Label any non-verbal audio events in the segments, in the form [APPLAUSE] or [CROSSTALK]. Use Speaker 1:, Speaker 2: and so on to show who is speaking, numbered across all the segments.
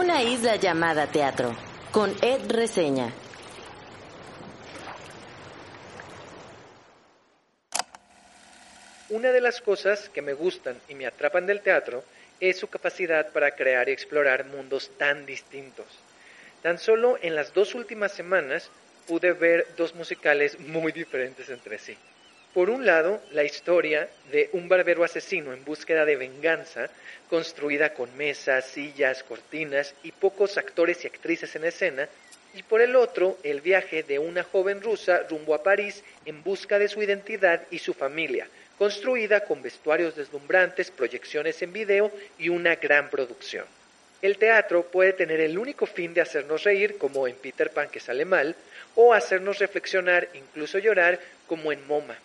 Speaker 1: Una isla llamada teatro, con Ed Reseña.
Speaker 2: Una de las cosas que me gustan y me atrapan del teatro es su capacidad para crear y explorar mundos tan distintos. Tan solo en las dos últimas semanas pude ver dos musicales muy diferentes entre sí. Por un lado, la historia de un barbero asesino en búsqueda de venganza, construida con mesas, sillas, cortinas y pocos actores y actrices en escena, y por el otro, el viaje de una joven rusa rumbo a París en busca de su identidad y su familia, construida con vestuarios deslumbrantes, proyecciones en video y una gran producción. El teatro puede tener el único fin de hacernos reír, como en Peter Pan que sale mal, o hacernos reflexionar, incluso llorar, como en MoMA.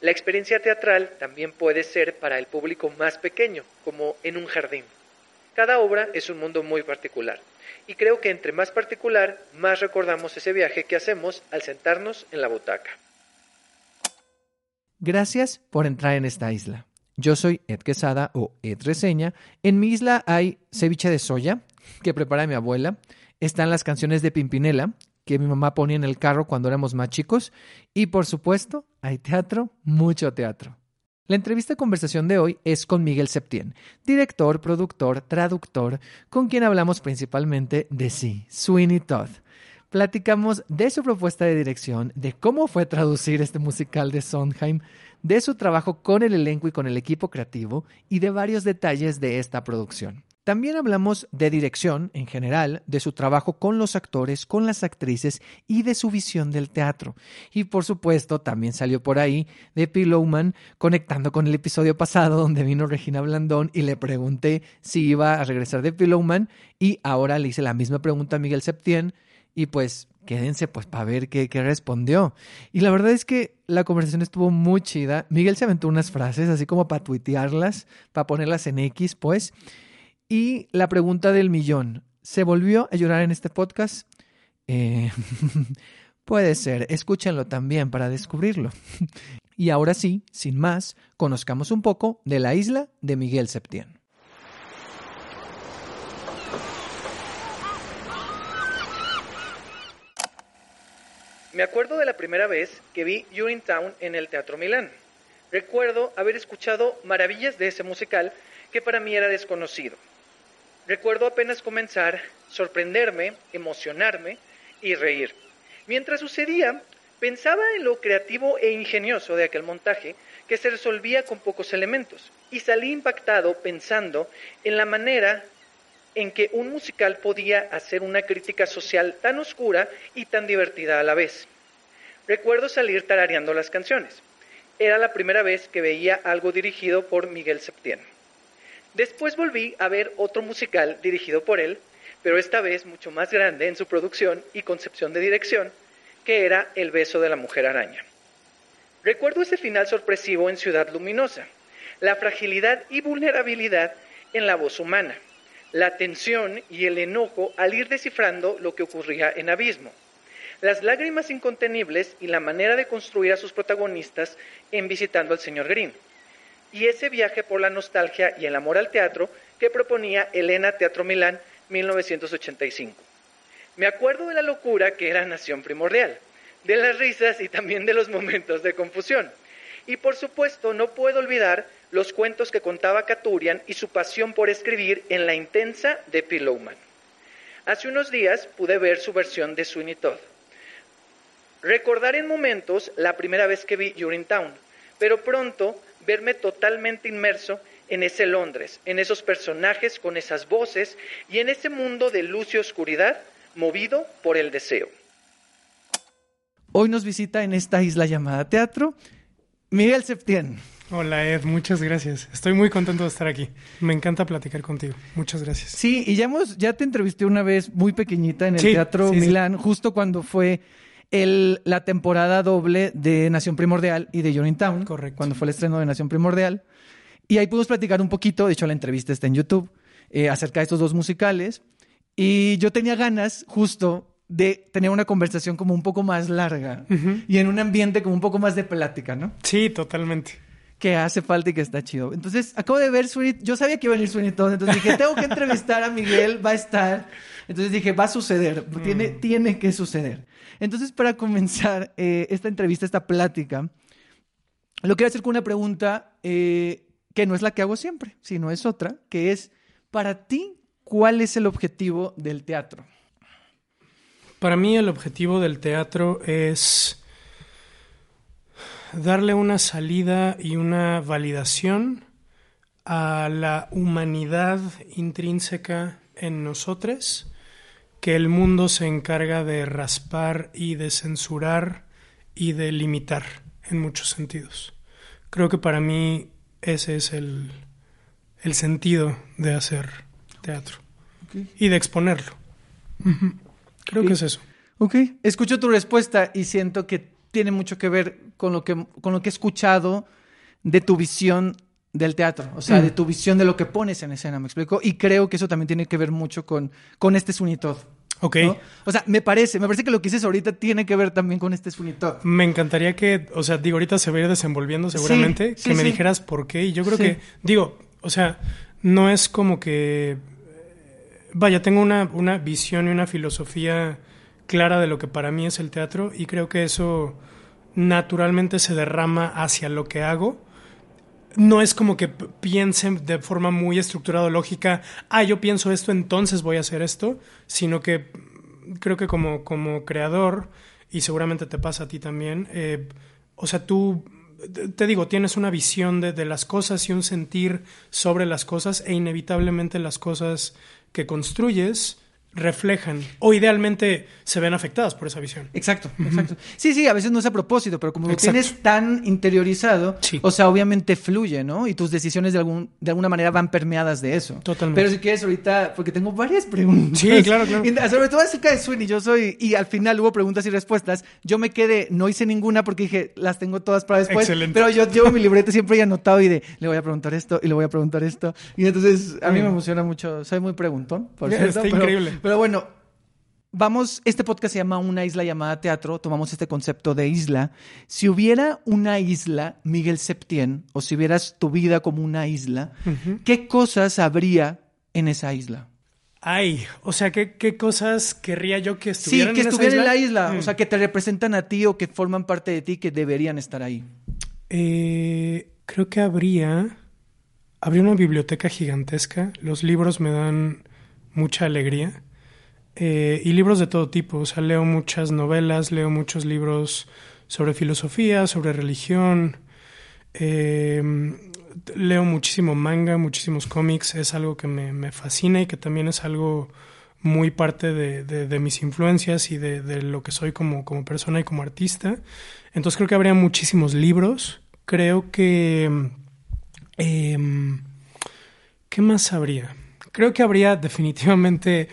Speaker 2: La experiencia teatral también puede ser para el público más pequeño, como en un jardín. Cada obra es un mundo muy particular, y creo que entre más particular, más recordamos ese viaje que hacemos al sentarnos en la butaca.
Speaker 3: Gracias por entrar en esta isla. Yo soy Ed Quesada o Ed Reseña. En mi isla hay ceviche de soya que prepara mi abuela. Están las canciones de Pimpinela que mi mamá ponía en el carro cuando éramos más chicos. Y por supuesto, hay teatro, mucho teatro. La entrevista conversación de hoy es con Miguel Septién, director, productor, traductor, con quien hablamos principalmente de sí, Sweeney Todd. Platicamos de su propuesta de dirección, de cómo fue traducir este musical de Sondheim, de su trabajo con el elenco y con el equipo creativo y de varios detalles de esta producción. También hablamos de dirección en general, de su trabajo con los actores, con las actrices y de su visión del teatro. Y por supuesto, también salió por ahí de Pillowman, conectando con el episodio pasado donde vino Regina Blandón y le pregunté si iba a regresar de Pillowman y ahora le hice la misma pregunta a Miguel Septién y pues quédense pues para ver qué, qué, respondió. Y la verdad es que la conversación estuvo muy chida. Miguel se aventó unas frases así como para tuitearlas, para ponerlas en X, pues. Y la pregunta del millón, ¿se volvió a llorar en este podcast? Eh, [LAUGHS] puede ser, escúchenlo también para descubrirlo. [LAUGHS] y ahora sí, sin más, conozcamos un poco de la isla de Miguel Septién.
Speaker 2: Me acuerdo de la primera vez que vi Town en el Teatro Milán. Recuerdo haber escuchado maravillas de ese musical que para mí era desconocido. Recuerdo apenas comenzar, sorprenderme, emocionarme y reír. Mientras sucedía, pensaba en lo creativo e ingenioso de aquel montaje que se resolvía con pocos elementos y salí impactado pensando en la manera en que un musical podía hacer una crítica social tan oscura y tan divertida a la vez. Recuerdo salir tarareando las canciones. Era la primera vez que veía algo dirigido por Miguel Septién. Después volví a ver otro musical dirigido por él, pero esta vez mucho más grande en su producción y concepción de dirección, que era El beso de la mujer araña. Recuerdo ese final sorpresivo en Ciudad Luminosa, la fragilidad y vulnerabilidad en la voz humana, la tensión y el enojo al ir descifrando lo que ocurría en Abismo, las lágrimas incontenibles y la manera de construir a sus protagonistas en visitando al señor Green, y ese viaje por la nostalgia y el amor al teatro que proponía Elena Teatro Milán 1985. Me acuerdo de la locura que era Nación Primordial, de las risas y también de los momentos de confusión. Y por supuesto no puedo olvidar los cuentos que contaba Caturian y su pasión por escribir en la intensa de Pillowman. Hace unos días pude ver su versión de Sweeney Todd. Recordar en momentos la primera vez que vi Town, pero pronto verme totalmente inmerso en ese Londres, en esos personajes con esas voces y en ese mundo de luz y oscuridad movido por el deseo.
Speaker 3: Hoy nos visita en esta isla llamada Teatro Miguel Septién.
Speaker 4: Hola Ed, muchas gracias. Estoy muy contento de estar aquí. Me encanta platicar contigo. Muchas gracias.
Speaker 3: Sí, y ya, hemos, ya te entrevisté una vez muy pequeñita en el Teatro Milán, justo cuando fue el, la temporada doble de Nación Primordial y de Town.
Speaker 4: Correcto.
Speaker 3: Cuando fue el estreno de Nación Primordial. Y ahí pudimos platicar un poquito, de hecho la entrevista está en YouTube, eh, acerca de estos dos musicales. Y yo tenía ganas justo de tener una conversación como un poco más larga y en un ambiente como un poco más de plática, ¿no?
Speaker 4: Sí, totalmente.
Speaker 2: Que hace falta y que está chido. Entonces, acabo de ver Sweeney, yo sabía que iba a venir Sweeney Todd, entonces dije, tengo que entrevistar a Miguel, va a estar. Entonces dije, va a suceder, tiene,
Speaker 4: Mm.
Speaker 2: tiene que suceder. Entonces, para comenzar eh, esta entrevista, esta plática, lo quiero hacer con una pregunta eh, que no es la que hago siempre, sino es otra, que es, para ti, ¿cuál es el objetivo del teatro?
Speaker 4: Para mí el objetivo del teatro es darle una salida y una validación a la humanidad intrínseca en nosotros que el mundo se encarga de raspar y de censurar y de limitar en muchos sentidos. Creo que para mí ese es el, el sentido de hacer teatro y de exponerlo. Creo que es eso.
Speaker 2: Ok, escucho tu respuesta y siento que tiene mucho que ver con lo que, con lo que he escuchado de tu visión del teatro, o sea,
Speaker 4: Mm.
Speaker 2: de tu visión de lo que pones en escena, ¿me explico? Y creo que eso también tiene que ver mucho con, con este Sunitod.
Speaker 4: Ok.
Speaker 2: ¿no? O sea, me parece, me parece que lo que dices ahorita tiene que ver también con este Sunitod.
Speaker 4: Me encantaría que, o sea, digo, ahorita se va a ir desenvolviendo seguramente,
Speaker 2: Sí, sí,
Speaker 4: que me
Speaker 2: sí.
Speaker 4: dijeras por qué. Y yo creo que, digo, o sea, no es como que, vaya, tengo una, una visión y una filosofía clara de lo que para mí es el teatro y creo que eso naturalmente se derrama hacia lo que hago. No es como que piensen de forma muy estructurada o lógica, ah, yo pienso esto, entonces voy a hacer esto, sino que creo que como, como creador, y seguramente te pasa a ti también, eh, o sea, tú, te digo, tienes una visión de, de las cosas y un sentir sobre las cosas e inevitablemente las cosas que construyes reflejan o idealmente se ven afectadas por esa visión.
Speaker 2: Exacto, exacto. Sí, sí, a veces no es a propósito, pero como lo
Speaker 4: Exacto.
Speaker 2: tienes tan interiorizado,
Speaker 4: Sí.
Speaker 2: o sea, obviamente fluye, ¿no? Y tus decisiones de, algún, de alguna manera van permeadas de eso.
Speaker 4: Totalmente.
Speaker 2: Pero si quieres ahorita, porque tengo varias preguntas.
Speaker 4: Sí, claro, claro. [LAUGHS]
Speaker 2: Y Sobre todo acerca de Sweeney, yo soy, y al final hubo preguntas y respuestas, yo me quedé, no hice ninguna porque dije, las tengo todas para después.
Speaker 4: Excelente.
Speaker 2: Pero yo llevo mi libreta siempre ahí anotado y de, le voy a preguntar esto y le voy a preguntar esto. Y entonces a mí me emociona mucho, soy muy preguntón, por [LAUGHS]
Speaker 4: Está
Speaker 2: cierto. pero-
Speaker 4: increíble.
Speaker 2: Pero bueno, Vamos, este podcast se llama Una isla llamada teatro, tomamos este concepto de isla. Si hubiera una isla, Miguel Septién, o si vieras tu vida como una isla. ¿qué cosas habría en esa isla?
Speaker 4: Ay, o sea, ¿qué, qué cosas querría yo que
Speaker 2: Sí,
Speaker 4: estuvieran
Speaker 2: que
Speaker 4: en esa
Speaker 2: estuvieran en la isla,
Speaker 4: Mm.
Speaker 2: o sea, que te representan a ti o que forman parte de ti que deberían estar ahí.
Speaker 4: Eh, creo que habría, habría una biblioteca gigantesca. Los libros me dan mucha alegría. Eh, y libros de todo tipo. O sea, leo muchas novelas, leo muchos libros sobre filosofía, sobre religión. Eh, leo muchísimo manga, muchísimos cómics. Es algo que me, me fascina y que también es algo muy parte de, de- mis influencias y de, de lo que soy como, como persona y como artista. Entonces creo que habría muchísimos libros. Creo que... em, ¿Qué más habría? Creo que habría definitivamente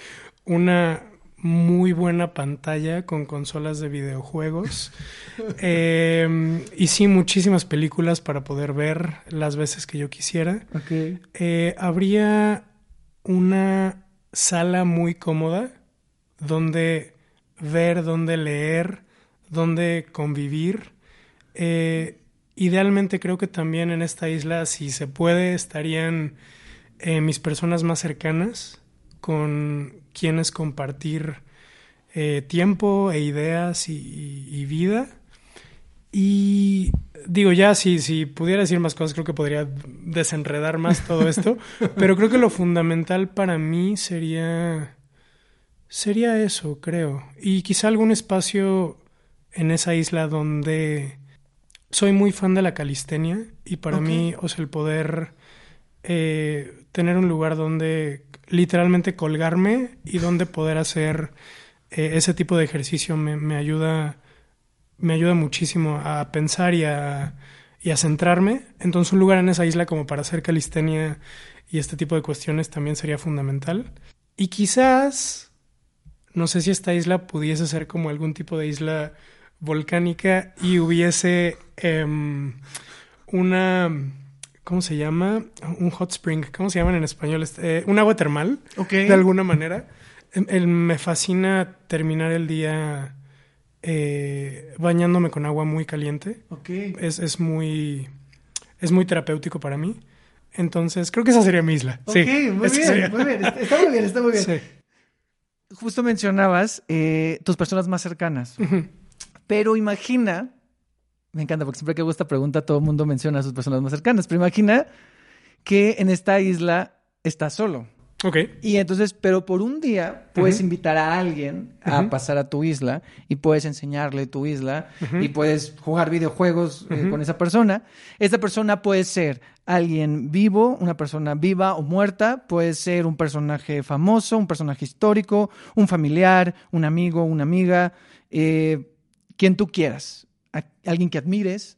Speaker 4: una muy buena pantalla con consolas de videojuegos. [LAUGHS] Em, y sí, muchísimas películas para poder ver las veces que yo quisiera. Eh, habría una sala muy cómoda donde ver, donde leer, donde convivir. Eh, idealmente creo que también en esta isla, si se puede, estarían eh, mis personas más cercanas con quienes compartir eh, tiempo e ideas y, y- y vida. Y digo, ya si, si pudiera decir más cosas, creo que podría desenredar más todo [LAUGHS] esto, pero creo que lo fundamental para mí sería, sería eso, creo. Y quizá algún espacio en esa isla donde soy muy fan de la calistenia y para mí, o sea, el poder eh, tener un lugar donde literalmente colgarme y donde poder hacer eh, ese tipo de ejercicio me, me ayuda me ayuda muchísimo a pensar y a, y a centrarme. Entonces un lugar en esa isla como para hacer calistenia y este tipo de cuestiones también sería fundamental. Y quizás, no sé si esta isla pudiese ser como algún tipo de isla volcánica y hubiese em, una, ¿cómo se llama? Un hot spring, ¿cómo se llaman en español? Este, eh, un agua termal,
Speaker 2: Ok.
Speaker 4: de alguna manera. Em- el- me fascina terminar el día eh, bañándome con agua muy caliente.
Speaker 2: Ok.
Speaker 4: Es, es muy... es muy terapéutico para mí. Entonces, creo que esa sería mi isla.
Speaker 2: Ok,
Speaker 4: sí,
Speaker 2: muy bien,
Speaker 4: sería.
Speaker 2: muy bien. Está muy bien, está muy bien.
Speaker 4: Sí.
Speaker 2: Justo mencionabas eh, tus personas más cercanas. Pero imagina, me encanta porque siempre que hago esta pregunta todo el mundo menciona a sus personas más cercanas, pero imagina que en esta isla estás solo.
Speaker 4: Ok.
Speaker 2: Y entonces, pero por un día puedes invitar a alguien a pasar a tu isla y puedes enseñarle tu isla y puedes jugar videojuegos eh, con esa persona. Esta persona puede ser alguien vivo, una persona viva o muerta, puede ser un personaje famoso, un personaje histórico, un familiar, un amigo, una amiga, eh, quien tú quieras, alguien que admires.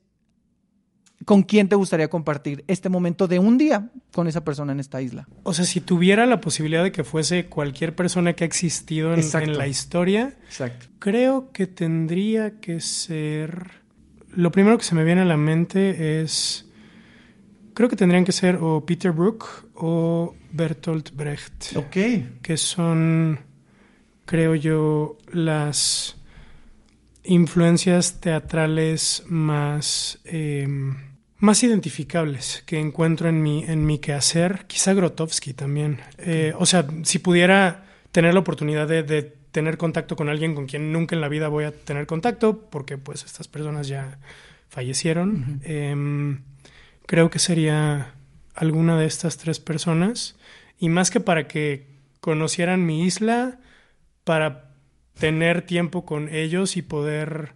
Speaker 2: ¿Con quién te gustaría compartir este momento de un día con esa persona en esta isla?
Speaker 4: O sea, si tuviera la posibilidad de que fuese cualquier persona que ha existido en, la historia,
Speaker 2: Exacto.
Speaker 4: creo que tendría que ser... Lo primero que se me viene a la mente es... Creo que tendrían que ser o Peter Brook o Bertolt Brecht.
Speaker 2: Ok.
Speaker 4: que son, creo yo, las influencias teatrales más, eh, más identificables que encuentro en mi, en mi quehacer. Quizá Grotowski también. Eh, o sea, si pudiera tener la oportunidad de, de tener contacto con alguien con quien nunca en la vida voy a tener contacto, porque pues estas personas ya fallecieron, em, creo que sería alguna de estas tres personas. Y más que para que conocieran mi isla, para tener tiempo con ellos y poder,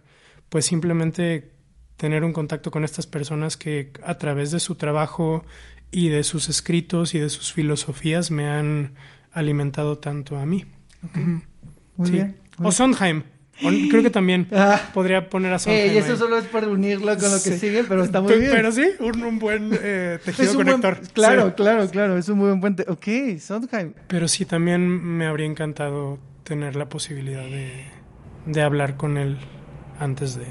Speaker 4: pues simplemente tener un contacto con estas personas que a través de su trabajo y de sus escritos y de sus filosofías me han alimentado tanto a mí.
Speaker 2: Muy
Speaker 4: Sí.
Speaker 2: bien. muy
Speaker 4: O Sondheim. O- creo que también [GASPS]
Speaker 2: Ah.
Speaker 4: podría poner a Sondheim.
Speaker 2: Eh, y eso
Speaker 4: ahí.
Speaker 2: solo es para unirlo con lo que sigue, pero está muy bien.
Speaker 4: Pero sí, un, un buen eh, [LAUGHS] tejido
Speaker 2: un buen-
Speaker 4: conector. [LAUGHS]
Speaker 2: claro,
Speaker 4: Sí.
Speaker 2: claro, claro. Es un muy buen puente. Ok, Sondheim.
Speaker 4: Pero sí, también me habría encantado tener la posibilidad de, de hablar con él antes de...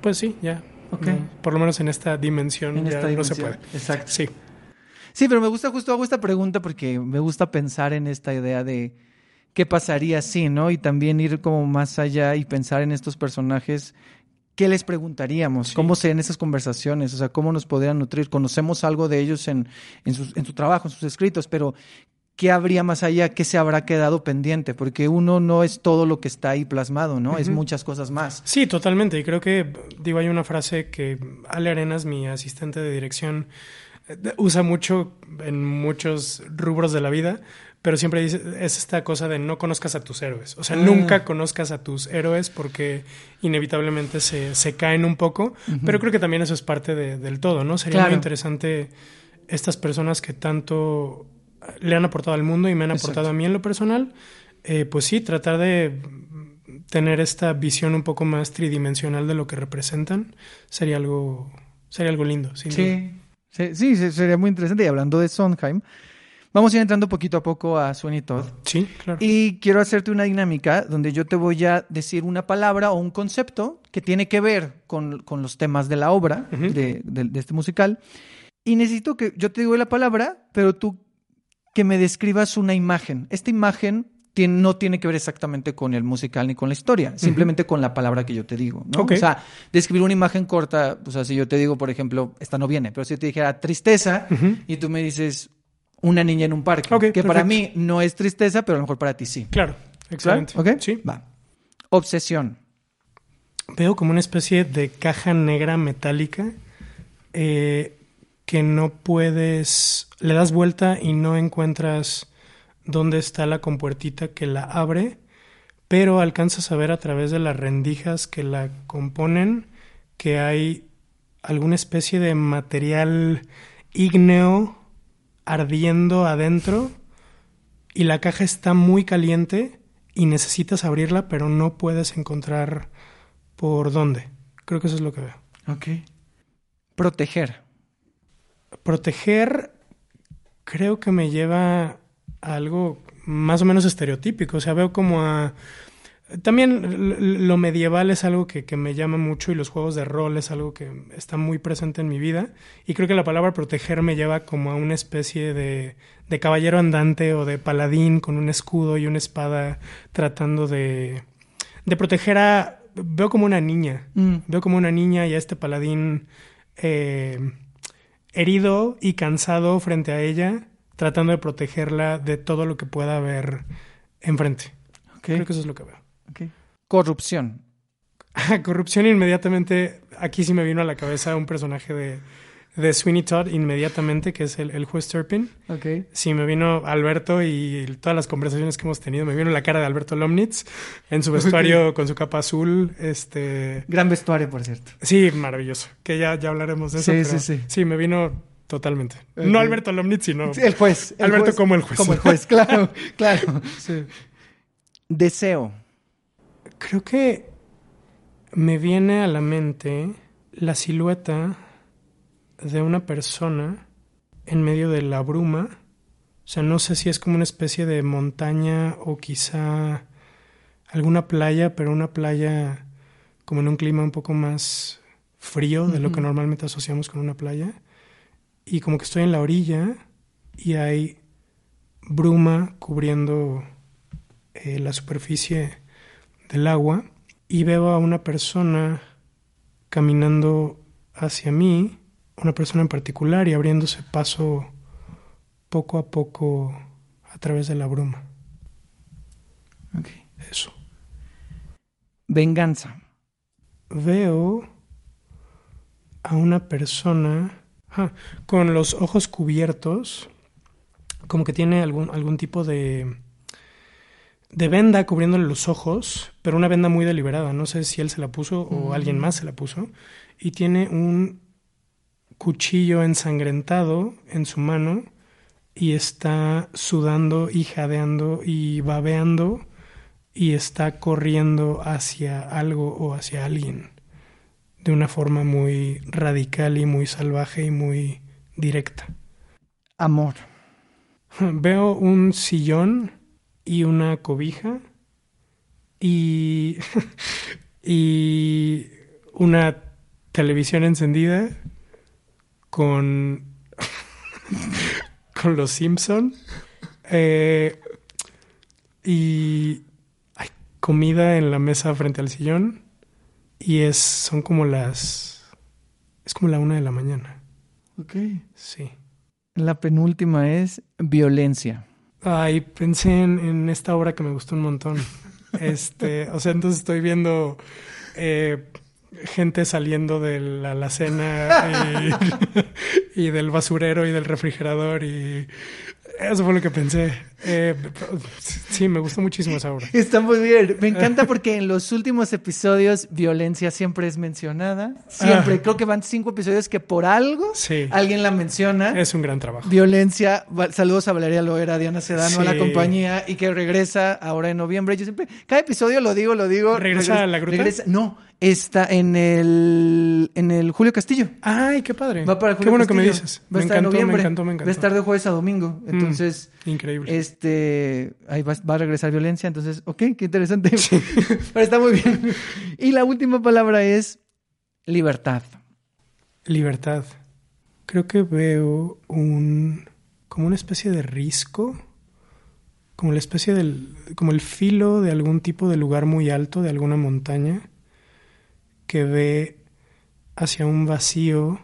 Speaker 4: Pues sí, ya.
Speaker 2: Ok.
Speaker 4: No, por lo menos en esta dimensión
Speaker 2: En
Speaker 4: ya
Speaker 2: esta
Speaker 4: no se
Speaker 2: dimensión.
Speaker 4: puede.
Speaker 2: Exacto.
Speaker 4: Sí.
Speaker 2: Sí, pero me gusta, justo hago esta pregunta porque me gusta pensar en esta idea de qué pasaría si, ¿no? Y también ir como más allá y pensar en estos personajes. ¿Qué les preguntaríamos?
Speaker 4: Sí.
Speaker 2: ¿Cómo serían esas conversaciones? O sea, ¿cómo nos podrían nutrir? Conocemos algo de ellos en, en, sus- en su trabajo, en sus escritos, pero ¿qué habría más allá? ¿Qué se habrá quedado pendiente? Porque uno no es todo lo que está ahí plasmado, ¿no? Es muchas cosas más.
Speaker 4: Sí, totalmente. Y creo que, digo, hay una frase que Ale Arenas, mi asistente de dirección, eh, usa mucho en muchos rubros de la vida, pero siempre dice, es esta cosa de no conozcas a tus héroes. O sea,
Speaker 2: Ah.
Speaker 4: nunca conozcas a tus héroes porque inevitablemente se, se caen un poco, pero creo que también eso es parte de- del todo, ¿no? Sería
Speaker 2: Claro.
Speaker 4: muy interesante estas personas que tanto le han aportado al mundo y me han
Speaker 2: Exacto.
Speaker 4: aportado a mí en lo personal, eh, pues sí, tratar de tener esta visión un poco más tridimensional de lo que representan sería algo sería algo lindo sin.
Speaker 2: Sí, sí, sí, se- sería muy interesante. Y hablando de Sondheim, vamos a ir entrando poquito a poco a Sweeney Todd.
Speaker 4: sí claro
Speaker 2: Y quiero hacerte una dinámica donde yo te voy a decir una palabra o un concepto que tiene que ver con, con los temas de la obra, de- de este musical. Y necesito que yo te digo la palabra, pero tú que me describas una imagen. Esta imagen tiene- no tiene que ver exactamente con el musical ni con la historia, simplemente con la palabra que yo te digo. O sea, describir una imagen corta, o sea, si yo te digo, por ejemplo, esta no viene, pero si yo te dijera tristeza y tú me dices una niña en un parque, que para mí no es tristeza, pero a lo mejor para ti sí.
Speaker 4: claro excelente
Speaker 2: ¿Ok?
Speaker 4: sí
Speaker 2: Va. Obsesión.
Speaker 4: veo como una especie de caja negra metálica eh, que no puedes le das vuelta y no encuentras dónde está la compuertita que la abre pero alcanzas a ver a través de las rendijas que la componen que hay alguna especie de material ígneo ardiendo adentro y la caja está muy caliente y necesitas abrirla, pero no puedes encontrar por dónde. Creo que eso es lo que veo.
Speaker 2: Ok. Proteger.
Speaker 4: Proteger creo que me lleva a algo más o menos estereotípico. O sea, veo como a... También lo medieval es algo que, que me llama mucho y los juegos de rol es algo que está muy presente en mi vida. Y creo que la palabra proteger me lleva como a una especie de, de caballero andante o de paladín con un escudo y una espada tratando de, de proteger a... Veo como una niña.
Speaker 2: Mm.
Speaker 4: Veo como una niña y a este paladín eh, herido y cansado frente a ella, tratando de protegerla de todo lo que pueda haber enfrente.
Speaker 2: Ok,
Speaker 4: Creo que eso es lo que veo.
Speaker 2: Corrupción.
Speaker 4: Corrupción inmediatamente, aquí sí me vino a la cabeza un personaje de, de Sweeney Todd inmediatamente, que es el, el juez Turpin. Sí, me vino Alberto y todas las conversaciones que hemos tenido, me vino la cara de Alberto Lomnitz en su vestuario [LAUGHS] con su capa azul, este...
Speaker 2: Gran vestuario, por cierto.
Speaker 4: Sí, maravilloso, que ya, ya hablaremos de eso.
Speaker 2: Sí,
Speaker 4: pero
Speaker 2: sí, sí.
Speaker 4: Sí, me vino totalmente. No Alberto Lomnitz, sino...
Speaker 2: Sí, el juez. el
Speaker 4: Alberto
Speaker 2: juez.
Speaker 4: como el juez.
Speaker 2: Como el juez, [LAUGHS] claro, [LAUGHS] claro.
Speaker 4: Sí.
Speaker 2: Deseo.
Speaker 4: Creo que me viene a la mente la silueta de una persona en medio de la bruma. O sea, no sé si es como una especie de montaña o quizá alguna playa, pero una playa como en un clima un poco más frío de lo que normalmente asociamos con una playa. Y como que estoy en la orilla y hay bruma cubriendo eh, la superficie del agua y veo a una persona caminando hacia mí, una persona en particular y abriéndose paso poco a poco a través de la bruma.
Speaker 2: Ok.
Speaker 4: Eso.
Speaker 2: Venganza.
Speaker 4: Veo a una persona ah, con los ojos cubiertos, como que tiene algún, algún tipo de, de venda cubriéndole los ojos, pero una venda muy deliberada. No sé si él se la puso o
Speaker 2: Mm.
Speaker 4: alguien más se la puso. Y tiene un cuchillo ensangrentado en su mano y está sudando y jadeando y babeando y está corriendo hacia algo o hacia alguien de una forma muy radical y muy salvaje y muy directa.
Speaker 2: Amor. [LAUGHS]
Speaker 4: Veo un sillón y una cobija y, [LAUGHS] y una televisión encendida con, con los Simpson eh, y hay comida en la mesa frente al sillón y es son como las es como la una de la mañana
Speaker 2: Ok.
Speaker 4: sí
Speaker 2: La penúltima es violencia.
Speaker 4: Ay, pensé en, en esta obra que me gustó un montón. [LAUGHS] Este, o sea, entonces estoy viendo eh, gente saliendo de la alacena y, [LAUGHS] y del basurero y del refrigerador y eso fue lo que pensé. Eh, sí, me gustó muchísimo esa obra.
Speaker 2: Está muy bien. Me encanta porque en los últimos episodios violencia siempre es mencionada. Siempre.
Speaker 4: Ah.
Speaker 2: Creo que van cinco episodios que por algo
Speaker 4: Sí,
Speaker 2: alguien la menciona.
Speaker 4: es un gran trabajo.
Speaker 2: Violencia. Saludos a Valeria Loera, Diana Sedano, a la
Speaker 4: Sí.
Speaker 2: compañía y que regresa ahora en noviembre. Yo siempre, cada episodio lo digo, lo digo.
Speaker 4: ¿Regresa a la gruta?
Speaker 2: regresa- no, está en el, en el Julio Castillo.
Speaker 4: Ay, qué padre.
Speaker 2: Va para el
Speaker 4: qué
Speaker 2: Julio
Speaker 4: bueno que me dices.
Speaker 2: Va a
Speaker 4: Me
Speaker 2: estar en
Speaker 4: encantó, me encantó, me
Speaker 2: Va a
Speaker 4: encantó.
Speaker 2: estar de jueves a domingo. Entonces,
Speaker 4: Increíble.
Speaker 2: este, ahí va, va a regresar violencia. Entonces, ok, qué interesante. [LAUGHS] Pero está muy bien. Y la última palabra es libertad.
Speaker 4: Libertad. Creo que veo un como una especie de risco, como la especie del como el filo de algún tipo de lugar muy alto de alguna montaña que ve hacia un vacío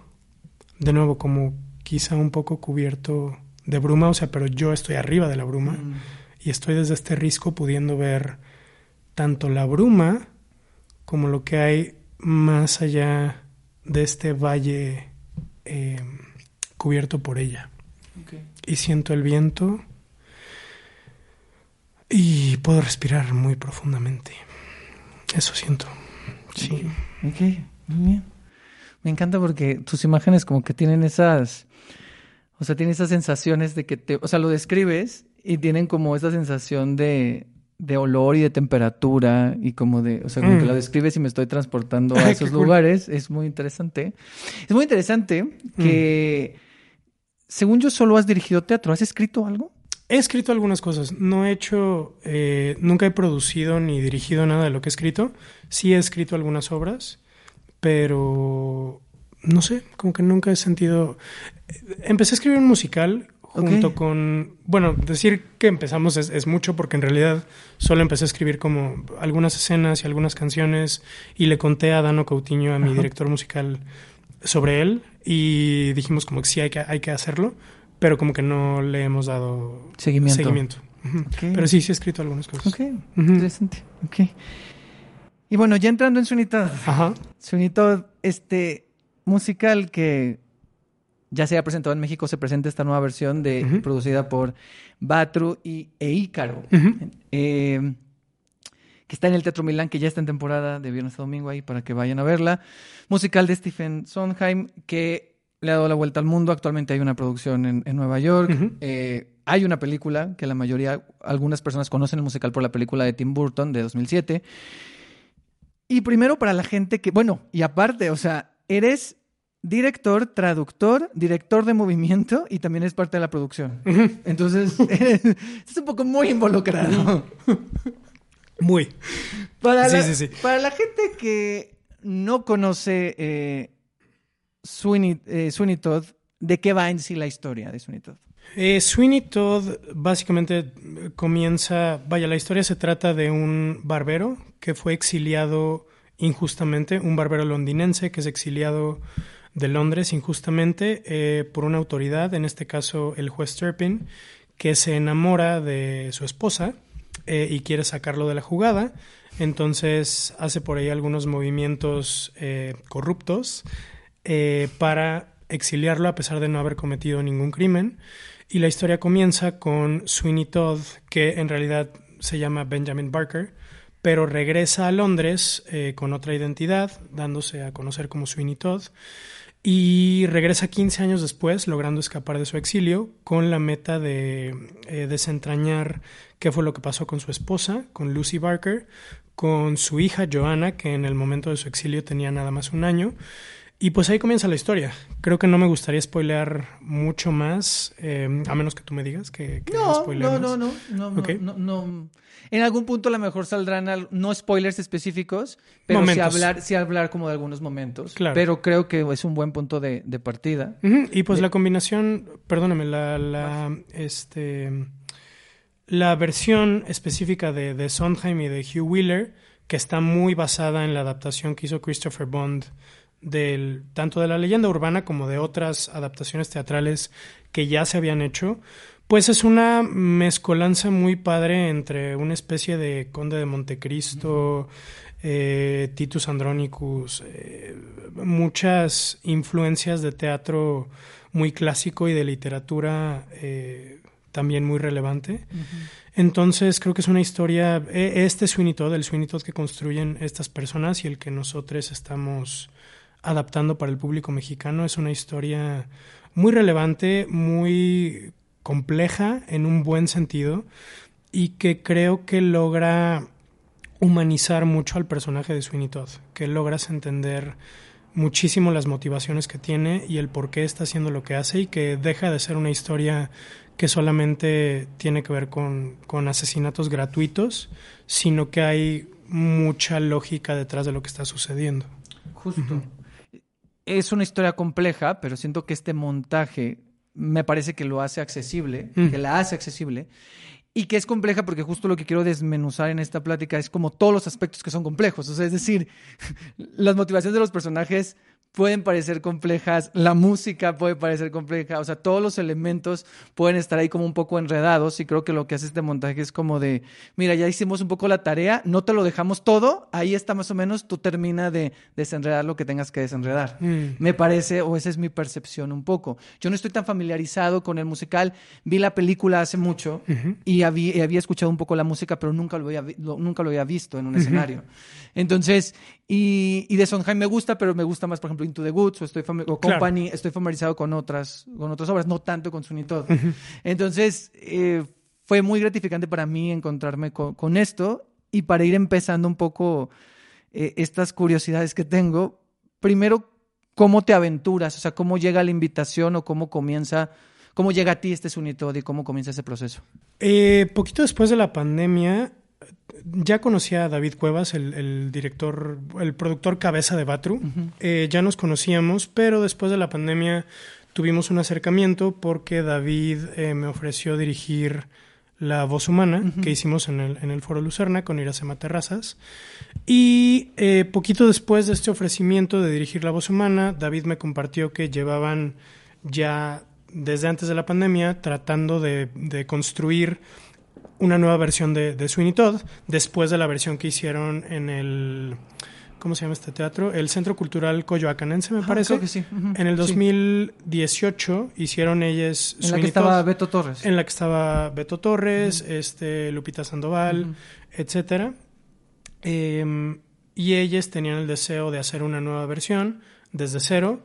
Speaker 4: de nuevo como quizá un poco cubierto de bruma, o sea, pero yo estoy arriba de la bruma y estoy desde este risco pudiendo ver tanto la bruma como lo que hay más allá de este valle eh, cubierto por ella. Y siento el viento y puedo respirar muy profundamente. Eso siento. Sí.
Speaker 2: Ok, muy bien. Me encanta porque tus imágenes como que tienen esas, o sea, tienen esas sensaciones de que te, o sea, lo describes y tienen como esa sensación de, de olor y de temperatura y como de, o sea, como que
Speaker 4: Mm.
Speaker 2: lo describes y me estoy transportando [LAUGHS] a esos
Speaker 4: cool.
Speaker 2: lugares. Es muy interesante. Es muy interesante que,
Speaker 4: Mm.
Speaker 2: según yo, solo has dirigido teatro. ¿Has escrito algo?
Speaker 4: He escrito algunas cosas. No he hecho, eh, nunca he producido ni dirigido nada de lo que he escrito. Sí he escrito algunas obras, pero no sé, como que nunca he sentido. Empecé a escribir un musical junto con. Bueno, decir que empezamos es, es mucho porque en realidad solo empecé a escribir como algunas escenas y algunas canciones y le conté a Dano Coutinho, a mi
Speaker 2: Ajá.
Speaker 4: director musical, sobre él y dijimos como que sí hay que, hay que hacerlo, pero como que no le hemos dado
Speaker 2: Seguimiento.
Speaker 4: Pero sí, sí he escrito algunas cosas.
Speaker 2: Ok, interesante. Ok. Y bueno, ya entrando en Sweeney Todd.
Speaker 4: Ajá.
Speaker 2: Todd, este musical que ya se ha presentado en México, se presenta esta nueva versión de, producida por Batru y, e Ícaro, eh, que está en el Teatro Milán, que ya está en temporada de viernes a domingo ahí para que vayan a verla. Musical de Stephen Sondheim, que le ha dado la vuelta al mundo. Actualmente hay una producción en, en Nueva York. Eh, hay una película que la mayoría, algunas personas conocen el musical por la película de Tim Burton de 2007. Y primero para la gente que, bueno, y aparte, o sea, eres director, traductor, director de movimiento y también es parte de la producción. Entonces, [LAUGHS] eres, estás un poco muy involucrado.
Speaker 4: Muy.
Speaker 2: Para,
Speaker 4: Sí,
Speaker 2: la,
Speaker 4: sí, sí.
Speaker 2: para la gente que no conoce eh, Sweeney, eh, Sweeney Todd, ¿de qué va en sí la historia de Sweeney Todd?
Speaker 4: Eh, Sweeney Todd básicamente comienza, vaya, la historia se trata de un barbero que fue exiliado injustamente, un barbero londinense que es exiliado de Londres injustamente eh, por una autoridad, en este caso el juez Turpin, que se enamora de su esposa y quiere sacarlo de la jugada. Entonces hace por ahí algunos movimientos corruptos eh, para exiliarlo a pesar de no haber cometido ningún crimen. Y la historia comienza con Sweeney Todd, que en realidad se llama Benjamin Barker, pero regresa a Londres eh, con otra identidad, dándose a conocer como Sweeney Todd, y regresa 15 años después, logrando escapar de su exilio, con la meta de eh, desentrañar qué fue lo que pasó con su esposa, con Lucy Barker, con su hija Joanna, que en el momento de su exilio tenía nada más un año, y pues ahí comienza la historia. Creo que no me gustaría spoilear mucho más, eh, a menos que tú me digas que, que
Speaker 2: No, no, no, no, no, no,
Speaker 4: Ok.
Speaker 2: no, no. En algún punto a lo mejor saldrán al- no spoilers específicos, pero sí hablar, sí hablar como de algunos momentos.
Speaker 4: Claro.
Speaker 2: Pero creo que es un buen punto de, de partida.
Speaker 4: Y pues
Speaker 2: De-
Speaker 4: la combinación, perdóname, la, la, este, la versión específica de, de Sondheim y de Hugh Wheeler, que está muy basada en la adaptación que hizo Christopher Bond del, tanto de la leyenda urbana como de otras adaptaciones teatrales que ya se habían hecho, pues es una mezcolanza muy padre entre una especie de Conde de Montecristo, eh, Titus Andronicus, eh, muchas influencias de teatro muy clásico y de literatura eh, también muy relevante. Entonces creo que es una historia, e- este Sweeney Todd, el Sweeney Todd que construyen estas personas y el que nosotros estamos adaptando para el público mexicano, es una historia muy relevante, muy compleja en un buen sentido y que creo que logra humanizar mucho al personaje de Sweeney Todd, que logras entender muchísimo las motivaciones que tiene y el por qué está haciendo lo que hace y que deja de ser una historia que solamente tiene que ver con, con asesinatos gratuitos, sino que hay mucha lógica detrás de lo que está sucediendo.
Speaker 2: Justo. Es una historia compleja, pero siento que este montaje me parece que lo hace accesible,
Speaker 4: Mm.
Speaker 2: que la hace accesible. Y que es compleja porque justo lo que quiero desmenuzar en esta plática es como todos los aspectos que son complejos. O sea, es decir, [LAUGHS] las motivaciones de los personajes pueden parecer complejas, la música puede parecer compleja, o sea, todos los elementos pueden estar ahí como un poco enredados y creo que lo que hace este montaje es como de, mira, ya hicimos un poco la tarea, no te lo dejamos todo, ahí está más o menos, tú termina de desenredar lo que tengas que desenredar.
Speaker 4: Mm.
Speaker 2: Me parece, o esa es mi percepción un poco. Yo no estoy tan familiarizado con el musical, vi la película hace mucho y había, y había escuchado un poco la música, pero nunca lo había, lo- nunca lo había visto en un escenario. Entonces, y, y de Sondheim me gusta, pero me gusta más, por ejemplo, Into the Woods o, estoy o
Speaker 4: Claro.
Speaker 2: Company, estoy familiarizado con otras, con otras obras, no tanto con Sweeney Todd. Entonces, eh, fue muy gratificante para mí encontrarme con, con esto y para ir empezando un poco eh, estas curiosidades que tengo. Primero, ¿cómo te aventuras? O sea, ¿cómo llega la invitación o cómo comienza, cómo llega a ti este Todd y cómo comienza ese proceso?
Speaker 4: Eh, poquito después de la pandemia, ya conocía a David Cuevas, el, el director, el productor cabeza de Batru. Eh, ya nos conocíamos, pero después de la pandemia tuvimos un acercamiento porque David eh, me ofreció dirigir La Voz Humana, que hicimos en el, en el Foro Lucerna con Iracema Terrazas. Y eh, poquito después de este ofrecimiento de dirigir La Voz Humana, David me compartió que llevaban ya desde antes de la pandemia tratando de, de construir una nueva versión de, de Sweeney Todd, después de la versión que hicieron en el ¿cómo se llama este teatro? El Centro Cultural Coyoacanense, me
Speaker 2: Ah,
Speaker 4: parece.
Speaker 2: creo que sí.
Speaker 4: En el
Speaker 2: sí.
Speaker 4: 2018 hicieron ellas
Speaker 2: En la que estaba
Speaker 4: Todd,
Speaker 2: Beto Torres.
Speaker 4: en la que estaba Beto Torres, este Lupita Sandoval,
Speaker 2: Ujú.
Speaker 4: etcétera. Eh, y ellas tenían el deseo de hacer una nueva versión desde cero.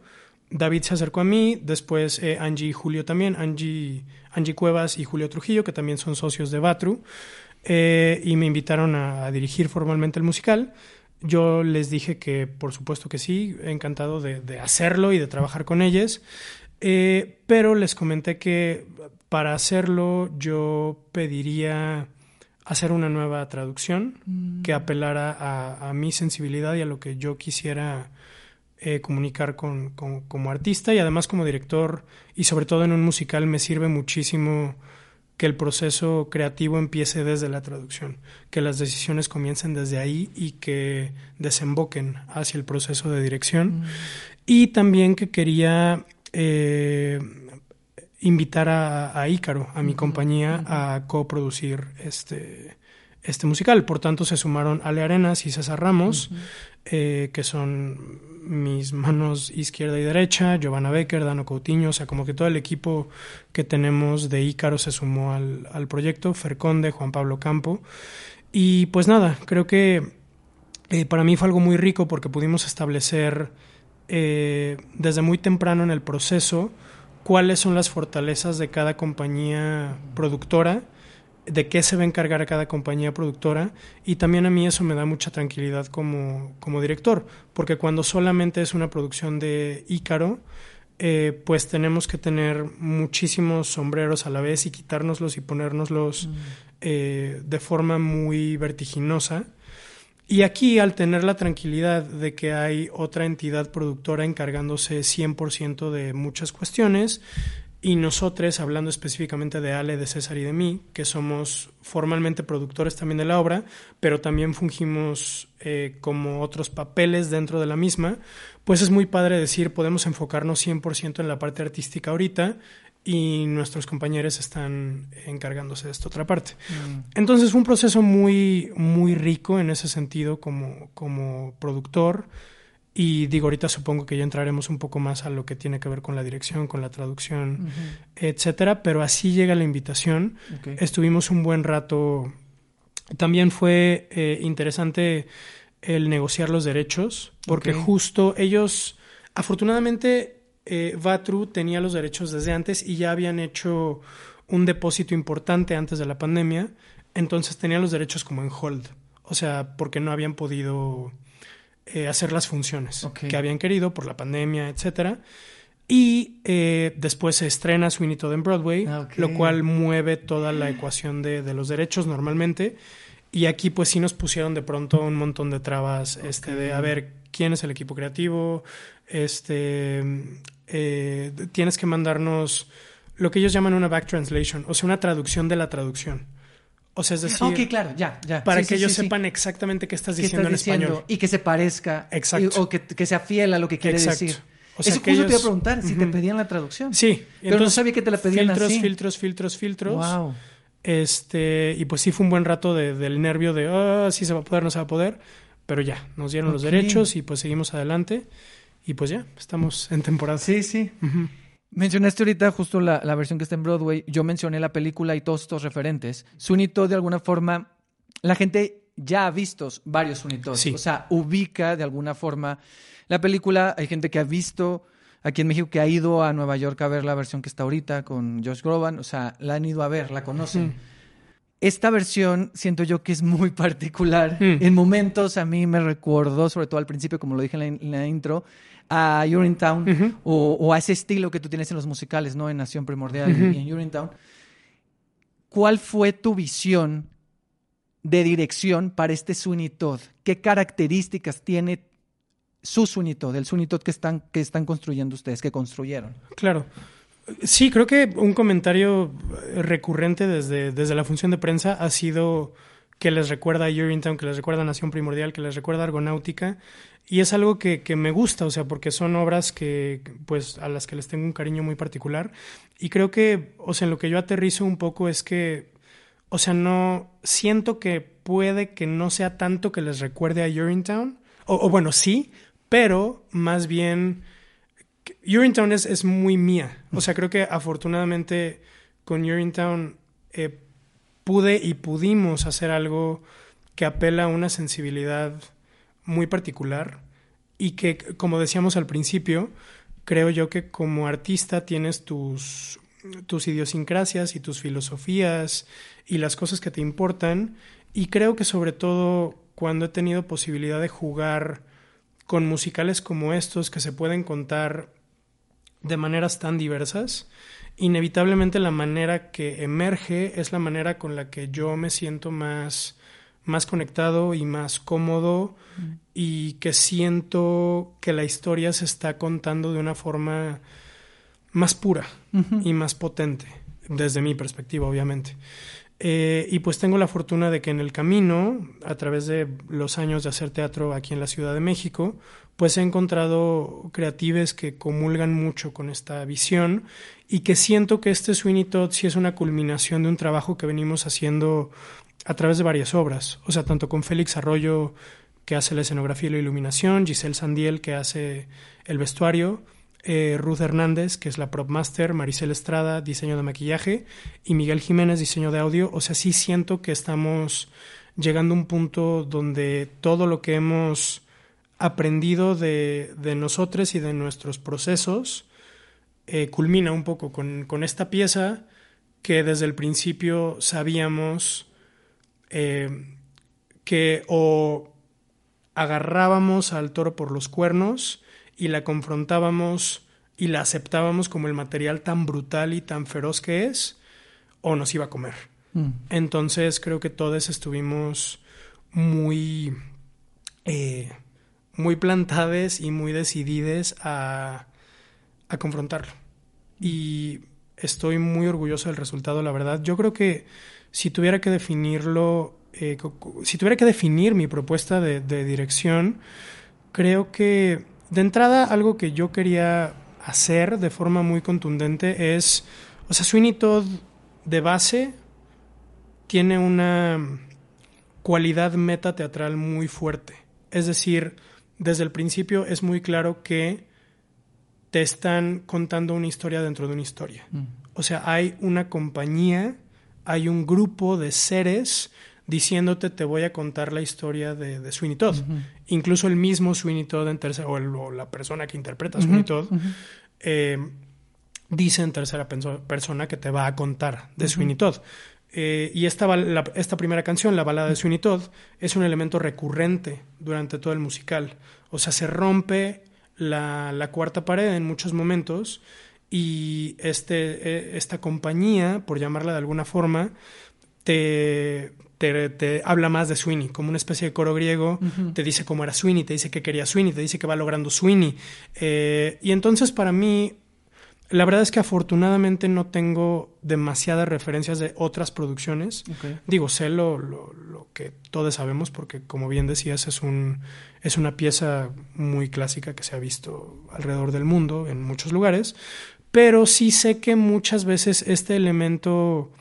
Speaker 4: David se acercó a mí, después eh, Angie y Julio también, Angie, Angie Cuevas y Julio Trujillo, que también son socios de Batru, eh, y me invitaron a, a dirigir formalmente el musical. Yo les dije que por supuesto que sí, encantado de, de hacerlo y de trabajar con ellas, Eh, pero les comenté que para hacerlo yo pediría hacer una nueva traducción que apelara a, a mi sensibilidad y a lo que yo quisiera eh, comunicar con, con- como artista y además como director y sobre todo en un musical me sirve muchísimo que el proceso creativo empiece desde la traducción, que las decisiones comiencen desde ahí y que desemboquen hacia el proceso de dirección. Y también que quería eh, invitar a, a Ícaro, a mi compañía, a coproducir este, este musical. Por tanto, se sumaron Ale Arenas y César Ramos, eh, que son mis manos izquierda y derecha, Giovanna Becker, Dano Coutinho, o sea, como que todo el equipo que tenemos de Ícaro se sumó al, al proyecto, Ferconde, Juan Pablo Campo. Y pues nada, creo que eh, para mí fue algo muy rico porque pudimos establecer eh, desde muy temprano en el proceso cuáles son las fortalezas de cada compañía productora, de qué se va a encargar cada compañía productora y también a mí eso me da mucha tranquilidad como, como director, porque cuando solamente es una producción de Ícaro, eh, pues tenemos que tener muchísimos sombreros a la vez y quitárnoslos y ponérnoslos eh, de forma muy vertiginosa. Y aquí, al tener la tranquilidad de que hay otra entidad productora encargándose 100% de muchas cuestiones, y nosotros, hablando específicamente de Ale, de César y de mí, que somos formalmente productores también de la obra, pero también fungimos eh, como otros papeles dentro de la misma, pues es muy padre decir, podemos enfocarnos 100% en la parte artística ahorita y nuestros compañeros están encargándose de esta otra parte. Entonces fue un proceso muy, muy rico en ese sentido como, como productor. Y digo, ahorita supongo que ya entraremos un poco más a lo que tiene que ver con la dirección, con la traducción, etcétera. Pero así llega la invitación. Estuvimos un buen rato. También fue eh, interesante el negociar los derechos, porque justo ellos, afortunadamente, eh, Vatru tenía los derechos desde antes y ya habían hecho un depósito importante antes de la pandemia, entonces tenían los derechos como en hold, o sea, porque no habían podido eh, hacer las funciones que habían querido por la pandemia, etcétera. Y eh, después se estrena Sweeney Todd en Broadway,
Speaker 2: Ah,
Speaker 4: lo cual mueve toda la ecuación de, de los derechos normalmente. Y aquí pues sí nos pusieron de pronto un montón de trabas, este, de a ver quién es el equipo creativo, este, eh, tienes que mandarnos lo que ellos llaman una back translation, o sea, una traducción de la traducción. O sea, es decir,
Speaker 2: ok, claro, ya, ya.
Speaker 4: para
Speaker 2: Sí,
Speaker 4: que
Speaker 2: sí,
Speaker 4: ellos
Speaker 2: sí,
Speaker 4: sepan exactamente qué estás
Speaker 2: ¿Qué
Speaker 4: diciendo
Speaker 2: estás
Speaker 4: en
Speaker 2: diciendo?
Speaker 4: español.
Speaker 2: Y que se parezca.
Speaker 4: Exacto.
Speaker 2: Y- o que, que sea fiel a lo que quiere
Speaker 4: Exacto.
Speaker 2: decir.
Speaker 4: O sea,
Speaker 2: Eso
Speaker 4: que
Speaker 2: justo te iba a preguntar, si te pedían la traducción.
Speaker 4: Sí,
Speaker 2: Pero no sabía que te la pedían
Speaker 4: filtros,
Speaker 2: así.
Speaker 4: filtros, filtros, filtros.
Speaker 2: Wow.
Speaker 4: Este, y pues sí fue un buen rato de- del nervio de, ah, sí se va a poder, no se va a poder, pero ya, nos dieron los derechos y pues seguimos adelante y pues ya, estamos en temporada.
Speaker 2: Sí, sí. Mencionaste ahorita justo la, la versión que está en Broadway. Yo mencioné la película y todos estos referentes. Todd, de alguna forma, la gente ya ha visto varios.
Speaker 4: Sí.
Speaker 2: O sea, ubica de alguna forma la película. Hay gente que ha visto aquí en México que ha ido a Nueva York a ver la versión que está ahorita con Josh Groban. O sea, la han ido a ver, la conocen.
Speaker 4: Mm.
Speaker 2: Esta versión siento yo que es muy [LAUGHS] particular.
Speaker 4: Mm.
Speaker 2: En momentos a mí me recordó, sobre todo al principio, como lo dije en la, en la intro, a Urinetown
Speaker 4: Ujú.
Speaker 2: o, o a ese estilo que tú tienes en los musicales, ¿no? En Nación Primordial y- en Urinetown. ¿Cuál fue tu visión de dirección para este Sweeney Todd? ¿Qué características tiene su Sweeney Todd, el Sweeney Todd que están, que están construyendo ustedes, que construyeron?
Speaker 4: Claro. Sí, creo que un comentario recurrente desde, desde la función de prensa ha sido que les recuerda a Urinetown, que les recuerda a Nación Primordial, que les recuerda a Argonáutica. Y es algo que, que, me gusta, o sea, porque son obras que, pues, a las que les tengo un cariño muy particular. Y creo que, o sea, en lo que yo aterrizo un poco es que, o sea, no siento que puede que no sea tanto que les recuerde a Urinetown, o, o bueno, sí, pero más bien Urinetown es, es muy mía. O sea, creo que afortunadamente con Urinetown eh, pude y pudimos hacer algo que apela a una sensibilidad muy particular y que, como decíamos al principio, creo yo que como artista tienes tus, tus idiosincrasias y tus filosofías y las cosas que te importan. Y creo que sobre todo cuando he tenido posibilidad de jugar con musicales como estos que se pueden contar de maneras tan diversas, inevitablemente la manera que emerge es la manera con la que yo me siento más, más conectado y más cómodo mm. y que siento que la historia se está contando de una forma más pura y más potente, desde mi perspectiva, obviamente. Eh, y pues tengo la fortuna de que en el camino, a través de los años de hacer teatro aquí en la Ciudad de México, pues he encontrado creatives que comulgan mucho con esta visión y que siento que este Sweeney Todd sí es una culminación de un trabajo que venimos haciendo a través de varias obras, o sea, tanto con Félix Arroyo que hace la escenografía y la iluminación, Giselle Sandiel que hace el vestuario, eh, Ruth Hernández, que es la prop master, Maricel Estrada, diseño de maquillaje, y Miguel Jiménez, diseño de audio. O sea, sí siento que estamos llegando a un punto donde todo lo que hemos aprendido de, de nosotros y de nuestros procesos eh, culmina un poco con, con, esta pieza que desde el principio sabíamos eh, que o agarrábamos al toro por los cuernos y la confrontábamos y la aceptábamos como el material tan brutal y tan feroz que es, o nos iba a comer. Mm. Entonces creo que todos estuvimos muy eh, muy plantadas y muy decididas a, a confrontarlo. Y estoy muy orgulloso del resultado, la verdad. Yo creo que si tuviera que definirlo, eh, si tuviera que definir mi propuesta de, de, dirección, creo que de entrada algo que yo quería hacer de forma muy contundente es, o sea, Sweeney Todd de base tiene una cualidad meta teatral muy fuerte. Es decir, desde el principio es muy claro que te están contando una historia dentro de una historia. Mm. O sea, hay una compañía, hay un grupo de seres diciéndote te voy a contar la historia de, de Sweeney Todd. Incluso el mismo Sweeney Todd en tercera, o, la persona que interpreta a Sweeney Todd, eh, dice en tercera persona que te va a contar de Sweeney Todd. Eh, y esta, esta primera canción, la balada de Sweeney Todd, es un elemento recurrente durante todo el musical. O sea, se rompe la, la cuarta pared en muchos momentos y este, e, esta compañía, por llamarla de alguna forma, te, te, te, habla más de Sweeney, como una especie de coro griego, te dice cómo era Sweeney, te dice que quería Sweeney, te dice que va logrando Sweeney. Eh, y entonces para mí la verdad es que afortunadamente no tengo demasiadas referencias de otras producciones. Digo, sé lo, lo, lo, que todos sabemos porque, como bien decías, es, un, es una pieza muy clásica que se ha visto alrededor del mundo, en muchos lugares, pero sí sé que muchas veces este elemento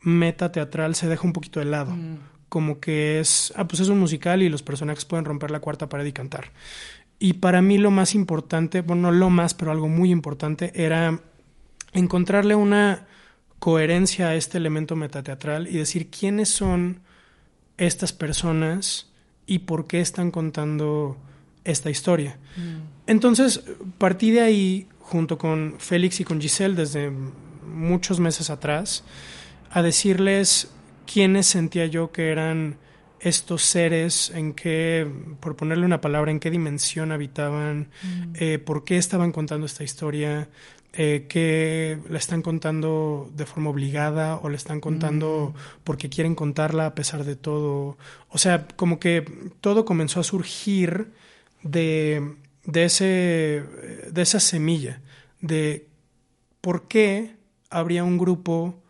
Speaker 4: metateatral se deja un poquito de lado. Mm. Como que es, ah, pues es un musical y los personajes pueden romper la cuarta pared y cantar. Y para mí lo más importante, bueno, no lo más, pero algo muy importante, era encontrarle una coherencia a este elemento metateatral y decir quiénes son estas personas y por qué están contando esta historia. Mm. Entonces, partí de ahí, junto con Félix y con Giselle, desde muchos meses atrás, a decirles quiénes sentía yo que eran estos seres, en qué, por ponerle una palabra, en qué dimensión habitaban, mm. eh, por qué estaban contando esta historia, eh, que la están contando de forma obligada o la están contando mm. porque quieren contarla a pesar de todo. O sea, como que todo comenzó a surgir de, de, ese, de esa semilla, de ¿por qué habría un grupo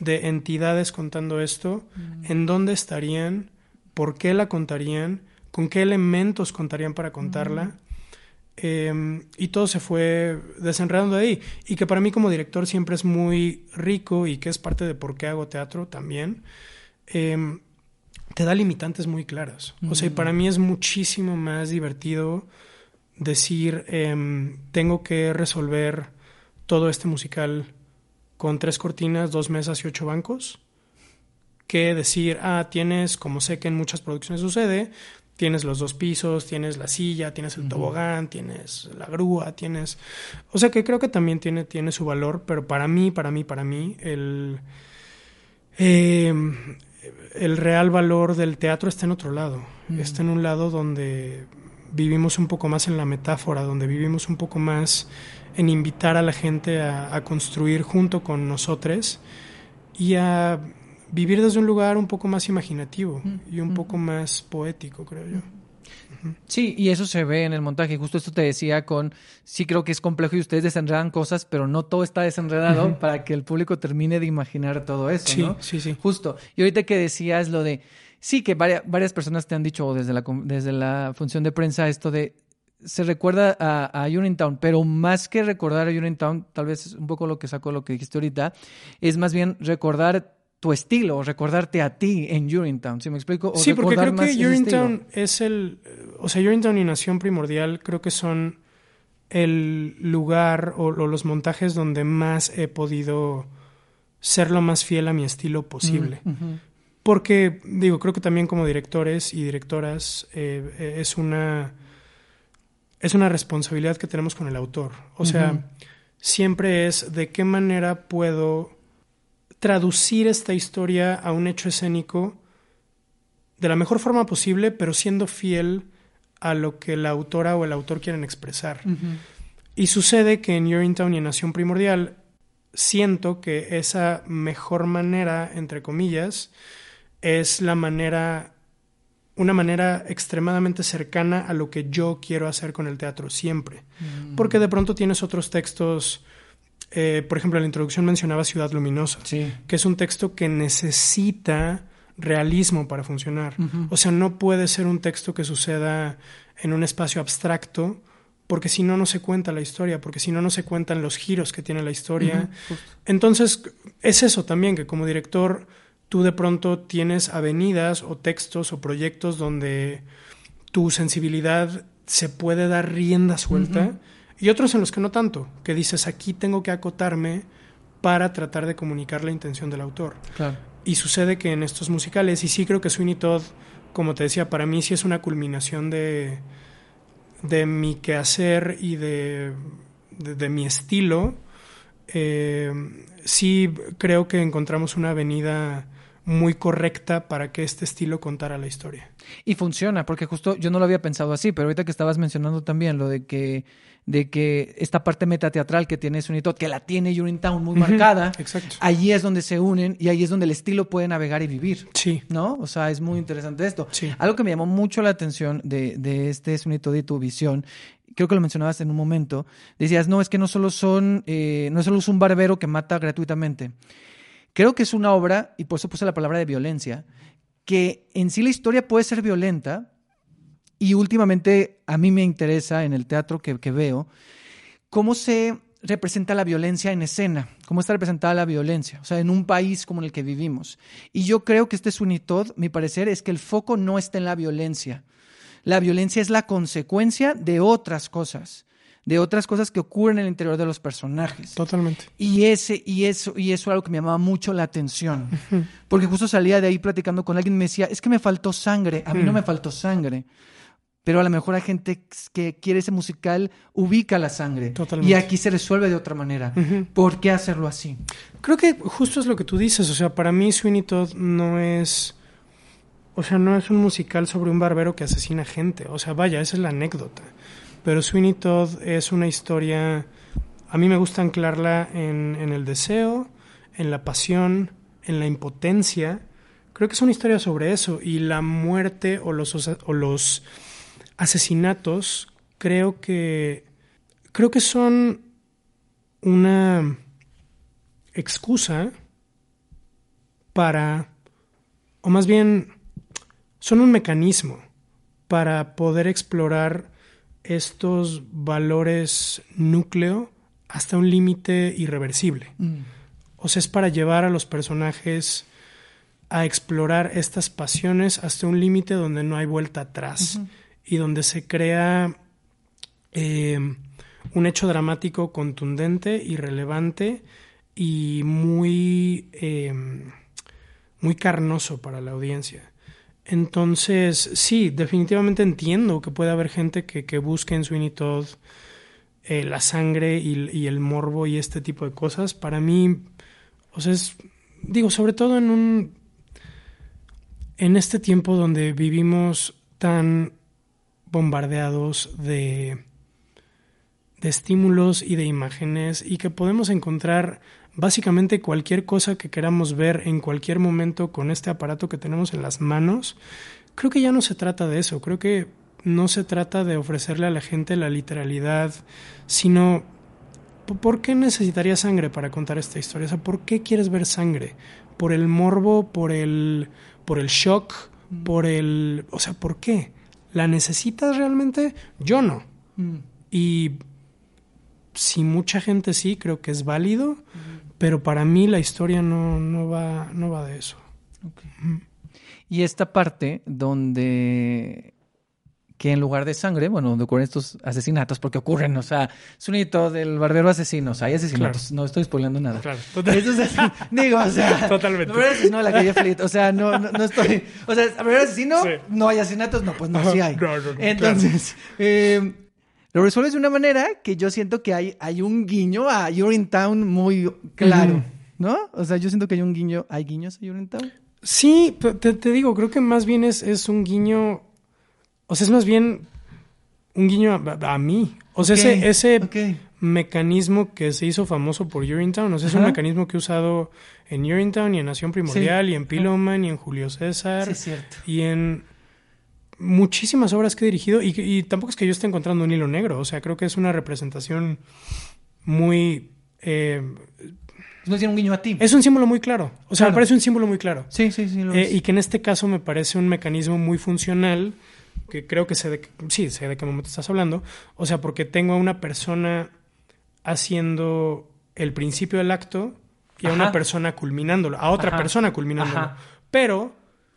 Speaker 4: de entidades contando esto? ¿En dónde estarían? ¿Por qué la contarían? ¿Con qué elementos contarían para contarla? Em, y todo se fue desenredando de ahí. Y que para mí como director siempre es muy rico y que es parte de por qué hago teatro también. Em, te da limitantes muy claras. O sea, para mí es muchísimo más divertido decir, em, tengo que resolver todo este musical con tres cortinas, dos mesas y ocho bancos, que decir, ah, tienes, como sé que en muchas producciones sucede, tienes los dos pisos, tienes la silla, tienes el tobogán, tienes la grúa, tienes... O sea que creo que también tiene, tiene su valor, pero para mí, para mí, para mí, el... Em, el real valor del teatro está en otro lado. Está en un lado donde vivimos un poco más en la metáfora, donde vivimos un poco más en invitar a la gente a, a construir junto con nosotros y a vivir desde un lugar un poco más imaginativo y un poco más poético, creo yo.
Speaker 2: Sí, y eso se ve en el montaje. Justo esto te decía con, sí creo que es complejo y ustedes desenredan cosas, pero no todo está desenredado para que el público termine de imaginar todo eso,
Speaker 4: sí,
Speaker 2: ¿no?
Speaker 4: Sí, sí.
Speaker 2: Justo. Y ahorita que decías lo de, sí, que varias, varias personas te han dicho desde la, desde la función de prensa esto de, se recuerda a, a Uniontown, pero más que recordar a Uniontown, tal vez es un poco lo que saco lo que dijiste ahorita, es más bien recordar tu estilo, recordarte a ti en Urinetown, ¿sí me explico?
Speaker 4: O sí, porque creo que Urinetown es el, o sea, Urinetown y Nación Primordial creo que son el lugar o, los montajes donde más he podido ser lo más fiel a mi estilo posible.
Speaker 2: Mm,
Speaker 4: porque, digo, creo que también como directores y directoras eh, es una es una responsabilidad que tenemos con el autor. O sea, siempre es de qué manera puedo traducir esta historia a un hecho escénico de la mejor forma posible, pero siendo fiel a lo que la autora o el autor quieren expresar. Y sucede que en Urinetown y en Nación Primordial siento que esa mejor manera, entre comillas, es la manera, una manera extremadamente cercana a lo que yo quiero hacer con el teatro siempre.
Speaker 2: Mm.
Speaker 4: Porque de pronto tienes otros textos eh, por ejemplo, en la introducción mencionaba Ciudad Luminosa, que es un texto que necesita realismo para funcionar. O sea, no puede ser un texto que suceda en un espacio abstracto, porque si no, no se cuenta la historia, porque si no, no se cuentan los giros que tiene la historia. Entonces, es eso también, que como director tú de pronto tienes avenidas o textos o proyectos donde tu sensibilidad se puede dar rienda suelta y otros en los que no tanto, que dices aquí tengo que acotarme para tratar de comunicar la intención del autor.
Speaker 2: Claro.
Speaker 4: Y sucede que en estos musicales, y sí creo que Sweeney Todd, como te decía, para mí sí es una culminación de, de mi quehacer y de, de, mi estilo, eh, sí creo que encontramos una avenida muy correcta para que este estilo contara la historia.
Speaker 2: Y funciona, porque justo yo no lo había pensado así, pero ahorita que estabas mencionando también lo de que de que esta parte metateatral que tiene Sunitot, que la tiene Urinetown muy marcada,
Speaker 4: Exacto.
Speaker 2: allí es donde se unen y ahí es donde el estilo puede navegar y vivir.
Speaker 4: Sí.
Speaker 2: ¿No? O sea, es muy interesante esto.
Speaker 4: Sí.
Speaker 2: Algo que me llamó mucho la atención de, de este Sunitot y tu visión creo que lo mencionabas en un momento, decías, no, es que no solo son, eh, no solo es un barbero que mata gratuitamente. Creo que es una obra, y por eso puse la palabra de violencia, que en sí la historia puede ser violenta, y últimamente a mí me interesa en el teatro que, veo cómo se representa la violencia en escena, cómo está representada la violencia, o sea, en un país como el que vivimos. Y yo creo que este es unitod, mi parecer, es que el foco no está en la violencia. La violencia es la consecuencia de otras cosas, de otras cosas que ocurren en el interior de los personajes.
Speaker 4: Totalmente.
Speaker 2: Y ese y eso y eso es algo que me llamaba mucho la atención, porque justo salía de ahí platicando con alguien y me decía, "Es que me faltó sangre, a mí no me faltó sangre." pero a lo mejor hay gente que quiere ese musical, ubica la sangre.
Speaker 4: Totalmente.
Speaker 2: Y aquí se resuelve de otra manera. ¿Por qué hacerlo así?
Speaker 4: Creo que justo es lo que tú dices. O sea, para mí Sweeney Todd no es. O sea, no es un musical sobre un barbero que asesina gente. O sea, vaya, esa es la anécdota. Pero Sweeney Todd es una historia. A mí me gusta anclarla en, en el deseo, en la pasión, en la impotencia. Creo que es una historia sobre eso. Y la muerte o los, o los asesinatos creo que creo que son una excusa para, o más bien, son un mecanismo para poder explorar estos valores núcleo hasta un límite irreversible. O sea, es para llevar a los personajes a explorar estas pasiones hasta un límite donde no hay vuelta atrás y donde se crea eh, un hecho dramático contundente y relevante y muy, eh, muy carnoso para la audiencia. Entonces, sí, definitivamente entiendo que puede haber gente que, que busque en Sweeney Todd eh, la sangre y, y, el morbo y este tipo de cosas. Para mí, o sea, es, digo, sobre todo en un, en este tiempo donde vivimos tan bombardeados de, de estímulos y de imágenes y que podemos encontrar básicamente cualquier cosa que queramos ver en cualquier momento con este aparato que tenemos en las manos, creo que ya no se trata de eso, creo que no se trata de ofrecerle a la gente la literalidad, sino ¿por qué necesitaría sangre para contar esta historia? O sea, ¿por qué quieres ver sangre? ¿Por el morbo? ¿Por el, por el shock? ¿Por el... O sea, ¿por qué? ¿La necesitas realmente? Yo no. Mm. Y si mucha gente sí, creo que es válido, pero para mí la historia no, no, va, no va de eso.
Speaker 2: Y esta parte donde que en lugar de sangre, bueno, donde ocurren estos asesinatos, porque ocurren, o sea, es un hito del barbero asesino, o sea, hay asesinatos, no estoy spoilando nada.
Speaker 4: Claro,
Speaker 2: totalmente. [LAUGHS] digo, o sea,
Speaker 4: totalmente.
Speaker 2: No, la calle Fleet, o sea, no, no, estoy, o sea, barbero asesino, no hay asesinatos, no, pues no, sí hay.
Speaker 4: No, no,
Speaker 2: Entonces, eh, lo resuelves de una manera que yo siento que hay, hay un guiño a Urinetown muy claro, ¿no? O sea, yo siento que hay un guiño, ¿hay guiños a Urinetown?
Speaker 4: Sí, te, te, digo, creo que más bien es, es un guiño, o sea, es más bien un guiño a, a mí. O sea, ese, ese
Speaker 2: okay.
Speaker 4: mecanismo que se hizo famoso por Urinetown, o sea, es un mecanismo que he usado en Urinetown y en Nación Primordial
Speaker 2: Sí.
Speaker 4: y en Piloman y en Julio César
Speaker 2: Sí, es cierto.
Speaker 4: y en muchísimas obras que he dirigido y, y tampoco es que yo esté encontrando un hilo negro, o sea, creo que es una representación muy... eh,
Speaker 2: No tiene un guiño a ti.
Speaker 4: es un símbolo muy claro, o sea,
Speaker 2: Claro.
Speaker 4: me parece un símbolo muy claro.
Speaker 2: Sí, sí, sí. Lo
Speaker 4: Eh,
Speaker 2: es.
Speaker 4: y que en este caso me parece un mecanismo muy funcional, que creo que sé de, sí, sé de qué momento estás hablando, o sea, porque tengo a una persona haciendo el principio del acto y a una persona culminándolo, a otra
Speaker 2: Ajá.
Speaker 4: persona culminándolo,
Speaker 2: Ajá.
Speaker 4: pero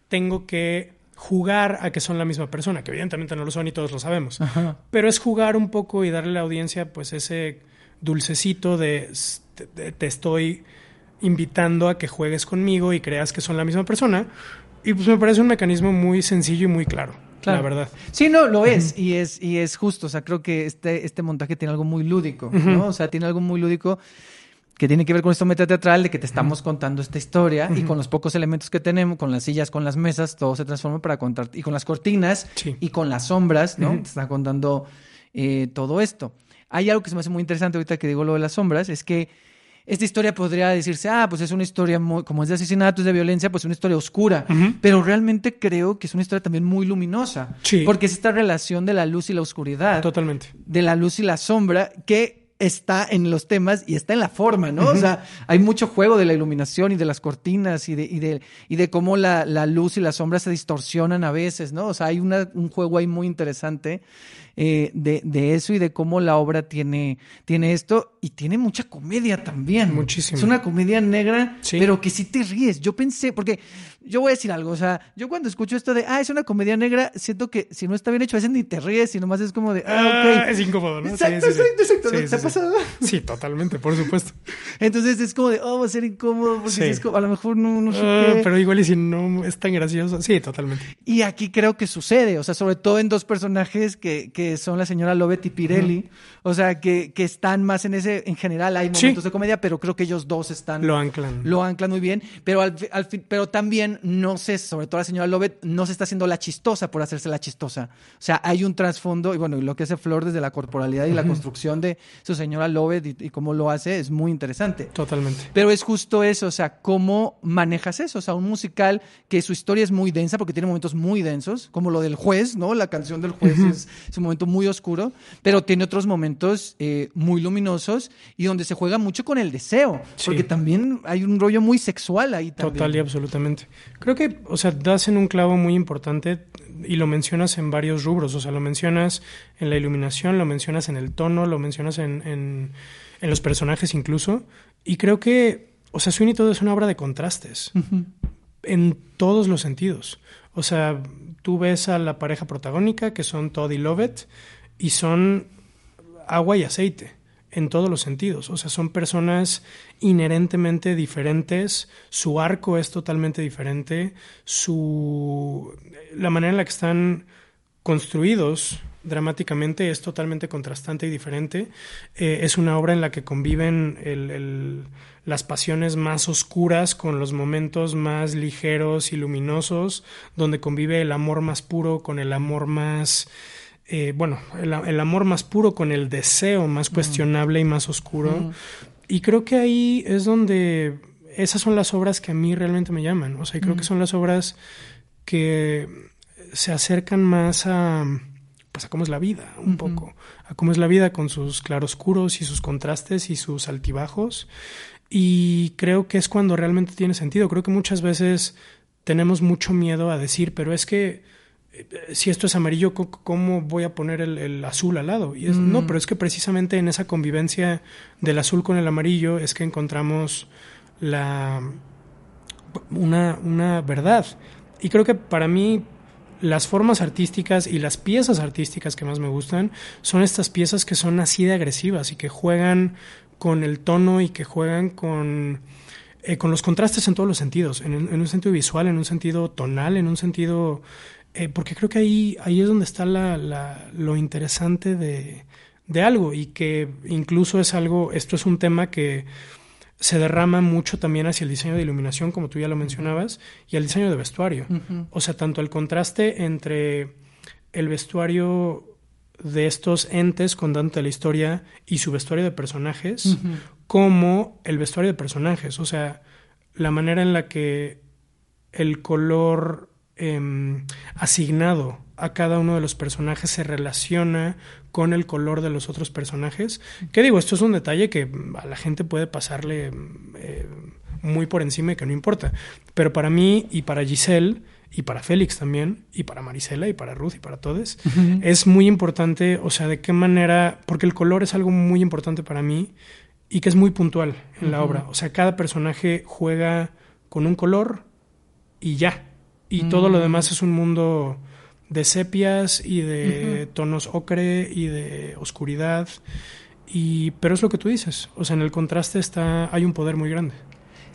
Speaker 4: tengo que jugar a que son la misma persona, que evidentemente no lo son y todos lo sabemos,
Speaker 2: Ajá.
Speaker 4: pero es jugar un poco y darle a la audiencia pues ese dulcecito de, te estoy invitando a que juegues conmigo y creas que son la misma persona. Y pues me parece un mecanismo muy sencillo y muy claro,
Speaker 2: Claro.
Speaker 4: la verdad.
Speaker 2: Sí, no, lo es, y es, y es justo. O sea, creo que este, este montaje tiene algo muy lúdico, ¿no? O sea, tiene algo muy lúdico que tiene que ver con esto metateatral de que te estamos contando esta historia y con los pocos elementos que tenemos, con las sillas, con las mesas, todo se transforma para contar, y con las cortinas
Speaker 4: Sí.
Speaker 2: y con las sombras, ¿no? Te está contando eh, todo esto. Hay algo que se me hace muy interesante ahorita que digo lo de las sombras, es que esta historia podría decirse, ah, pues es una historia muy, como es de asesinatos, de violencia, pues es una historia oscura. Pero realmente creo que es una historia también muy luminosa.
Speaker 4: Sí.
Speaker 2: Porque es esta relación de la luz y la oscuridad,
Speaker 4: Totalmente.
Speaker 2: de la luz y la sombra, que está en los temas y está en la forma, ¿no? O sea, hay mucho juego de la iluminación y de las cortinas y de, y de, y de cómo la, la luz y la sombra se distorsionan a veces, ¿no? O sea, hay una- un juego ahí muy interesante eh, de, de eso y de cómo la obra tiene, tiene esto y tiene mucha comedia también.
Speaker 4: Muchísimo.
Speaker 2: Es una comedia negra,
Speaker 4: Sí.
Speaker 2: pero que sí te ríes. Yo pensé, porque yo voy a decir algo, o sea, yo cuando escucho esto de, ah, es una comedia negra, siento que si no está bien hecho, a veces ni te ríes, y nomás es como de, ah, ok.
Speaker 4: Ah, es incómodo, ¿no?
Speaker 2: Exacto, exacto, exacto. ¿No te ha pasado?
Speaker 4: Sí, totalmente, por supuesto.
Speaker 2: Entonces es como de, oh, va a ser incómodo, porque es como- a lo mejor no, no sé
Speaker 4: Ah,
Speaker 2: qué.
Speaker 4: pero igual y si no es tan gracioso. Sí, totalmente.
Speaker 2: Y aquí creo que sucede, o sea, sobre todo en dos personajes que, que son la señora Lovett y Pirelli, o sea, que, que están más en ese, en general hay
Speaker 4: Sí.
Speaker 2: momentos de comedia, pero creo que ellos dos están...
Speaker 4: Lo anclan.
Speaker 2: Lo anclan muy bien, pero al, al fin- pero también no sé, sobre todo la señora Lovett, no se está haciendo la chistosa por hacerse la chistosa. O sea, hay un trasfondo, y bueno, lo que hace Flor desde la corporalidad y la construcción de tu señora Lovett y, y cómo lo hace es muy interesante.
Speaker 4: Totalmente.
Speaker 2: Pero es justo eso, o sea, cómo manejas eso. O sea, un musical que su historia es muy densa porque tiene momentos muy densos, como lo del juez, ¿no? La canción del juez es, es un momento muy oscuro, pero tiene otros momentos eh, muy luminosos y donde se juega mucho con el deseo,
Speaker 4: Sí.
Speaker 2: porque también hay un rollo muy sexual ahí también.
Speaker 4: Total y absolutamente. Creo que, o sea, das en un clavo muy importante y lo mencionas en varios rubros. O sea, lo mencionas en la iluminación, lo mencionas en el tono, lo mencionas en, en, en los personajes incluso. Y creo que, o sea, Sweeney Todd es una obra de contrastes en todos los sentidos. O sea, tú ves a la pareja protagónica, que son Todd y Lovett, y son agua y aceite en todos los sentidos. O sea, son personas inherentemente diferentes, su arco es totalmente diferente, su la manera en la que están construidos dramáticamente es totalmente contrastante y diferente. Eh, es una obra en la que conviven el- el- las pasiones más oscuras con los momentos más ligeros y luminosos, donde convive el amor más puro con el amor más... eh, bueno, el, el amor más puro con el deseo más cuestionable y más oscuro. Y creo que ahí es donde esas son las obras que a mí realmente me llaman. O sea, y creo que son las obras que se acercan más a, pues, a cómo es la vida, un poco. A cómo es la vida con sus claroscuros y sus contrastes y sus altibajos. Y creo que es cuando realmente tiene sentido. Creo que muchas veces tenemos mucho miedo a decir, pero es que eh, si esto es amarillo, ¿cómo voy a poner el, el azul al lado? Y es,
Speaker 2: Mm.
Speaker 4: No, pero es que precisamente en esa convivencia del azul con el amarillo es que encontramos la una, una verdad. Y creo que para mí las formas artísticas y las piezas artísticas que más me gustan son estas piezas que son así de agresivas y que juegan con el tono y que juegan con, eh, con los contrastes en todos los sentidos, en, un- en un sentido visual, en un sentido tonal, en un sentido... eh, porque creo que ahí, ahí es donde está la, la- lo interesante de, de algo y que incluso es algo, esto es un tema que se derrama mucho también hacia el diseño de iluminación, como tú ya lo mencionabas, y el diseño de vestuario. O sea, tanto el contraste entre el vestuario de estos entes contando la historia y su vestuario de personajes, como el vestuario de personajes. O sea, la manera en la que el color em, asignado a cada uno de los personajes se relaciona con el color de los otros personajes. Que digo, esto es un detalle que a la gente puede pasarle eh, muy por encima y que no importa. Pero para mí y para Giselle y para Félix también, y para Marisela y para Ruth y para todos, es muy importante, o sea, de qué manera, porque el color es algo muy importante para mí y que es muy puntual en la obra. O sea, cada personaje juega con un color y ya. Y todo lo demás es un mundo de sepias y de tonos ocre y de oscuridad. Y, pero es lo que tú dices. O sea, en el contraste está, hay un poder muy grande.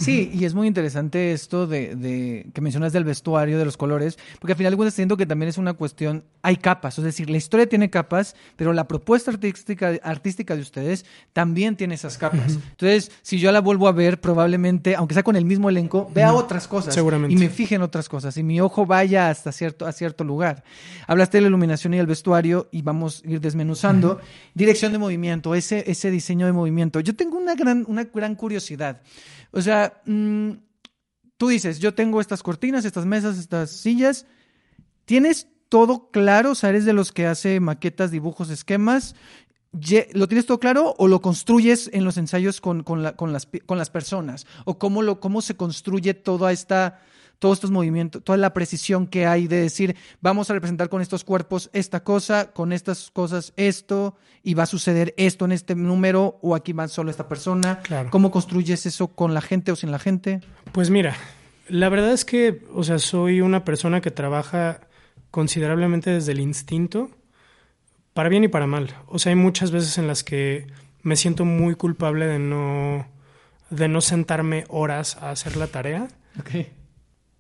Speaker 2: Sí, y es muy interesante esto de, de que mencionas del vestuario, de los colores, porque al final de cuentas siento que también es una cuestión, hay capas, es decir, la historia tiene capas, pero la propuesta artística, artística de ustedes también tiene esas capas. Entonces, si yo la vuelvo a ver, probablemente, aunque sea con el mismo elenco, vea otras cosas.
Speaker 4: Seguramente.
Speaker 2: Y me fije en otras cosas, y mi ojo vaya hasta cierto, a cierto lugar. Hablaste de la iluminación y el vestuario, y vamos a ir desmenuzando. Dirección de movimiento, ese, ese diseño de movimiento. Yo tengo una gran, una gran curiosidad. O sea, mm, tú dices, yo tengo estas cortinas, estas mesas, estas sillas. ¿Tienes todo claro? O sea, eres de los que hace maquetas, dibujos, esquemas. ¿Lo tienes todo claro o lo construyes en los ensayos con, con, la- con las, con las personas? ¿O cómo, cómo se construye toda esta, todos estos movimientos, toda la precisión que hay de decir, vamos a representar con estos cuerpos esta cosa, con estas cosas esto, y va a suceder esto en este número, o aquí va solo esta persona?
Speaker 4: Claro.
Speaker 2: ¿Cómo construyes eso con la gente o sin la gente?
Speaker 4: Pues mira, la verdad es que, o sea, soy una persona que trabaja considerablemente desde el instinto, para bien y para mal. O sea, hay muchas veces en las que me siento muy culpable de no, de no sentarme horas a hacer la tarea,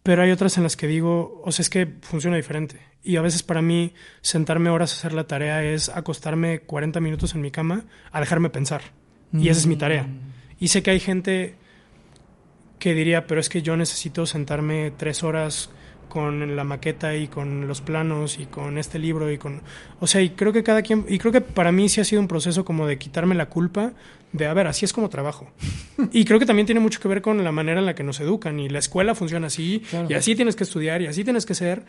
Speaker 4: pero hay otras en las que digo, o sea, es que funciona diferente. Y a veces para mí sentarme horas a hacer la tarea es acostarme 40 minutos en mi cama a dejarme pensar. Y esa es mi tarea. Y sé que hay gente que diría, pero es que yo necesito sentarme tres horas con la maqueta y con los planos y con este libro y con o sea y creo que cada quien y creo que para mí sí ha sido un proceso como de quitarme la culpa de a ver así es como trabajo. [LAUGHS] Y creo que también tiene mucho que ver con la manera en la que nos educan y la escuela funciona así
Speaker 2: Claro.
Speaker 4: y así tienes que estudiar y así tienes que ser.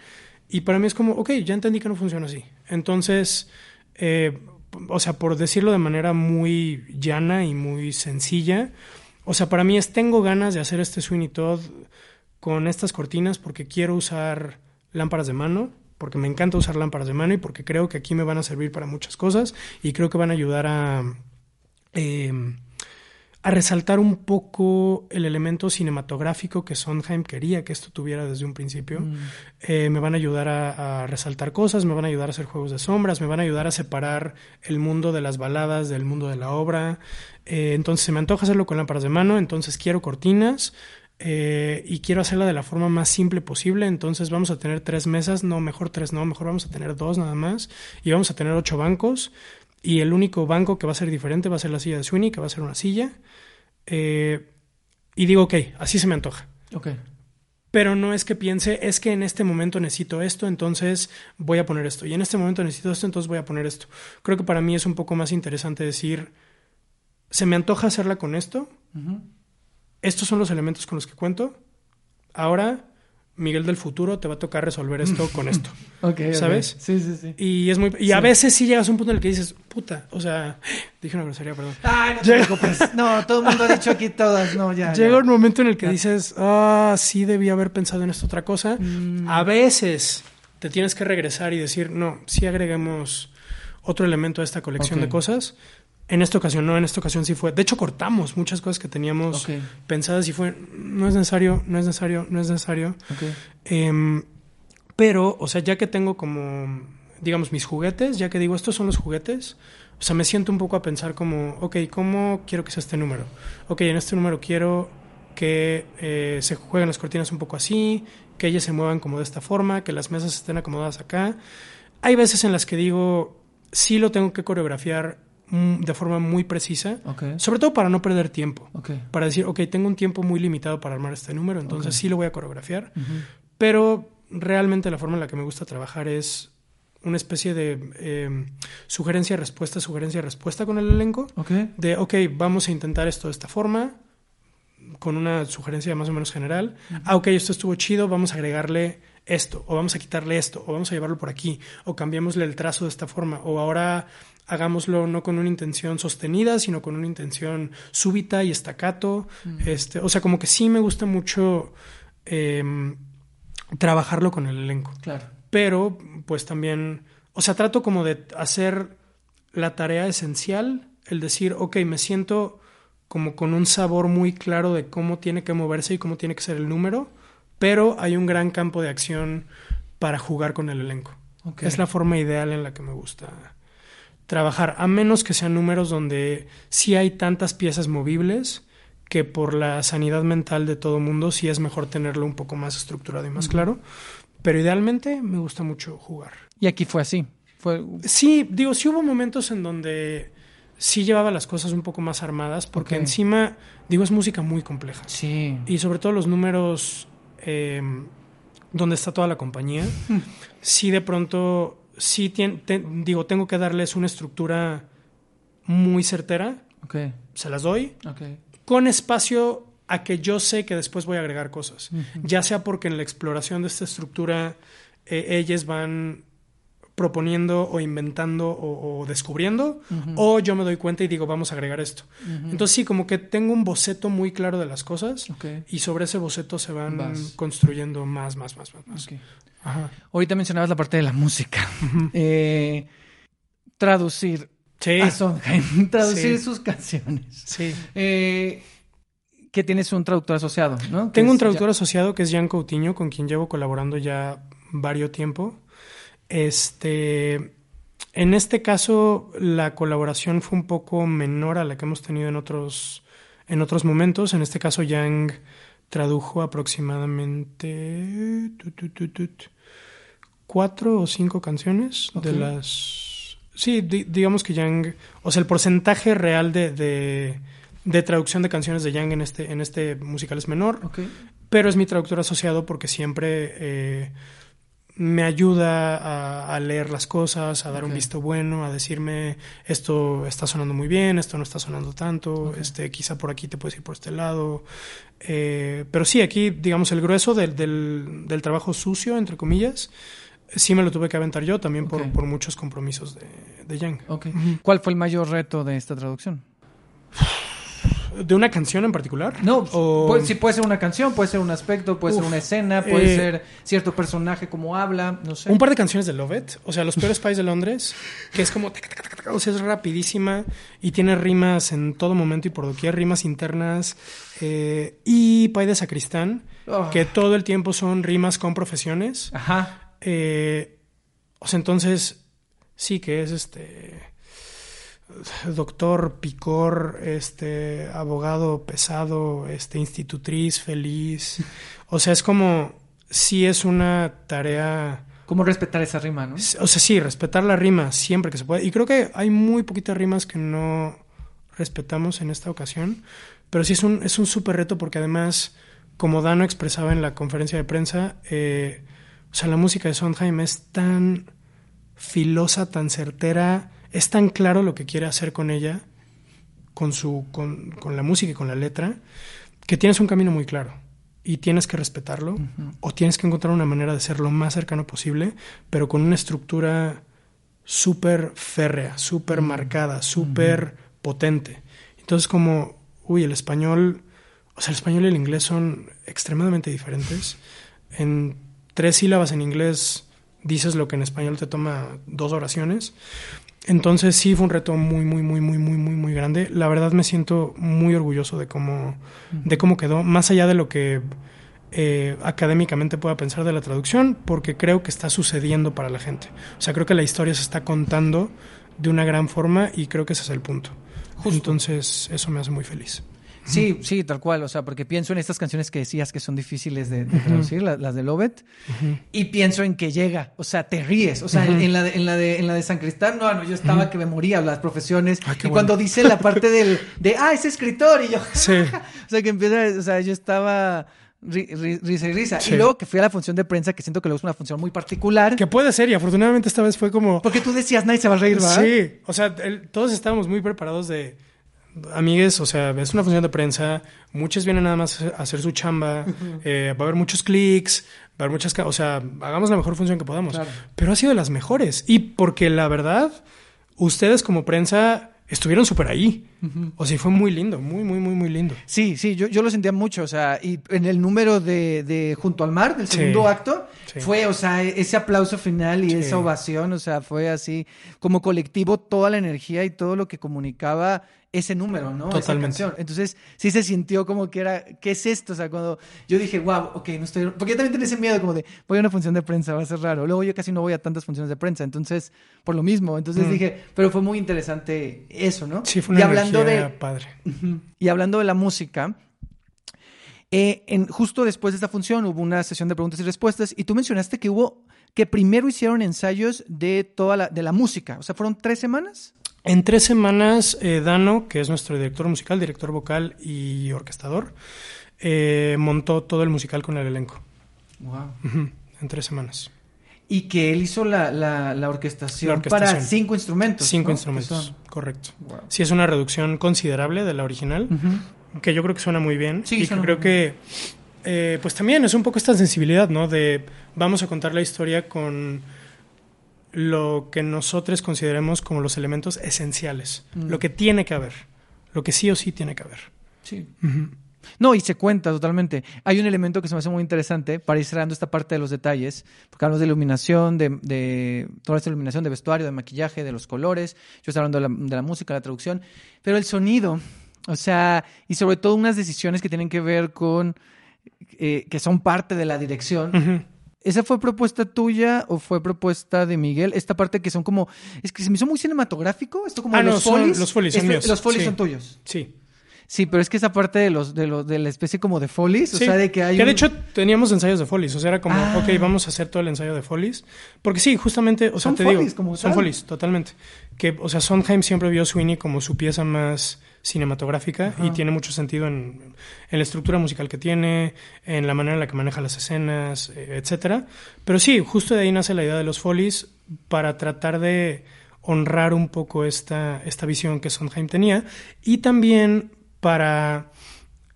Speaker 4: Y para mí es como ok ya entendí que no funciona así. Entonces eh, o sea por decirlo de manera muy llana y muy sencilla o sea para mí es tengo ganas de hacer este Sweeney Todd con estas cortinas porque quiero usar lámparas de mano, porque me encanta usar lámparas de mano y porque creo que aquí me van a servir para muchas cosas y creo que van a ayudar a, eh, a resaltar un poco el elemento cinematográfico que Sondheim quería que esto tuviera desde un principio. Eh, me van a ayudar a, a resaltar cosas, me van a ayudar a hacer juegos de sombras, me van a ayudar a separar el mundo de las baladas del mundo de la obra. Eh, entonces se me antoja hacerlo con lámparas de mano, entonces quiero cortinas. Eh, y quiero hacerla de la forma más simple posible, entonces vamos a tener tres mesas, no, mejor tres, no, mejor vamos a tener dos nada más, y vamos a tener ocho bancos, y el único banco que va a ser diferente va a ser la silla de Sweeney, que va a ser una silla, eh, y digo, ok, así se me antoja.
Speaker 2: Ok.
Speaker 4: Pero no es que piense, es que en este momento necesito esto, entonces voy a poner esto. Y en este momento necesito esto, entonces voy a poner esto. Creo que para mí es un poco más interesante decir, se me antoja hacerla con esto. Estos son los elementos con los que cuento. Ahora, Miguel del futuro te va a tocar resolver esto con esto. [LAUGHS]
Speaker 2: Ok.
Speaker 4: ¿Sabes?
Speaker 2: Sí, sí, sí.
Speaker 4: Y es muy y a veces sí llegas a un punto en el que dices, puta, o sea, [GASPS] dije una grosería, perdón.
Speaker 2: Ay, no te preocupes. [LAUGHS] No, todo el mundo ha dicho aquí todas. No, ya.
Speaker 4: Llega
Speaker 2: ya.
Speaker 4: un momento en el que
Speaker 2: Ya.
Speaker 4: dices, ah, sí debí haber pensado en esta otra cosa.
Speaker 2: Mm.
Speaker 4: A veces te tienes que regresar y decir, no, sí agreguemos otro elemento a esta colección de cosas. En esta ocasión no, en esta ocasión sí fue. De hecho, cortamos muchas cosas que teníamos pensadas y fue, no es necesario, no es necesario, no es necesario.
Speaker 2: Ok.
Speaker 4: Em, pero, o sea, ya que tengo como, digamos, mis juguetes, ya que digo, estos son los juguetes, o sea, me siento un poco a pensar como, ok, ¿cómo quiero que sea este número? Ok, en este número quiero que eh, se jueguen las cortinas un poco así, que ellas se muevan como de esta forma, que las mesas estén acomodadas acá. Hay veces en las que digo, sí lo tengo que coreografiar de forma muy precisa, sobre todo para no perder tiempo. Para decir, ok, tengo un tiempo muy limitado para armar este número, entonces sí lo voy a coreografiar. Pero realmente la forma en la que me gusta trabajar es una especie de eh, sugerencia-respuesta, sugerencia-respuesta con el elenco. De, ok, vamos a intentar esto de esta forma, con una sugerencia más o menos general. Ah, ok, esto estuvo chido, vamos a agregarle esto, o vamos a quitarle esto, o vamos a llevarlo por aquí, o cambiémosle el trazo de esta forma, o ahora hagámoslo no con una intención sostenida, sino con una intención súbita y estacato. Este, o sea, como que sí me gusta mucho em, trabajarlo con el elenco
Speaker 2: Claro.
Speaker 4: pero pues también, o sea, trato como de hacer la tarea esencial, el decir, ok, me siento como con un sabor muy claro de cómo tiene que moverse y cómo tiene que ser el número, pero hay un gran campo de acción para jugar con el elenco. Es la forma ideal en la que me gusta trabajar, a menos que sean números donde sí hay tantas piezas movibles que por la sanidad mental de todo mundo sí es mejor tenerlo un poco más estructurado y más claro. Pero idealmente me gusta mucho jugar.
Speaker 2: Y aquí fue así. Fue.
Speaker 4: Sí, digo, sí hubo momentos en donde sí llevaba las cosas un poco más armadas, porque encima, digo, es música muy compleja.
Speaker 2: Sí.
Speaker 4: Y sobre todo los números eh, donde está toda la compañía, [LAUGHS] sí de pronto, sí digo, tengo que darles una estructura muy certera,
Speaker 2: Ok.
Speaker 4: se las doy,
Speaker 2: Ok.
Speaker 4: con espacio a que yo sé que después voy a agregar cosas. Ya sea porque en la exploración de esta estructura eh, ellas van proponiendo o inventando o, o descubriendo, o yo me doy cuenta y digo, vamos a agregar esto. Entonces sí, como que tengo un boceto muy claro de las cosas y sobre ese boceto se van
Speaker 2: Vas.
Speaker 4: construyendo más, más, más, más. más.
Speaker 2: Ok.
Speaker 4: Ajá.
Speaker 2: Ahorita mencionabas la parte de la música. [LAUGHS] Eh, traducir
Speaker 4: Sí,
Speaker 2: a Sondheim, [LAUGHS] traducir
Speaker 4: Sí.
Speaker 2: sus canciones.
Speaker 4: sí.
Speaker 2: Eh, que tienes un traductor asociado, ¿no?
Speaker 4: Tengo un traductor
Speaker 2: ya-
Speaker 4: asociado que es Jan Coutinho, con quien llevo colaborando ya varios tiempo. Este, en este caso, la colaboración fue un poco menor a la que hemos tenido en otros, en otros momentos. En este caso, Yang tradujo aproximadamente cuatro o cinco canciones de las... Sí, di- digamos que Yang... O sea, el porcentaje real de, de, de traducción de canciones de Yang en este, en este musical es menor.
Speaker 2: Ok.
Speaker 4: pero es mi traductor asociado porque siempre eh, me ayuda a, a leer las cosas, a dar un visto bueno, a decirme esto está sonando muy bien, esto no está sonando tanto, este quizá por aquí te puedes ir por este lado. Eh, pero sí, aquí, digamos, el grueso del, del, del trabajo sucio, entre comillas, sí me lo tuve que aventar yo también por, por muchos compromisos de, de Yang.
Speaker 2: ¿Cuál fue el mayor reto de esta traducción? [SIGHS]
Speaker 4: ¿De una canción en particular?
Speaker 2: No,
Speaker 4: O-
Speaker 2: puede, sí, puede ser una canción, puede ser un aspecto, puede ser una escena, puede
Speaker 4: eh,
Speaker 2: ser cierto personaje como habla, no sé.
Speaker 4: Un par de canciones de Love It, o sea, Los Peores Pies de Londres, que es como, o sea, es rapidísima y tiene rimas en todo momento y por doquier, rimas internas. eh, y Pie de Sacristán,
Speaker 2: Oh.
Speaker 4: que todo el tiempo son rimas con profesiones.
Speaker 2: Ajá.
Speaker 4: Eh, o sea, entonces, sí que es este doctor, picor, este abogado pesado, este institutriz feliz. O sea, es como sí es una tarea
Speaker 2: ¿Cómo respetar esa rima, no?
Speaker 4: o sea, sí, respetar la rima siempre que se puede. Y creo que hay muy poquitas rimas que no respetamos en esta ocasión. Pero sí es un, es un súper reto porque además, como Dano expresaba en la conferencia de prensa, eh, o sea, la música de Sondheim es tan filosa, tan certera, es tan claro lo que quiere hacer con ella, con, su, con, con la música y con la letra, que tienes un camino muy claro y tienes que respetarlo o tienes que encontrar una manera de ser lo más cercano posible, pero con una estructura súper férrea, súper marcada, súper potente. Entonces como, uy, el español, o sea, el español y el inglés son extremadamente diferentes. En tres sílabas en inglés dices lo que en español te toma dos oraciones. Entonces sí fue un reto muy, muy, muy, muy, muy, muy, muy grande. La verdad me siento muy orgulloso de cómo, de cómo quedó, más allá de lo que eh, académicamente pueda pensar de la traducción, porque creo que está sucediendo para la gente. O sea, creo que la historia se está contando de una gran forma y creo que ese es el punto. Entonces eso me hace muy feliz.
Speaker 2: Sí, sí, tal cual. O sea, porque pienso en estas canciones que decías que son difíciles de, de traducir, la- las de Lovett, y pienso en que llega. O sea, te ríes. O sea, en- en, la de, en, la de, en la de San Cristán, no, no, yo estaba que me moría las profesiones.
Speaker 4: Ay,
Speaker 2: y cuando dice la parte del, de, [LAUGHS] ah, es escritor, y yo,
Speaker 4: Sí. [LAUGHS]
Speaker 2: o sea, que empieza, o sea, yo estaba ri- ri- risa y risa.
Speaker 4: Sí.
Speaker 2: Y luego que fui a la función de prensa, que siento que luego es una función muy particular.
Speaker 4: Que puede ser y afortunadamente esta vez fue como...
Speaker 2: Porque tú decías, nadie se va a reír, ¿verdad?
Speaker 4: Sí, o sea, el- todos estábamos muy preparados de amigues, o sea, es una función de prensa, muchos vienen nada más a hacer su chamba, eh, va a haber muchos clics, va a haber muchas, o sea, hagamos la mejor función que podamos.
Speaker 2: Claro.
Speaker 4: Pero ha sido de las mejores y porque la verdad, ustedes como prensa estuvieron súper ahí. O sea, y fue muy lindo, muy, muy, muy, muy lindo.
Speaker 2: Sí, sí, yo, yo lo sentía mucho, o sea, y en el número de, de Junto al Mar, del
Speaker 4: Sí.
Speaker 2: segundo acto,
Speaker 4: Sí.
Speaker 2: fue, o sea, ese aplauso final y
Speaker 4: Sí.
Speaker 2: esa ovación, o sea, fue así, como colectivo, toda la energía y todo lo que comunicaba ese número, ¿no? Esa
Speaker 4: Totalmente.
Speaker 2: canción. Entonces, sí se sintió como que era, ¿qué es esto? O sea, cuando yo dije, wow, ok, no estoy... Porque yo también tenía ese miedo como de, voy a una función de prensa, va a ser raro. Luego yo casi no voy a tantas funciones de prensa, entonces, por lo mismo. Entonces
Speaker 4: Mm.
Speaker 2: dije, pero fue muy interesante eso, ¿no?
Speaker 4: Sí, fue una
Speaker 2: y hablando
Speaker 4: energía
Speaker 2: de,
Speaker 4: padre.
Speaker 2: y hablando de la música, eh, en, justo después de esta función hubo una sesión de preguntas y respuestas y tú mencionaste que hubo, que primero hicieron ensayos de toda la, de la música. O sea, ¿fueron tres semanas?
Speaker 4: En tres semanas, eh, Dano, que es nuestro director musical, director vocal y orquestador, eh, montó todo el musical con el elenco.
Speaker 2: Wow.
Speaker 4: En tres semanas.
Speaker 2: Y que él hizo la, la, la orquestación,
Speaker 4: La orquestación.
Speaker 2: para cinco instrumentos.
Speaker 4: Cinco
Speaker 2: ¿no?
Speaker 4: instrumentos, correcto.
Speaker 2: Wow.
Speaker 4: Sí, es una reducción considerable de la original,
Speaker 2: Ujú.
Speaker 4: que yo creo que suena muy bien.
Speaker 2: Sí,
Speaker 4: y que creo que, eh, pues también es un poco esta sensibilidad, ¿no? De vamos a contar la historia con lo que nosotros consideremos como los elementos esenciales,
Speaker 2: Mm.
Speaker 4: lo que tiene que haber, lo que sí o sí tiene que haber.
Speaker 2: Sí. No, y se cuenta totalmente. Hay un elemento que se me hace muy interesante para ir cerrando esta parte de los detalles, porque hablamos de iluminación, de, de toda esta iluminación, de vestuario, de maquillaje, de los colores. Yo estoy hablando de la, de la música, la traducción, pero el sonido, o sea, y sobre todo unas decisiones que tienen que ver con, eh, que son parte de la dirección.
Speaker 4: Ujú.
Speaker 2: ¿Esa fue propuesta tuya o fue propuesta de Miguel? Esta parte que son como, es que se me hizo muy cinematográfico, esto como
Speaker 4: Ah,
Speaker 2: de
Speaker 4: no,
Speaker 2: los
Speaker 4: son-
Speaker 2: folies.
Speaker 4: los folies son
Speaker 2: Esto-
Speaker 4: míos,
Speaker 2: Los folies
Speaker 4: sí.
Speaker 2: son tuyos.
Speaker 4: Sí.
Speaker 2: Sí, pero es que esa parte de los de los de la especie como de folies, o sea, de que hay
Speaker 4: de
Speaker 2: un-
Speaker 4: hecho teníamos ensayos de folies, o sea, era como,
Speaker 2: Ah.
Speaker 4: ok, vamos a hacer todo el ensayo de folies, porque sí, justamente, o sea,
Speaker 2: Son
Speaker 4: te
Speaker 2: folies
Speaker 4: digo,
Speaker 2: como
Speaker 4: son
Speaker 2: tal.
Speaker 4: folies, totalmente. Que, o sea, Sondheim siempre vio Sweeney como su pieza más cinematográfica y tiene mucho sentido en, en, la estructura musical que tiene, en la manera en la que maneja las escenas, eh, etcétera. Pero sí, justo de ahí nace la idea de los Follies para tratar de honrar un poco esta, esta visión que Sondheim tenía y también para,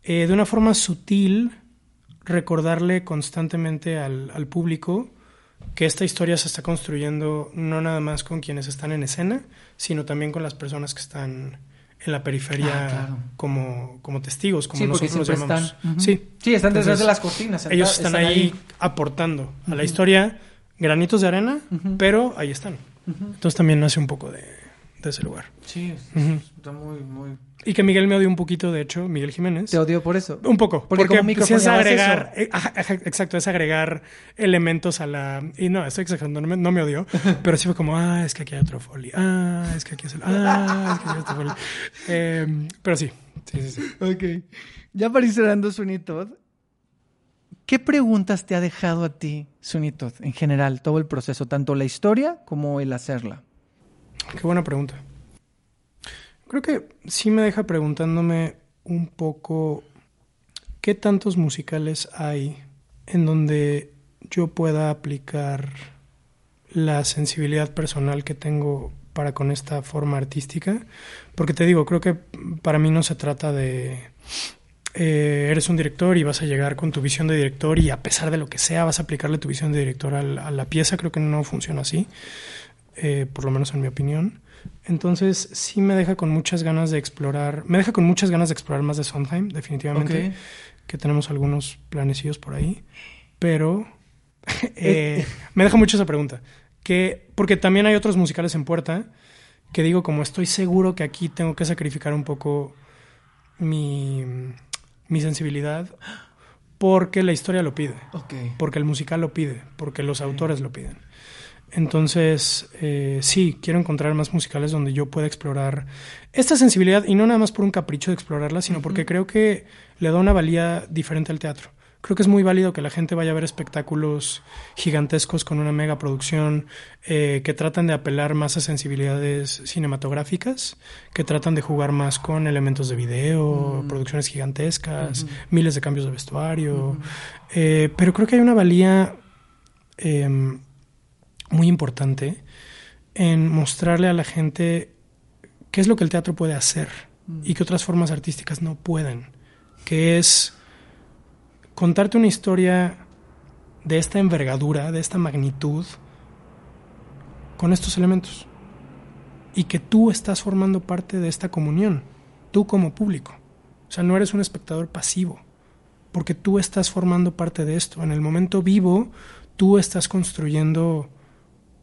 Speaker 4: eh, de una forma sutil, recordarle constantemente al, al público que esta historia se está construyendo no nada más con quienes están en escena, sino también con las personas que están en la periferia
Speaker 2: Ah,
Speaker 4: como, como testigos, como
Speaker 2: Sí,
Speaker 4: nosotros los llamamos.
Speaker 2: están.
Speaker 4: Sí,
Speaker 2: Sí, están detrás
Speaker 4: Entonces,
Speaker 2: de las cortinas.
Speaker 4: ellos están, ahí, aportando a la historia granitos de arena, pero ahí están. Entonces también nace un poco de, de ese lugar.
Speaker 2: Sí, está muy, muy...
Speaker 4: Y que Miguel me odió un poquito, de hecho, Miguel Jiménez.
Speaker 2: Te odio por eso.
Speaker 4: Un poco.
Speaker 2: Porque como
Speaker 4: sí es agregar.
Speaker 2: eso.
Speaker 4: eh, ajá, ajá, exacto, es agregar elementos a la. Y no, estoy exagerando, no me, no me odió. [LAUGHS] pero sí fue como, ah, es que aquí hay otro folio. Ah, es que aquí es el. Ah, es que aquí hay otro folio. [LAUGHS] Eh, pero sí, sí, sí. sí.
Speaker 2: Ok. Ya para ir cerrando, Todd, ¿qué preguntas te ha dejado a ti, Todd, en general, todo el proceso, tanto la historia como el hacerla?
Speaker 4: Qué buena pregunta. Creo que sí me deja preguntándome un poco qué tantos musicales hay en donde yo pueda aplicar la sensibilidad personal que tengo para con esta forma artística. Porque te digo, creo que para mí no se trata de eh, eres un director y vas a llegar con tu visión de director y a pesar de lo que sea vas a aplicarle tu visión de director al- a la pieza. Creo que no funciona así eh, por lo menos en mi opinión. Entonces sí me deja con muchas ganas de explorar, me deja con muchas ganas de explorar más de Sondheim, definitivamente, que tenemos algunos planecillos por ahí, pero [LAUGHS] eh, me deja mucho esa pregunta, que, porque también hay otros musicales en puerta, que digo, como estoy seguro que aquí tengo que sacrificar un poco mi, mi sensibilidad, porque la historia lo pide porque el musical lo pide, porque los autores lo piden. Entonces, eh, sí, quiero encontrar más musicales donde yo pueda explorar esta sensibilidad y no nada más por un capricho de explorarla, sino porque creo que le da una valía diferente al teatro. Creo que es muy válido que la gente vaya a ver espectáculos gigantescos con una mega producción eh, que tratan de apelar más a sensibilidades cinematográficas, que tratan de jugar más con elementos de video, producciones gigantescas, miles de cambios de vestuario. Eh, pero creo que hay una valía em, muy importante en mostrarle a la gente qué es lo que el teatro puede hacer y que otras formas artísticas no pueden, que es contarte una historia de esta envergadura, de esta magnitud, con estos elementos. Y que tú estás formando parte de esta comunión, tú como público. O sea, no eres un espectador pasivo, porque tú estás formando parte de esto. En el momento vivo, tú estás construyendo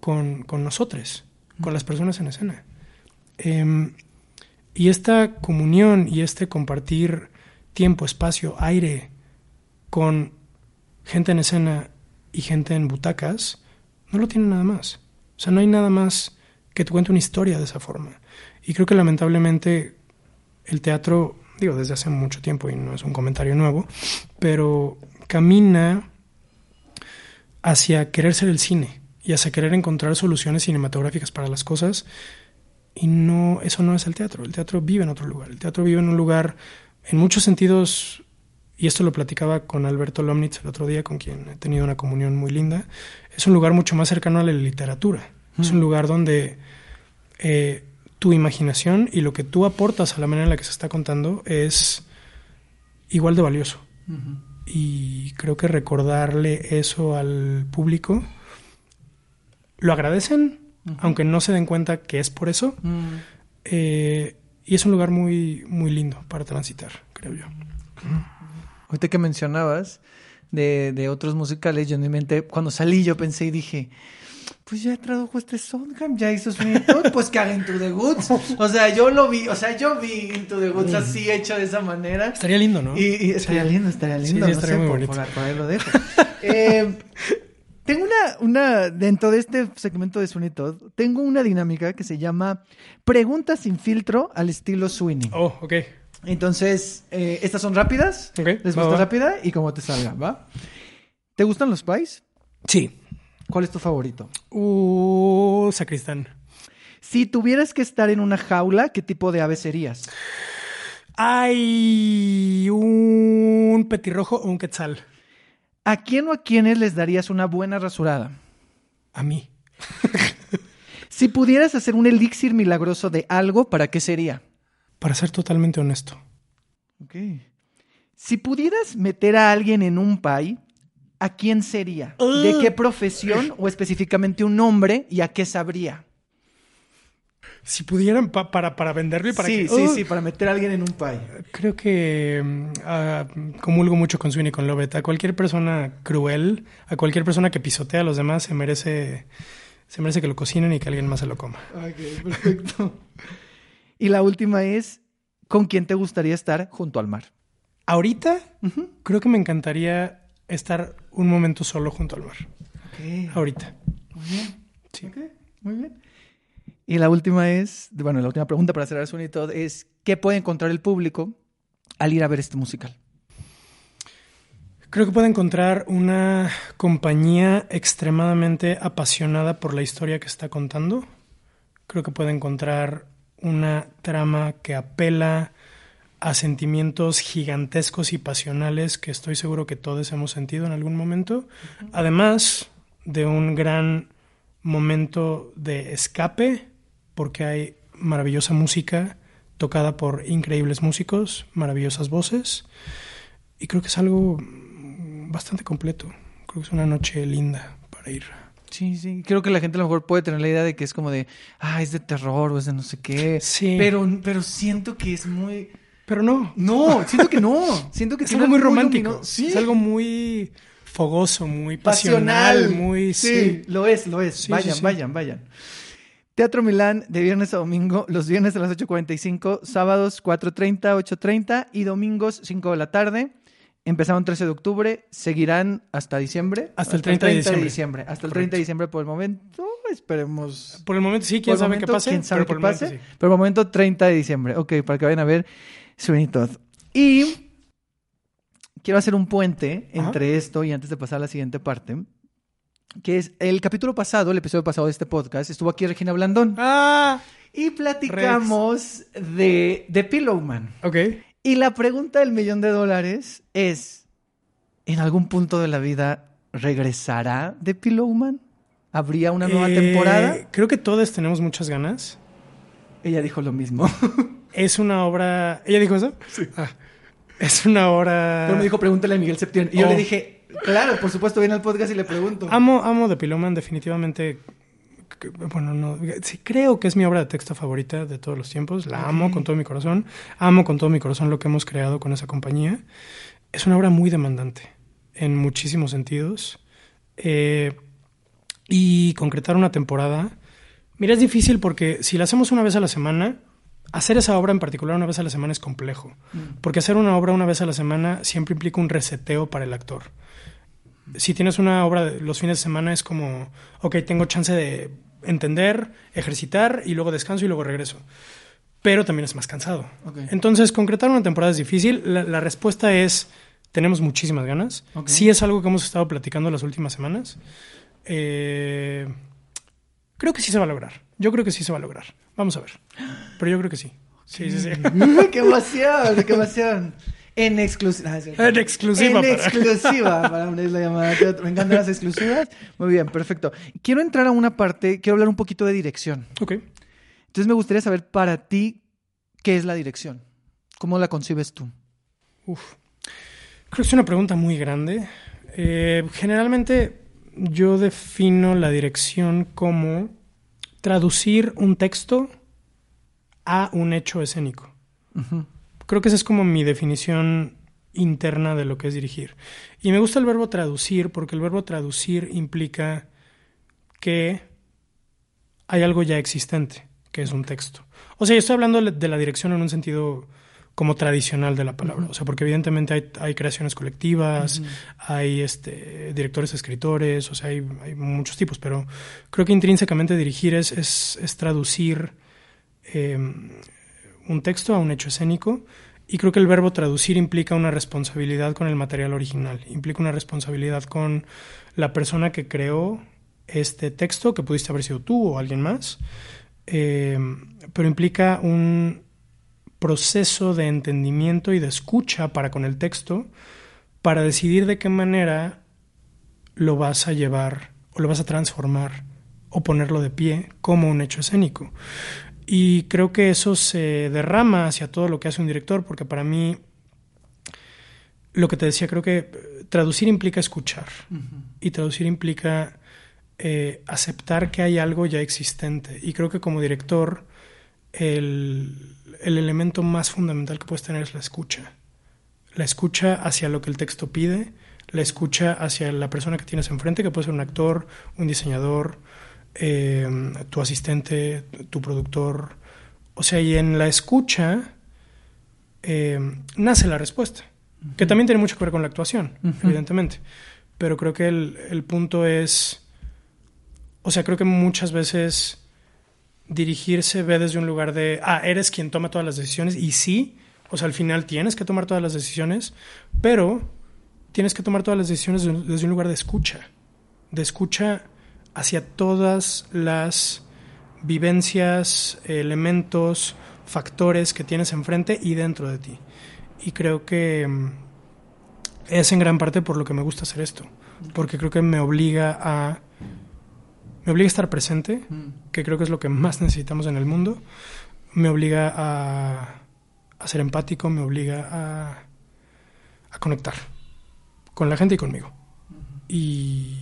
Speaker 4: con, con nosotros, con las personas en escena. Em, y esta comunión y este compartir tiempo, espacio, aire con gente en escena y gente en butacas, no lo tiene nada más. O sea, no hay nada más que te cuente una historia de esa forma. Y creo que lamentablemente el teatro, digo, desde hace mucho tiempo y no es un comentario nuevo, pero camina hacia querer ser el cine y hacia querer encontrar soluciones cinematográficas para las cosas y no eso no es el teatro. El teatro vive en otro lugar. El teatro vive en un lugar en muchos sentidos y esto lo platicaba con Alberto Lomnitz el otro día con quien he tenido una comunión muy linda es un lugar mucho más cercano a la literatura. Es un lugar donde eh, tu imaginación y lo que tú aportas a la manera en la que se está contando es igual de valioso. Y creo que recordarle eso al público lo agradecen, aunque no se den cuenta que es por eso.
Speaker 2: Mm.
Speaker 4: Eh, y es un lugar muy, muy lindo para transitar, creo yo.
Speaker 2: Ahorita que mencionabas de, de otros musicales, yo en mi mente, cuando salí, yo pensé y dije, pues ya tradujo este Sondheim, ya hizo su [LAUGHS] pues que haga Into the Woods. O sea, yo lo vi, o sea, yo vi Into the Woods así hecho de esa manera.
Speaker 4: Estaría lindo, ¿no?
Speaker 2: Y, y estaría
Speaker 4: Sí.
Speaker 2: lindo, estaría lindo.
Speaker 4: sí, estaría
Speaker 2: sé,
Speaker 4: muy
Speaker 2: por-
Speaker 4: bonito.
Speaker 2: por- por ahí lo dejo. [LAUGHS] Eh, tengo una, una, dentro de este segmento de Sweeney Todd, tengo una dinámica que se llama Preguntas sin filtro al estilo Sweeney.
Speaker 4: Oh, ok.
Speaker 2: Entonces, eh, estas son rápidas.
Speaker 4: Ok,
Speaker 2: Les
Speaker 4: va,
Speaker 2: gusta
Speaker 4: va.
Speaker 2: rápida y como te salga, ¿va? ¿Te gustan los pies?
Speaker 4: Sí.
Speaker 2: ¿Cuál es tu favorito?
Speaker 4: Uh, sacristán.
Speaker 2: Si tuvieras que estar en una jaula, ¿qué tipo de ave serías?
Speaker 4: Hay un petirrojo o un quetzal.
Speaker 2: ¿A quién o a quiénes les darías una buena rasurada?
Speaker 4: A mí. [LAUGHS]
Speaker 2: Si pudieras hacer un elixir milagroso de algo, ¿para qué sería?
Speaker 4: Para ser totalmente honesto.
Speaker 2: Ok. Si pudieras meter a alguien en un pay, ¿a quién sería? ¿De qué profesión o específicamente un nombre y a qué sabría?
Speaker 4: Si pudieran pa- para, para venderlo y para
Speaker 2: sí,
Speaker 4: que...
Speaker 2: sí,
Speaker 4: ¡Uh!
Speaker 2: sí, para meter a alguien en un pay.
Speaker 4: Creo que mm, ah, comulgo mucho con Sweeney y con Lovett. A cualquier persona cruel, a cualquier persona que pisotea a los demás, se merece, se merece que lo cocinen y que alguien más se lo coma.
Speaker 2: Ok, perfecto. y la última es, ¿con quién te gustaría estar junto al mar?
Speaker 4: Ahorita, creo que me encantaría estar un momento solo junto al mar.
Speaker 2: Ok,
Speaker 4: Ahorita.
Speaker 2: muy bien.
Speaker 4: Sí.
Speaker 2: Ok, muy bien. Y la última es, bueno, la última pregunta para cerrar Sweeney Todd es, ¿qué puede encontrar el público al ir a ver este musical?
Speaker 4: Creo que puede encontrar una compañía extremadamente apasionada por la historia que está contando. Creo que puede encontrar una trama que apela a sentimientos gigantescos y pasionales que estoy seguro que todos hemos sentido en algún momento. Además de un gran momento de escape, porque hay maravillosa música tocada por increíbles músicos, maravillosas voces. Y creo que es algo bastante completo. Creo que es una noche linda para ir.
Speaker 2: Sí, sí. Creo que la gente a lo mejor puede tener la idea de que es como de, ah, es de terror o es de no sé qué.
Speaker 4: Sí.
Speaker 2: Pero, pero siento que es muy...
Speaker 4: Pero no,
Speaker 2: No, siento que no. [LAUGHS] Siento que
Speaker 4: es algo muy romántico.
Speaker 2: Sí.
Speaker 4: Es algo muy fogoso, muy pasional, muy...
Speaker 2: Sí,
Speaker 4: Sí.
Speaker 2: lo es, lo es.
Speaker 4: Sí,
Speaker 2: vayan,
Speaker 4: sí,
Speaker 2: vayan, vayan. Teatro Milán de viernes a domingo, los viernes a las 8.45, sábados 4.30, 8.30 y domingos 5 de la tarde. Empezaron 13 de octubre, seguirán hasta diciembre.
Speaker 4: Hasta el 30 de diciembre.
Speaker 2: Hasta el
Speaker 4: Correcto.
Speaker 2: 30 de diciembre por el momento. Esperemos.
Speaker 4: Por el momento sí, quién
Speaker 2: Por el
Speaker 4: sabe
Speaker 2: momento,
Speaker 4: qué pase.
Speaker 2: ¿Quién sabe
Speaker 4: por
Speaker 2: qué
Speaker 4: el momento
Speaker 2: pase?
Speaker 4: sí.
Speaker 2: Pero el momento 30 de diciembre. Ok, para que vayan a ver Sweeney Todd. Y quiero hacer un puente
Speaker 4: Ajá.
Speaker 2: entre esto y antes de pasar a la siguiente parte. Que es el capítulo pasado, el episodio pasado de este podcast, estuvo aquí Regina Blandón.
Speaker 4: Ah,
Speaker 2: Y platicamos de, de Pillowman.
Speaker 4: ok.
Speaker 2: Y la pregunta del millón de dólares es: ¿en algún punto de la vida regresará de Pillowman? ¿Habría una nueva
Speaker 4: Eh,
Speaker 2: temporada?
Speaker 4: Creo que todos tenemos muchas ganas.
Speaker 2: Ella dijo lo mismo. [LAUGHS]
Speaker 4: Es una obra... ¿Ella dijo eso? Sí. Es una obra...
Speaker 2: Pero me dijo, pregúntale a Miguel Septién. Y yo
Speaker 4: Oh.
Speaker 2: le dije, claro, por supuesto, viene al podcast y le pregunto.
Speaker 4: Amo, amo The Piloman, definitivamente. Bueno, no, sí, creo que es mi obra de texto favorita de todos los tiempos. La amo con todo mi corazón. Amo con todo mi corazón lo que hemos creado con esa compañía. Es una obra muy demandante en muchísimos sentidos. Eh, y concretar una temporada. Mira, es difícil porque si la hacemos una vez a la semana, hacer esa obra en particular una vez a la semana es complejo. Porque hacer una obra una vez a la semana siempre implica un reseteo para el actor si tienes una obra de los fines de semana es como, ok, tengo chance de entender, ejercitar y luego descanso y luego regreso. Pero también es más cansado.
Speaker 2: Ok.
Speaker 4: Entonces, concretar una temporada es difícil. La, la respuesta es, tenemos muchísimas ganas.
Speaker 2: Ok.
Speaker 4: Sí es algo que hemos estado platicando las últimas semanas. Eh, creo que sí se va a lograr. Yo creo que sí se va a lograr. Vamos a ver. Pero yo creo que sí. Sí, sí, sí. [LAUGHS]
Speaker 2: ¡Qué emoción! ¡Qué emoción! En exclusiva.
Speaker 4: En exclusiva
Speaker 2: En
Speaker 4: para-
Speaker 2: exclusiva para una isla llamada teatro. Me encantan las exclusivas. Muy bien, perfecto. Quiero entrar a una parte, quiero hablar un poquito de dirección.
Speaker 4: ok.
Speaker 2: Entonces me gustaría saber para ti qué es la dirección. ¿Cómo la concibes tú?
Speaker 4: Uf. Creo que es una pregunta muy grande. Eh, generalmente yo defino la dirección como traducir un texto a un hecho escénico.
Speaker 2: Ujú.
Speaker 4: Creo que esa es como mi definición interna de lo que es dirigir. Y me gusta el verbo traducir porque el verbo traducir implica que hay algo ya existente, que es un texto. O sea, yo estoy hablando de la dirección en un sentido como tradicional de la palabra. O sea, porque evidentemente hay, hay creaciones colectivas, hay este, directores, escritores, o sea, hay, hay muchos tipos, pero creo que intrínsecamente dirigir es, es, es traducir eh, un texto a un hecho escénico. Y creo que el verbo traducir implica una responsabilidad con el material original, implica una responsabilidad con la persona que creó este texto, que pudiste haber sido tú o alguien más, eh, pero implica un proceso de entendimiento y de escucha para con el texto para decidir de qué manera lo vas a llevar o lo vas a transformar o ponerlo de pie como un hecho escénico. Y creo que eso se derrama hacia todo lo que hace un director, porque para mí, lo que te decía, creo que traducir implica escuchar y traducir implica eh, aceptar que hay algo ya existente. Y creo que como director, el, el elemento más fundamental que puedes tener es la escucha. La escucha hacia lo que el texto pide, la escucha hacia la persona que tienes enfrente, que puede ser un actor, un diseñador, eh, tu asistente, tu productor. O sea, y en la escucha eh, nace la respuesta, que también tiene mucho que ver con la actuación, evidentemente. Pero creo que el, el punto es, o sea, creo que muchas veces dirigirse ve desde un lugar de, ah, eres quien toma todas las decisiones, y sí, o sea, al final tienes que tomar todas las decisiones, pero tienes que tomar todas las decisiones desde un lugar de escucha, de escucha hacia todas las vivencias, elementos, factores que tienes enfrente y dentro de ti. Y creo que mm, es en gran parte por lo que me gusta hacer esto, porque creo que me obliga a me obliga a estar presente, que creo que es lo que más necesitamos en el mundo, me obliga a, a ser empático, me obliga a, a conectar con la gente y conmigo. Y.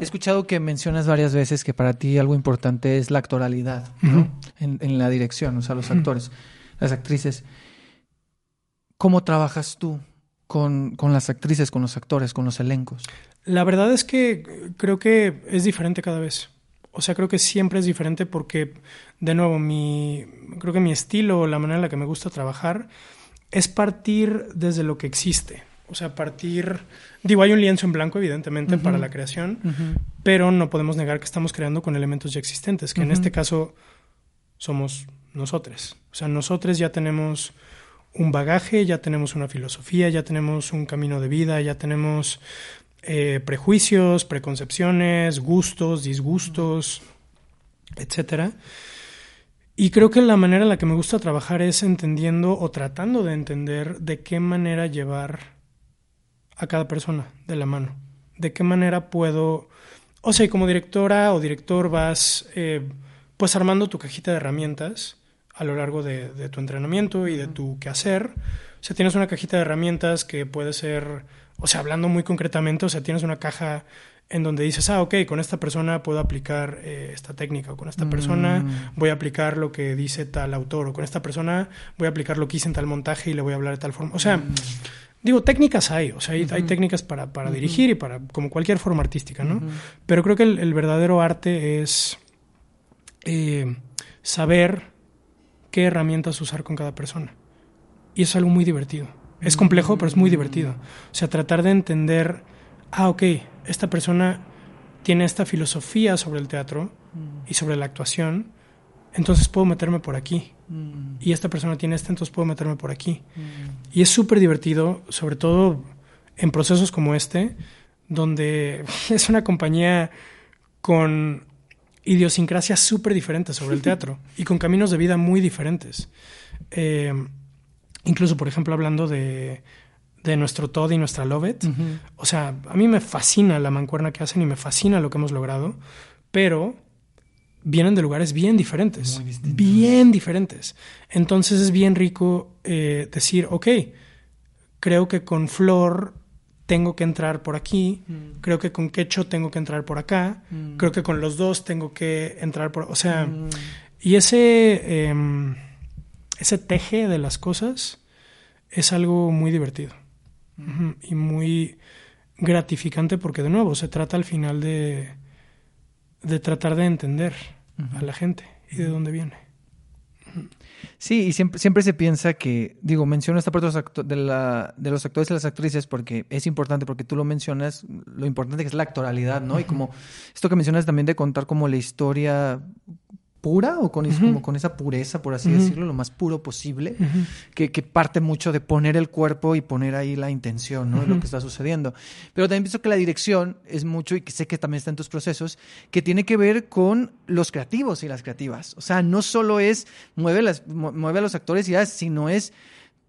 Speaker 2: He escuchado que mencionas varias veces que para ti algo importante es la actoralidad en, la dirección, o sea, los actores, las actrices. ¿Cómo trabajas tú con, con, las actrices, con los actores, con los elencos?
Speaker 4: La verdad es que creo que es diferente cada vez. O sea, creo que siempre es diferente porque, de nuevo, mi, creo que mi estilo, la manera en la que me gusta trabajar, es partir desde lo que existe. O sea, partir, digo, hay un lienzo en blanco, evidentemente, para la creación, pero no podemos negar que estamos creando con elementos ya existentes, que en este caso somos nosotros. O sea, nosotros ya tenemos un bagaje, ya tenemos una filosofía, ya tenemos un camino de vida, ya tenemos eh, prejuicios, preconcepciones, gustos, disgustos, etcétera. Y creo que la manera en la que me gusta trabajar es entendiendo o tratando de entender de qué manera llevar a cada persona de la mano. De qué manera puedo, o sea, como directora o director vas eh, pues armando tu cajita de herramientas a lo largo de, de, tu entrenamiento y de tu quehacer. O sea, tienes una cajita de herramientas que puede ser, o sea, hablando muy concretamente, o sea, tienes una caja en donde dices, ah, ok, con esta persona puedo aplicar eh, esta técnica, o con esta persona mm. voy a aplicar lo que dice tal autor, o con esta persona voy a aplicar lo que hice en tal montaje y le voy a hablar de tal forma. O sea, mm. Digo, técnicas hay, o sea, hay, técnicas para, para dirigir y para, como cualquier forma artística, ¿no? Pero creo que el, verdadero arte es eh, saber qué herramientas usar con cada persona. Y es algo muy divertido. Es complejo, pero es muy divertido. O sea, tratar de entender, ah, ok, esta persona tiene esta filosofía sobre el teatro y sobre la actuación, entonces puedo meterme por aquí. Y esta persona tiene esta, entonces puedo meterme por aquí. Y es súper divertido, sobre todo en procesos como este, donde [LAUGHS] es una compañía con idiosincrasias súper diferentes sobre el [LAUGHS] teatro y con caminos de vida muy diferentes. Eh, incluso, por ejemplo, hablando de de nuestro Todd y nuestra Love O sea, a mí me fascina la mancuerna que hacen y me fascina lo que hemos logrado, pero vienen de lugares bien diferentes, bien diferentes. Entonces es bien rico eh, decir, ok, creo que con Flor tengo que entrar por aquí, mm. creo que con Quecho tengo que entrar por acá, mm. creo que con los dos tengo que entrar por... O sea, mm. y ese, em, ese teje de las cosas es algo muy divertido y muy gratificante porque de nuevo se trata al final de, de tratar de entender a la gente y de dónde viene.
Speaker 2: Sí, y siempre, siempre se piensa que, digo, menciono esta parte de, la, de los actores y las actrices porque es importante, porque tú lo mencionas, lo importante que es la actoralidad, ¿no? Y como esto que mencionas también de contar como la historia pura o con, como con esa pureza, por así decirlo, lo más puro posible, que, que, parte mucho de poner el cuerpo y poner ahí la intención, ¿no? De lo que está sucediendo. Pero también pienso que la dirección es mucho, y que sé que también está en tus procesos, que tiene que ver con los creativos y las creativas. O sea, no solo es mueve, las, mueve a los actores y ya, sino es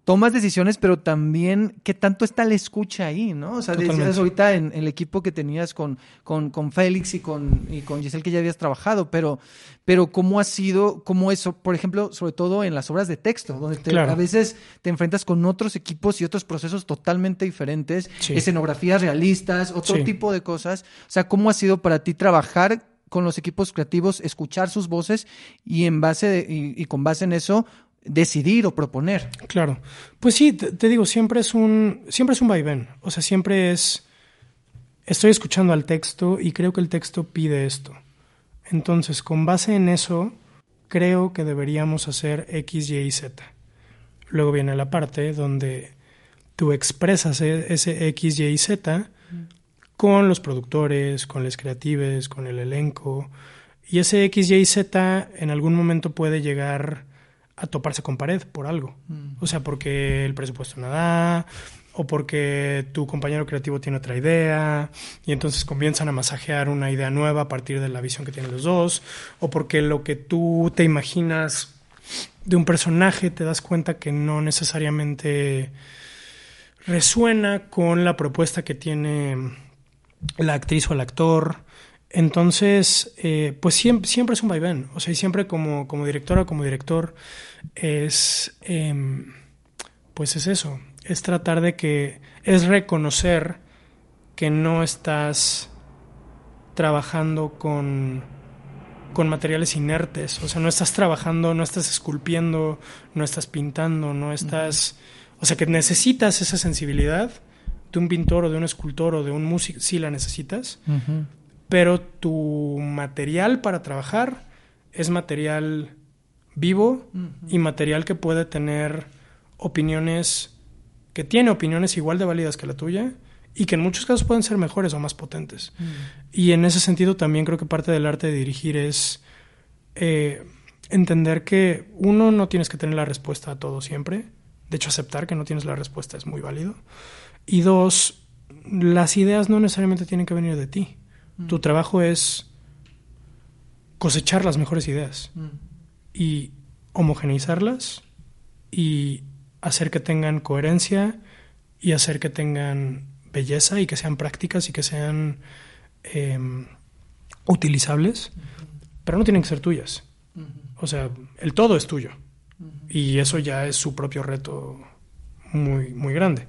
Speaker 2: tomas decisiones, pero también qué tanto está la escucha ahí, ¿no? O sea, decías ahorita en, el equipo que tenías con, con, con, Félix y con, y con Giselle que ya habías trabajado, pero, pero cómo ha sido, cómo eso, por ejemplo, sobre todo en las obras de texto, donde a veces te enfrentas con otros equipos y otros procesos totalmente diferentes, escenografías realistas, otro tipo de cosas. O sea, ¿cómo ha sido para ti trabajar con los equipos creativos, escuchar sus voces y en base y con base en eso decidir o proponer.
Speaker 4: Claro. Pues sí, te, digo, siempre es un siempre es un vaivén, o sea, siempre es estoy escuchando al texto y creo que el texto pide esto. Entonces, con base en eso, creo que deberíamos hacer X, Y y Z. Luego viene la parte donde tú expresas e, ese X, Y y Z con los productores, con los creatives, con el elenco. Y ese X, Y y Z en algún momento puede llegar a toparse con pared por algo. Mm. O sea, porque el presupuesto no da, o porque tu compañero creativo tiene otra idea, y entonces comienzan a masajear una idea nueva a partir de la visión que tienen los dos, o porque lo que tú te imaginas de un personaje te das cuenta que no necesariamente resuena con la propuesta que tiene la actriz o el actor. Entonces, eh, pues siempre, siempre es un vaivén. O sea, y siempre como, como directora como director es, em, pues es eso, es tratar de que, es reconocer que no estás trabajando con, con materiales inertes, o sea, no estás trabajando, no estás esculpiendo, no estás pintando, no estás, o sea, que necesitas esa sensibilidad de un pintor o de un escultor o de un músico, sí la necesitas, pero tu material para trabajar es material vivo y material que puede tener opiniones, que tiene opiniones igual de válidas que la tuya y que en muchos casos pueden ser mejores o más potentes. Y en ese sentido también creo que parte del arte de dirigir es eh, entender que uno no tienes que tener la respuesta a todo siempre, de hecho aceptar que no tienes la respuesta es muy válido. Y dos, las ideas no necesariamente tienen que venir de ti. Tu trabajo es cosechar las mejores ideas y homogeneizarlas y hacer que tengan coherencia y hacer que tengan belleza y que sean prácticas y que sean em, utilizables, pero no tienen que ser tuyas. O sea, el todo es tuyo. Y eso ya es su propio reto muy, muy grande.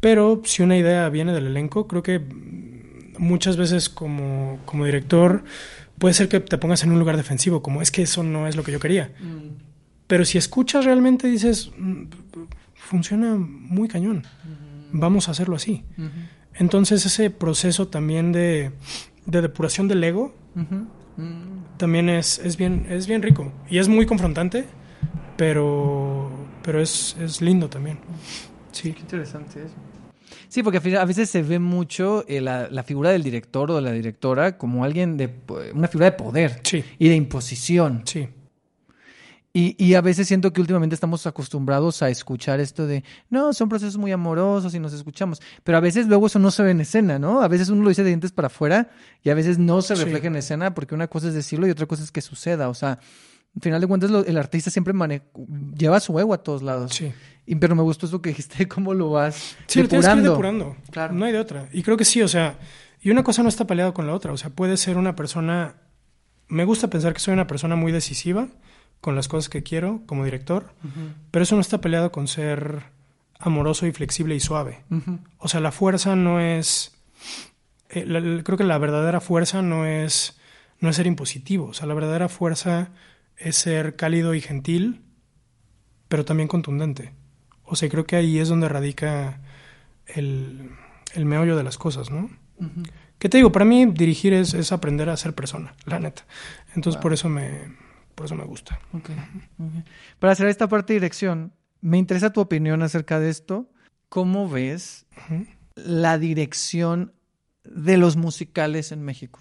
Speaker 4: Pero si una idea viene del elenco, creo que muchas veces como, como director puede ser que te pongas en un lugar defensivo, como es que eso no es lo que yo quería. Mm. Pero si escuchas realmente dices, mm, funciona muy cañón, vamos a hacerlo así. Entonces ese proceso también de, depuración del ego también es, es, bien, es bien rico y es muy confrontante, pero, pero es, es lindo también.
Speaker 2: Sí. Qué interesante eso. Sí, porque a veces se ve mucho eh, la, figura del director o de la directora como alguien de una figura de poder y de imposición.
Speaker 4: Sí.
Speaker 2: Y, a veces siento que últimamente estamos acostumbrados a escuchar esto de, no, son procesos muy amorosos y nos escuchamos, pero a veces luego eso no se ve en escena, ¿no? A veces uno lo dice de dientes para afuera y a veces no se refleja en escena porque una cosa es decirlo y otra cosa es que suceda, o sea, al final de cuentas el artista siempre lleva su ego a todos lados.
Speaker 4: Sí.
Speaker 2: Y, pero me gustó eso que dijiste, cómo lo vas
Speaker 4: sí, depurando. depurando. Claro. No hay de otra. Y creo que sí, o sea, y una cosa no está peleada con la otra. O sea, puede ser una persona. Me gusta pensar que soy una persona muy decisiva con las cosas que quiero como director, pero eso no está peleado con ser amoroso y flexible y suave. O sea, la fuerza no es. Eh, creo que la verdadera fuerza no es, no es ser impositivo. O sea, la verdadera fuerza es ser cálido y gentil, pero también contundente. O sea, creo que ahí es donde radica el, meollo de las cosas, ¿no? ¿Qué te digo? Para mí dirigir es, aprender a ser persona, la neta. Entonces por eso me por eso me gusta.
Speaker 2: Para hacer esta parte de dirección, me interesa tu opinión acerca de esto. ¿Cómo ves la dirección de los musicales en México?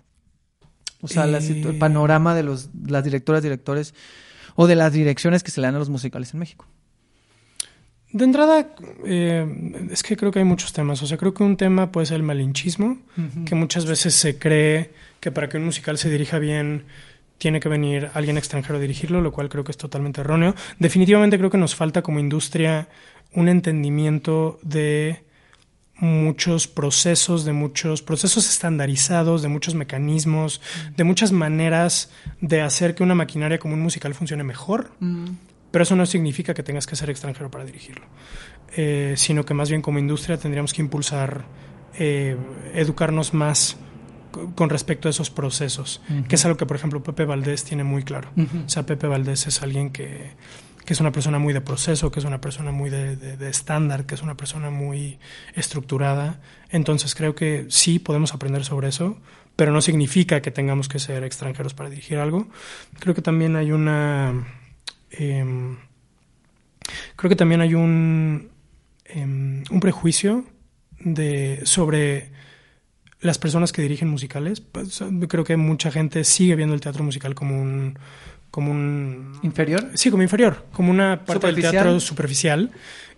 Speaker 2: O sea, la el
Speaker 4: Eh.
Speaker 2: panorama de los, las directoras, directores o de las direcciones que se le dan a los musicales en México.
Speaker 4: De entrada, eh, es que creo que hay muchos temas. O sea, creo que un tema puede ser el malinchismo, que muchas veces se cree que para que un musical se dirija bien tiene que venir alguien extranjero a dirigirlo, lo cual creo que es totalmente erróneo. Definitivamente creo que nos falta como industria un entendimiento de muchos procesos, de muchos procesos estandarizados, de muchos mecanismos, de muchas maneras de hacer que una maquinaria como un musical funcione mejor. Pero eso no significa que tengas que ser extranjero para dirigirlo, Eh, sino que más bien como industria tendríamos que impulsar, eh, educarnos más co- con respecto a esos procesos, que es algo que, por ejemplo, Pepe Valdés tiene muy claro. O sea, Pepe Valdés es alguien que, que es una persona muy de proceso, que es una persona muy de, de- estándar, que es una persona muy estructurada. Entonces creo que sí podemos aprender sobre eso, pero no significa que tengamos que ser extranjeros para dirigir algo. Creo que también hay una... em, creo que también hay un, em, un prejuicio de, sobre las personas que dirigen musicales. Pues, creo que mucha gente sigue viendo el teatro musical como un... Como un
Speaker 2: ¿Inferior?
Speaker 4: Sí, como inferior, como una parte del teatro superficial.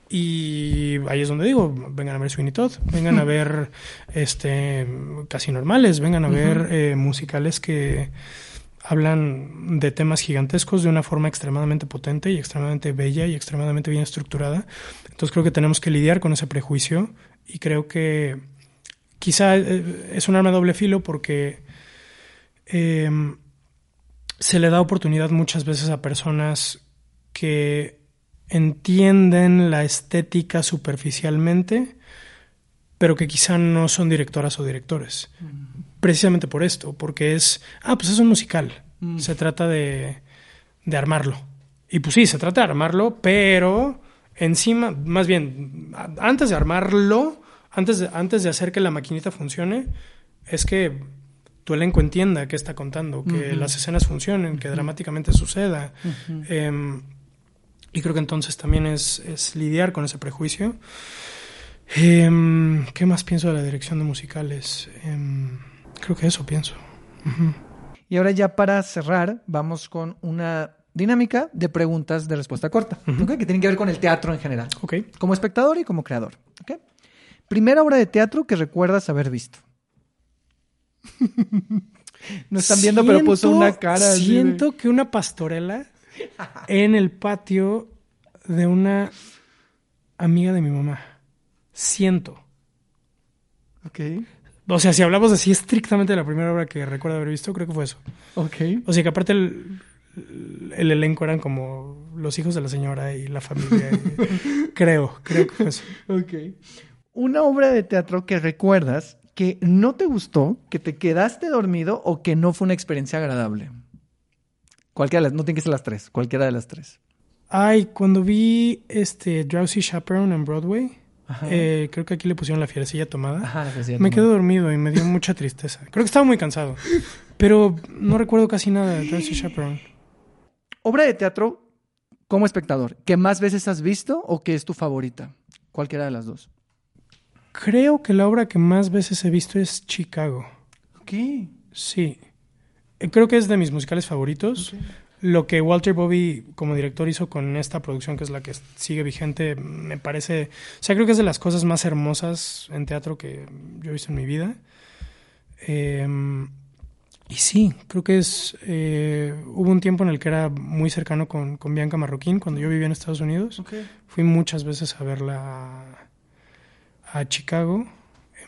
Speaker 4: Y ahí es donde digo, vengan a ver Sweeney Todd, vengan a ver este casi normales, vengan a ver eh, musicales que hablan de temas gigantescos de una forma extremadamente potente y extremadamente bella y extremadamente bien estructurada. Entonces creo que tenemos que lidiar con ese prejuicio y creo que quizá eh, es un arma de doble filo porque eh, se le da oportunidad muchas veces a personas que entienden la estética superficialmente, pero que quizá no son directoras o directores. Precisamente por esto, porque es, ah, pues es un musical, se trata de, de armarlo. Y pues sí, se trata de armarlo, pero encima, más bien, antes de armarlo, antes de, antes de hacer que la maquinita funcione, es que tu elenco entienda qué está contando, que las escenas funcionen, que dramáticamente suceda. Em, y creo que entonces también es, es lidiar con ese prejuicio. Em, ¿Qué más pienso de la dirección de musicales? Em, creo que eso pienso.
Speaker 2: Y ahora ya para cerrar, vamos con una dinámica de preguntas de respuesta corta, que tienen que ver con el teatro en general,
Speaker 4: Ok.
Speaker 2: como espectador y como creador. ¿ok? Primera obra de teatro que recuerdas haber visto. [LAUGHS] no están viendo, pero puso una cara. de-
Speaker 4: Siento que una pastorela [LAUGHS] en el patio de una amiga de mi mamá. Siento.
Speaker 2: Ok,
Speaker 4: O sea, si hablamos así estrictamente de la primera obra que recuerdo haber visto, creo que fue eso.
Speaker 2: ok.
Speaker 4: O sea, que aparte el, el elenco eran como los hijos de la señora y la familia. y- [LAUGHS] creo, creo que fue eso.
Speaker 2: Ok. Una obra de teatro que recuerdas que no te gustó, que te quedaste dormido o que no fue una experiencia agradable. Cualquiera de las, no tiene que ser las tres, cualquiera de las tres.
Speaker 4: Ay, cuando vi este Drowsy Chaperone en Broadway, eh, creo que aquí le pusieron la fierecilla tomada.
Speaker 2: Ajá, la felicidad
Speaker 4: Me
Speaker 2: tomada.
Speaker 4: quedé dormido y me dio mucha tristeza. Creo que estaba muy cansado. Pero no recuerdo casi nada de Drowsy Chaperone.
Speaker 2: Obra de teatro como espectador, que más veces has visto o que es tu favorita. Cualquiera de las dos.
Speaker 4: Creo que la obra que más veces he visto es Chicago.
Speaker 2: Ok.
Speaker 4: Sí. Eh, Creo que es de mis musicales favoritos. Lo que Walter Bobby como director hizo con esta producción, que es la que sigue vigente, me parece... O sea, creo que es de las cosas más hermosas en teatro que yo he visto en mi vida. Eh, y sí, creo que es... eh, hubo un tiempo en el que era muy cercano con, con Bianca Marroquín, cuando yo vivía en Estados Unidos.
Speaker 2: Ok.
Speaker 4: Fui muchas veces a verla a, Chicago,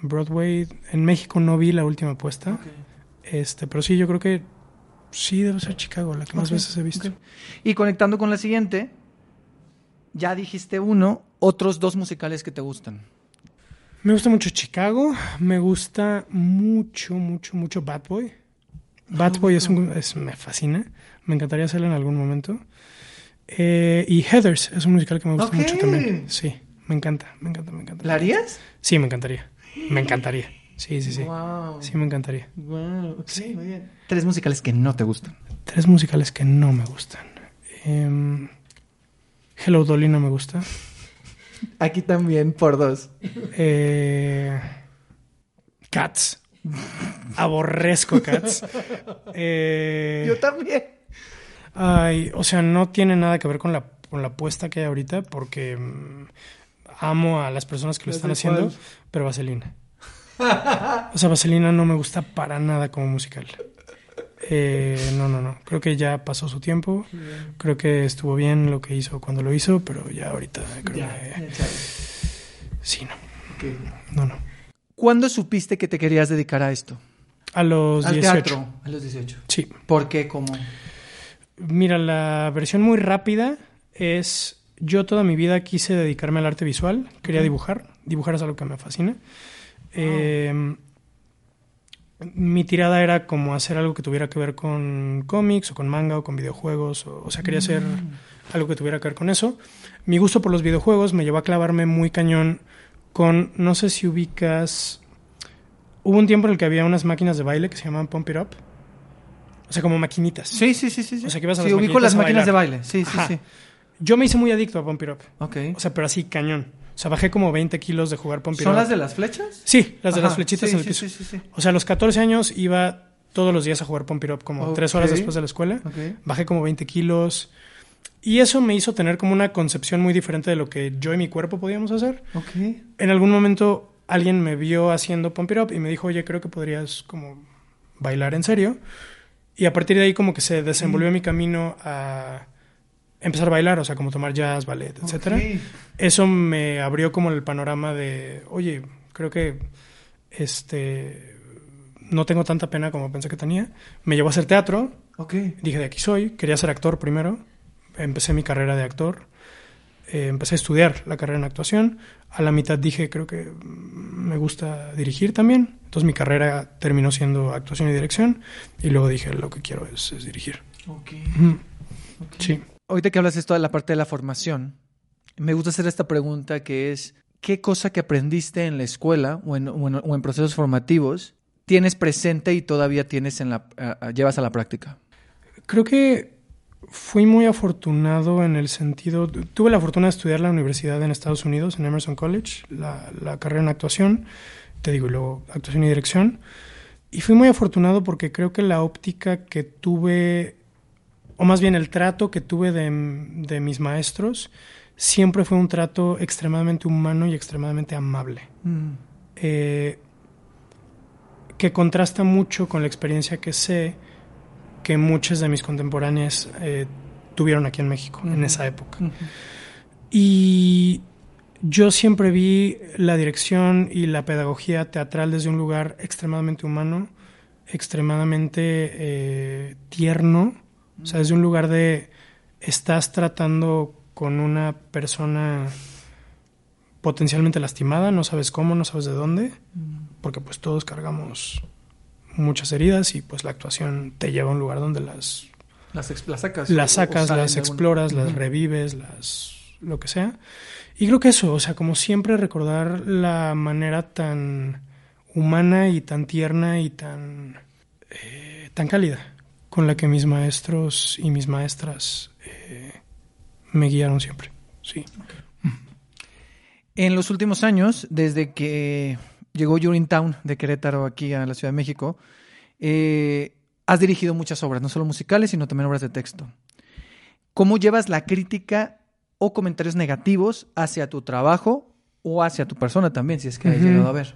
Speaker 4: en Broadway. En México no vi la última puesta. Este, pero sí, yo creo que sí debe ser Chicago, la que más veces he visto.
Speaker 2: Y conectando con la siguiente, ya dijiste uno, otros dos musicales que te gustan.
Speaker 4: Me gusta mucho Chicago, me gusta mucho, mucho, mucho Bad Boy. Bad Boy es un, es- me fascina, me encantaría hacerlo en algún momento. Eh, y Heathers es un musical que me gusta mucho también. Sí, me encanta, me encanta, me encanta.
Speaker 2: ¿La harías?
Speaker 4: Sí, me encantaría. Me encantaría. Sí, sí, sí.
Speaker 2: Wow.
Speaker 4: Sí, me encantaría.
Speaker 2: Wow, ok, muy bien. Tres musicales que no te gustan.
Speaker 4: Tres musicales que no me gustan. Em, Hello Dolly no me gusta.
Speaker 2: Aquí también, por dos.
Speaker 4: Eh, Cats. Aborrezco Cats. Eh,
Speaker 2: Yo también.
Speaker 4: Ay, o sea, no tiene nada que ver con la, con la apuesta que hay ahorita porque mm, amo a las personas que lo
Speaker 2: ¿Ya
Speaker 4: están haciendo,
Speaker 2: cuál?
Speaker 4: pero Vaselina. O sea, Vaselina no me gusta para nada como musical. Eh, no, no, no. Creo que ya pasó su tiempo. Creo que estuvo bien lo que hizo cuando lo hizo, pero ya ahorita creo que sí, no. No, no.
Speaker 2: ¿Cuándo supiste que te querías dedicar a esto?
Speaker 4: A los
Speaker 2: Al
Speaker 4: 18.
Speaker 2: teatro. A los 18.
Speaker 4: Sí.
Speaker 2: ¿Por qué? ¿Cómo?
Speaker 4: Mira, la versión muy rápida es yo toda mi vida quise dedicarme al arte visual, quería dibujar, dibujar es algo que me fascina. Eh, mi tirada era como hacer algo que tuviera que ver con cómics o con manga o con videojuegos, o, o sea, quería hacer algo que tuviera que ver con eso. Mi gusto por los videojuegos me llevó a clavarme muy cañón con, no sé si ubicas, hubo un tiempo en el que había unas máquinas de baile que se llamaban Pump It Up, o sea, como maquinitas.
Speaker 2: Sí, sí, sí, sí.
Speaker 4: O sea, que ibas a
Speaker 2: sí,
Speaker 4: las
Speaker 2: ubico las
Speaker 4: a
Speaker 2: máquinas de baile. Sí, sí,
Speaker 4: Ajá.
Speaker 2: sí.
Speaker 4: Yo me hice muy adicto a Pump It Up.
Speaker 2: Ok.
Speaker 4: O sea, pero así cañón. O sea, bajé como 20 kilos de jugar Pump It
Speaker 2: ¿Son
Speaker 4: Up.
Speaker 2: las de las flechas?
Speaker 4: Sí, las de las flechitas
Speaker 2: sí,
Speaker 4: en el piso.
Speaker 2: Sí, sí, sí.
Speaker 4: O sea, a los 14 años iba todos los días a jugar Pump It Up, como tres horas después de la escuela.
Speaker 2: Ok.
Speaker 4: Bajé como 20 kilos. Y eso me hizo tener como una concepción muy diferente de lo que yo y mi cuerpo podíamos hacer.
Speaker 2: Ok.
Speaker 4: En algún momento alguien me vio haciendo Pump It Up y me dijo, oye, creo que podrías como bailar en serio. Y a partir de ahí como que se desenvolvió mi camino a empezar a bailar, o sea, como tomar jazz, ballet, etcétera.
Speaker 2: Ok.
Speaker 4: Eso me abrió como el panorama de, oye, creo que este no tengo tanta pena como pensé que tenía. Me llevó a hacer teatro,
Speaker 2: Ok.
Speaker 4: dije de aquí soy, quería ser actor primero, empecé mi carrera de actor, eh, empecé a estudiar la carrera en actuación, a la mitad dije creo que me gusta dirigir también, entonces mi carrera terminó siendo actuación y dirección y luego dije lo que quiero es, es dirigir.
Speaker 2: Ok.
Speaker 4: Ujú. Sí.
Speaker 2: Ahorita que hablas esto de la parte de la formación, me gusta hacer esta pregunta que es, ¿qué cosa que aprendiste en la escuela o en, procesos formativos tienes presente y todavía tienes en la, llevas a la práctica?
Speaker 4: Creo que fui muy afortunado en el sentido, tuve la fortuna de estudiar la universidad en Estados Unidos, en Emerson College, la, la carrera en actuación, te digo, luego actuación y dirección. Y fui muy afortunado porque creo que la óptica que tuve, o más bien el trato que tuve de, de mis maestros, siempre fue un trato extremadamente humano y extremadamente amable. Eh, que contrasta mucho con la experiencia que sé que muchas de mis contemporáneas eh, tuvieron aquí en México en esa época. Y yo siempre vi la dirección y la pedagogía teatral desde un lugar extremadamente humano, extremadamente eh, tierno, o sea, desde un lugar de estás tratando con una persona potencialmente lastimada, no sabes cómo, no sabes de dónde, porque pues todos cargamos muchas heridas y pues la actuación te lleva a un lugar donde las
Speaker 2: Las, las sacas.
Speaker 4: las sacas, las
Speaker 2: de
Speaker 4: exploras, las revives, las lo que sea. Y creo que eso, o sea, como siempre recordar la manera tan humana y tan tierna y tan eh, tan cálida con la que mis maestros y mis maestras eh, me guiaron siempre. Sí.
Speaker 2: En los últimos años, desde que llegó Town de Querétaro aquí a la Ciudad de México, eh, has dirigido muchas obras, no solo musicales, sino también obras de texto. ¿Cómo llevas la crítica o comentarios negativos hacia tu trabajo o hacia tu persona también, si es que has
Speaker 4: Ujú.
Speaker 2: llegado a ver?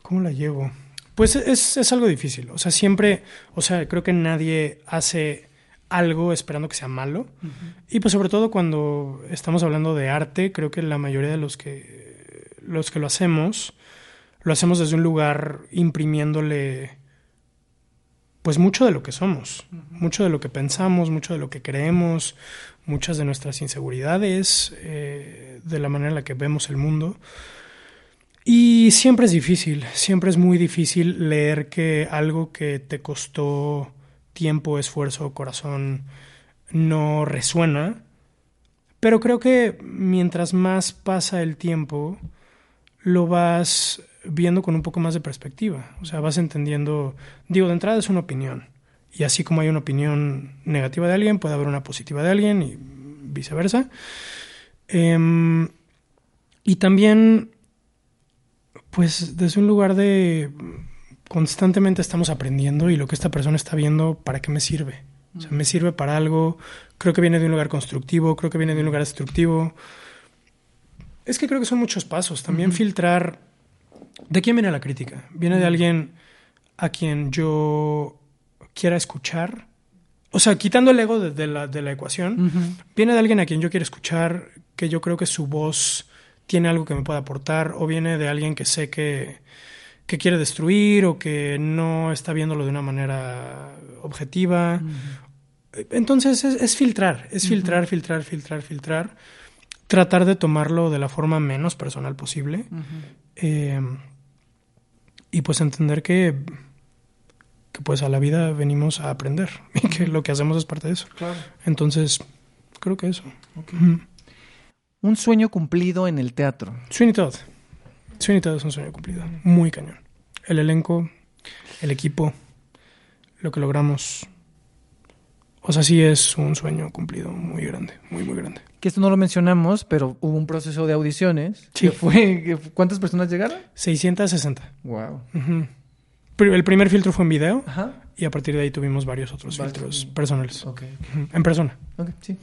Speaker 4: ¿Cómo la llevo? Pues es, es algo difícil. O sea, siempre, o sea, creo que nadie hace algo esperando que sea malo. Y pues sobre todo cuando estamos hablando de arte, creo que la mayoría de los que, los que lo hacemos, lo hacemos desde un lugar imprimiéndole pues mucho de lo que somos, mucho de lo que pensamos, mucho de lo que creemos, muchas de nuestras inseguridades, eh, de la manera en la que vemos el mundo. Y siempre es difícil, siempre es muy difícil leer que algo que te costó tiempo, esfuerzo, corazón, no resuena. Pero creo que mientras más pasa el tiempo, lo vas viendo con un poco más de perspectiva. O sea, vas entendiendo, digo, de entrada es una opinión. Y así como hay una opinión negativa de alguien, puede haber una positiva de alguien y viceversa. Em, y también, pues desde un lugar de constantemente estamos aprendiendo y lo que esta persona está viendo, ¿para qué me sirve? O sea, me sirve para algo, creo que viene de un lugar constructivo, creo que viene de un lugar destructivo. Es que creo que son muchos pasos. También filtrar de quién viene la crítica. Viene de alguien a quien yo quiera escuchar. O sea, quitando el ego de, de la, de la ecuación, viene de alguien a quien yo quiero escuchar, que yo creo que su voz tiene algo que me pueda aportar, o viene de alguien que sé que, que quiere destruir o que no está viéndolo de una manera objetiva. Entonces es, es, filtrar, es filtrar, filtrar, filtrar, filtrar. Tratar de tomarlo de la forma menos personal posible. Eh, y pues entender que, que pues a la vida venimos a aprender y que lo que hacemos es parte de eso.
Speaker 2: Claro.
Speaker 4: Entonces, creo que eso.
Speaker 2: Okay. Un sueño cumplido en el teatro.
Speaker 4: Sweeney Todd. Sweeney Todd es un sueño cumplido. Muy cañón. El elenco, el equipo, lo que logramos. O sea, sí es un sueño cumplido muy grande, muy, muy grande.
Speaker 2: Que esto no lo mencionamos, pero hubo un proceso de audiciones.
Speaker 4: Sí.
Speaker 2: Que fue, que, ¿Cuántas personas llegaron?
Speaker 4: 660.
Speaker 2: Wow.
Speaker 4: Uh -huh. El primer filtro fue en video
Speaker 2: Ajá.
Speaker 4: y a partir de ahí tuvimos varios otros filtros personales.
Speaker 2: Okay.
Speaker 4: Uh -huh. En persona.
Speaker 2: Okay, sí.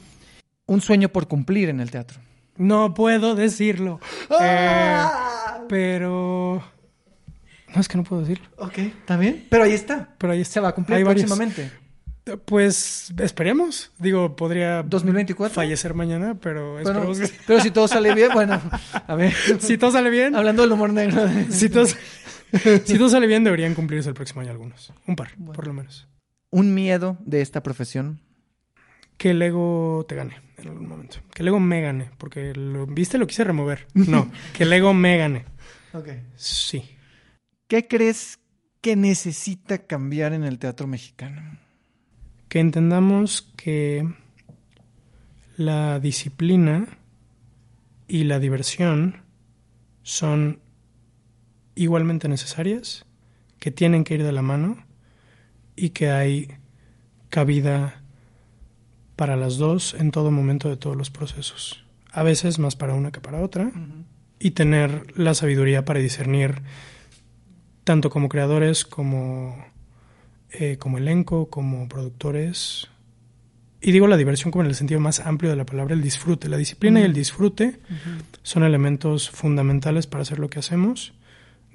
Speaker 2: Un sueño por cumplir en el teatro.
Speaker 4: No puedo decirlo. ¡Ah! Eh, pero. No, es que no puedo decirlo.
Speaker 2: Ok, está bien. Pero ahí está.
Speaker 4: Pero ahí está.
Speaker 2: Se va a cumplir
Speaker 4: Hay
Speaker 2: próximamente.
Speaker 4: Varios. Pues esperemos. Digo, podría.
Speaker 2: 2024.
Speaker 4: Fallecer mañana, pero
Speaker 2: bueno,
Speaker 4: esperemos que...
Speaker 2: Pero si todo sale bien, bueno, a ver. [LAUGHS]
Speaker 4: Si todo sale bien.
Speaker 2: Hablando del humor negro. [LAUGHS]
Speaker 4: si, todo, si todo sale bien, deberían cumplirse el próximo año algunos. Un par, bueno. por lo menos.
Speaker 2: Un miedo de esta profesión.
Speaker 4: Que el ego te gane en algún momento. Que el ego me gane. Porque lo viste, lo quise remover. [LAUGHS] No, que el ego me gane.
Speaker 2: Ok.
Speaker 4: Sí.
Speaker 2: ¿Qué crees que necesita cambiar en el teatro mexicano?
Speaker 4: Que entendamos que la disciplina y la diversión son igualmente necesarias, que tienen que ir de la mano y que hay cabida para las dos en todo momento de todos los procesos. A veces más para una que para otra. Uh -huh. Y tener la sabiduría para discernir tanto como creadores como, eh, como elenco, como productores. Y digo la diversión como en el sentido más amplio de la palabra, el disfrute. La disciplina uh -huh. y el disfrute uh -huh. son elementos fundamentales para hacer lo que hacemos.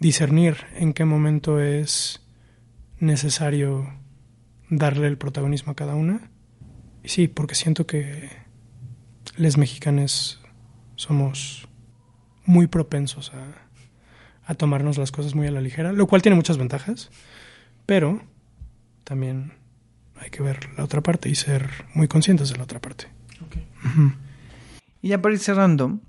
Speaker 4: Discernir en qué momento es necesario darle el protagonismo a cada una. Y sí, porque siento que los mexicanos somos muy propensos a, a, tomarnos las cosas muy a la ligera, lo cual tiene muchas ventajas, pero también hay que ver la otra parte y ser muy conscientes de la otra parte.
Speaker 2: Okay. Uh -huh. Y ya para ir cerrando,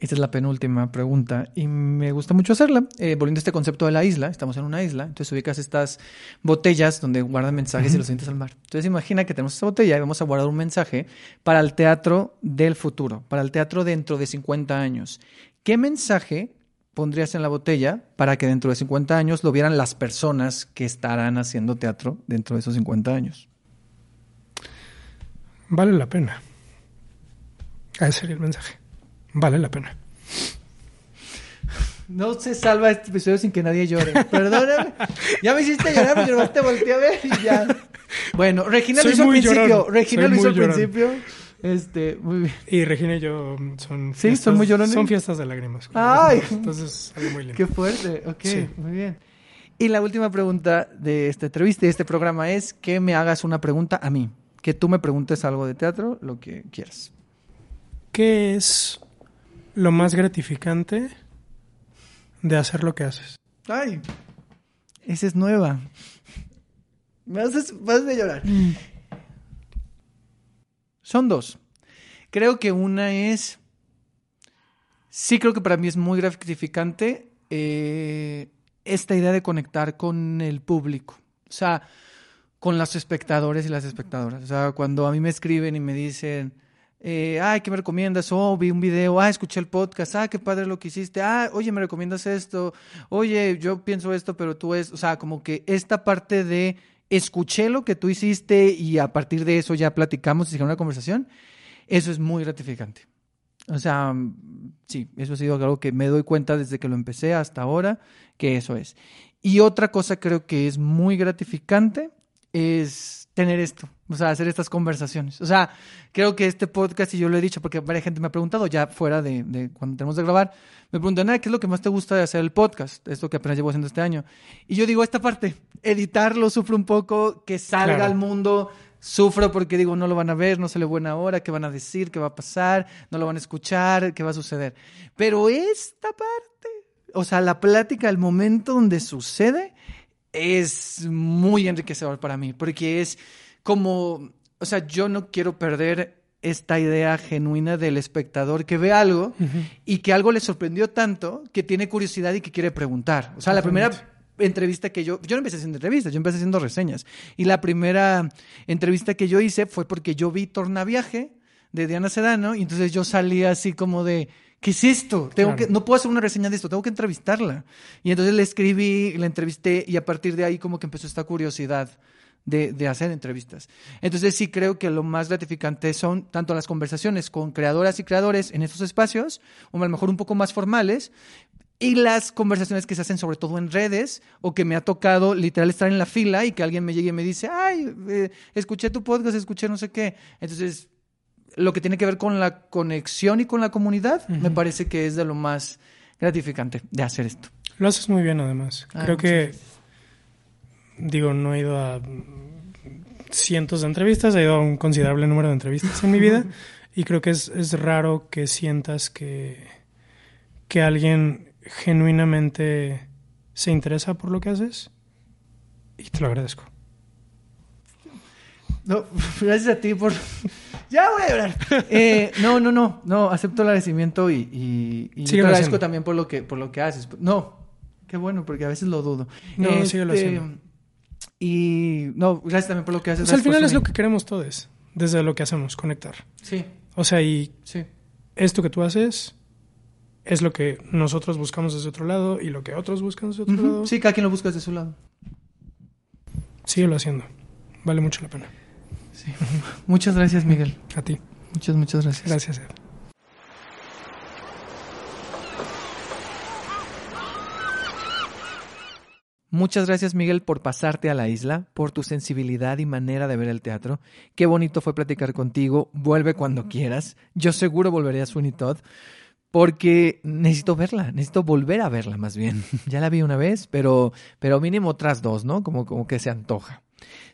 Speaker 2: esta es la penúltima pregunta y me gusta mucho hacerla. Eh, volviendo a este concepto de la isla, estamos en una isla, entonces ubicas estas botellas donde guardan mensajes uh -huh. y los sientes al mar. Entonces imagina que tenemos esta botella y vamos a guardar un mensaje para el teatro del futuro, para el teatro dentro de 50 años. ¿Qué mensaje pondrías en la botella para que dentro de 50 años lo vieran las personas que estarán haciendo teatro dentro de esos 50 años?
Speaker 4: Vale la pena. Ese sería el mensaje. Vale la pena.
Speaker 2: No se salva este episodio sin que nadie llore. Perdóname. Ya me hiciste llorar porque nomás te volteé a ver y ya. Bueno, Regina
Speaker 4: Soy
Speaker 2: lo hizo al principio.
Speaker 4: Llorón.
Speaker 2: Regina
Speaker 4: Soy
Speaker 2: lo hizo al
Speaker 4: llorón.
Speaker 2: principio. Este, muy bien.
Speaker 4: Y Regina y yo son
Speaker 2: ¿Sí? ¿Son muy llorones?
Speaker 4: Son fiestas de lágrimas.
Speaker 2: Ay.
Speaker 4: Entonces, algo muy lindo.
Speaker 2: Qué fuerte. Ok,
Speaker 4: Sí.
Speaker 2: muy bien. Y la última pregunta de esta entrevista, de este programa, es que me hagas una pregunta a mí. Que tú me preguntes algo de teatro, lo que quieras.
Speaker 4: ¿Qué es lo más gratificante de hacer lo que haces?
Speaker 2: Ay, esa es nueva. Me haces, vas a llorar. Son dos. Creo que una es. Sí, creo que para mí es muy gratificante eh, esta idea de conectar con el público. O sea, con los espectadores y las espectadoras. O sea, cuando a mí me escriben y me dicen. Eh, ay, ¿qué me recomiendas? Oh, vi un video, ah, escuché el podcast, ah, qué padre lo que hiciste, ah, oye, me recomiendas esto, oye, yo pienso esto, pero tú es, o sea, como que esta parte de escuché lo que tú hiciste y a partir de eso ya platicamos y se una conversación, eso es muy gratificante. O sea, sí, eso ha sido algo que me doy cuenta desde que lo empecé hasta ahora, que eso es. Y otra cosa creo que es muy gratificante es tener esto, o sea, hacer estas conversaciones. O sea, creo que este podcast, y yo lo he dicho porque varias gente me ha preguntado ya fuera de, de cuando tenemos de grabar, me preguntan, ¿qué es lo que más te gusta de hacer el podcast? Esto que apenas llevo haciendo este año. Y yo digo, esta parte, editarlo, sufro un poco, que salga
Speaker 4: Claro.
Speaker 2: al mundo, sufro porque digo, no lo van a ver, no sale buena hora, qué van a decir, qué va a pasar, no lo van a escuchar, qué va a suceder. Pero esta parte, o sea, la plática, el momento donde sucede, es muy enriquecedor para mí, porque es como, o sea, yo no quiero perder esta idea genuina del espectador que ve algo y que algo le sorprendió tanto que tiene curiosidad y que quiere preguntar. O sea, la primera entrevista que yo, yo no empecé haciendo entrevistas, yo empecé haciendo reseñas. Y la primera entrevista que yo hice fue porque yo vi Tornaviaje de Diana Sedano y entonces yo salí así como de, ¿qué es esto? Tengo
Speaker 4: Claro.
Speaker 2: que, no puedo hacer una reseña de esto, tengo que entrevistarla. Y entonces le escribí, la entrevisté y a partir de ahí como que empezó esta curiosidad de, de hacer entrevistas. Entonces sí creo que lo más gratificante son tanto las conversaciones con creadoras y creadores en estos espacios, o a lo mejor un poco más formales, y las conversaciones que se hacen sobre todo en redes, o que me ha tocado literal estar en la fila y que alguien me llegue y me dice, ay, eh, escuché tu podcast, escuché no sé qué. Entonces, lo que tiene que ver con la conexión y con la comunidad, me parece que es de lo más gratificante de hacer esto.
Speaker 4: Lo haces muy bien, además.
Speaker 2: Ah,
Speaker 4: Creo que, digo, no he ido a cientos de entrevistas, he ido a un considerable número de entrevistas en mi vida [LAUGHS] y creo que es, es raro que sientas que, que alguien genuinamente se interesa por lo que haces y te lo agradezco.
Speaker 2: No, [LAUGHS] gracias a ti por... [LAUGHS] ya voy a llorar. Eh, no, no, no, no, acepto el agradecimiento y, y, y yo te agradezco
Speaker 4: haciendo.
Speaker 2: también por lo que, por lo que haces. No, qué bueno, porque a veces lo dudo.
Speaker 4: No,
Speaker 2: Este,
Speaker 4: síguelo haciendo.
Speaker 2: Y no, gracias también por lo que haces.
Speaker 4: Pues al final es lo que queremos todos, desde lo que hacemos, conectar.
Speaker 2: Sí,
Speaker 4: O sea, y
Speaker 2: sí.
Speaker 4: esto que tú haces es lo que nosotros buscamos desde otro lado y lo que otros buscan desde otro lado.
Speaker 2: Sí, cada quien lo busca desde su lado.
Speaker 4: Síguelo haciendo. Vale mucho la pena.
Speaker 2: Sí. [LAUGHS] Muchas gracias, Miguel.
Speaker 4: A ti.
Speaker 2: Muchas, muchas gracias.
Speaker 4: Gracias, Ed.
Speaker 2: Muchas gracias, Miguel, por pasarte a la isla, por tu sensibilidad y manera de ver el teatro. Qué bonito fue platicar contigo. Vuelve cuando quieras. Yo seguro volveré a Sweeney Todd porque necesito verla, necesito volver a verla más bien. [LAUGHS] ya la vi una vez, pero, pero mínimo otras dos, ¿no? Como, como que se antoja.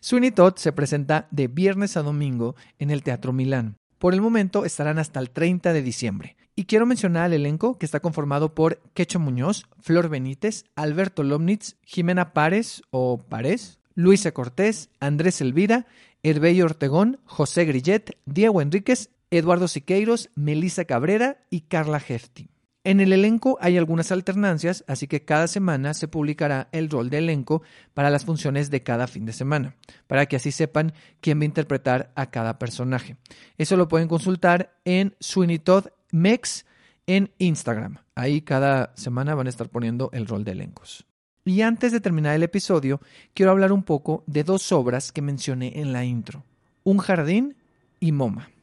Speaker 2: Sweeney Todd se presenta de viernes a domingo en el Teatro Milán. Por el momento estarán hasta el 30 de diciembre. Y quiero mencionar al elenco que está conformado por Quecho Muñoz, Flor Benítez, Alberto Lomnitz, Jimena Párez o Párez, Luisa Cortés, Andrés Elvira, Herbey Ortegón, José Grillet, Diego Enríquez, Eduardo Siqueiros, Melissa Cabrera y Carla Hefti. En el elenco hay algunas alternancias, así que cada semana se publicará el rol de elenco para las funciones de cada fin de semana, para que así sepan quién va a interpretar a cada personaje. Eso lo pueden consultar en Sweeney Todd Mex en Instagram. Ahí cada semana van a estar poniendo el rol de elencos. Y antes de terminar el episodio, quiero hablar un poco de dos obras que mencioné en la intro. Un jardín y MoMA.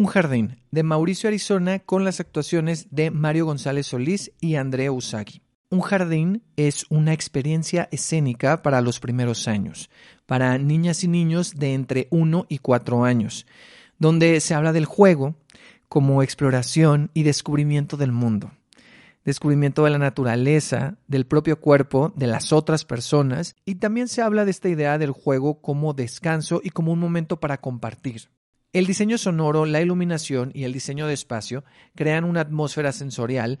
Speaker 2: Un jardín de Mauricio Arizona con las actuaciones de Mario González Solís y Andrea Usagi. Un jardín es una experiencia escénica para los primeros años, para niñas y niños de entre 1 y 4 años, donde se habla del juego como exploración y descubrimiento del mundo, descubrimiento de la naturaleza, del propio cuerpo, de las otras personas, y también se habla de esta idea del juego como descanso y como un momento para compartir. El diseño sonoro, la iluminación y el diseño de espacio crean una atmósfera sensorial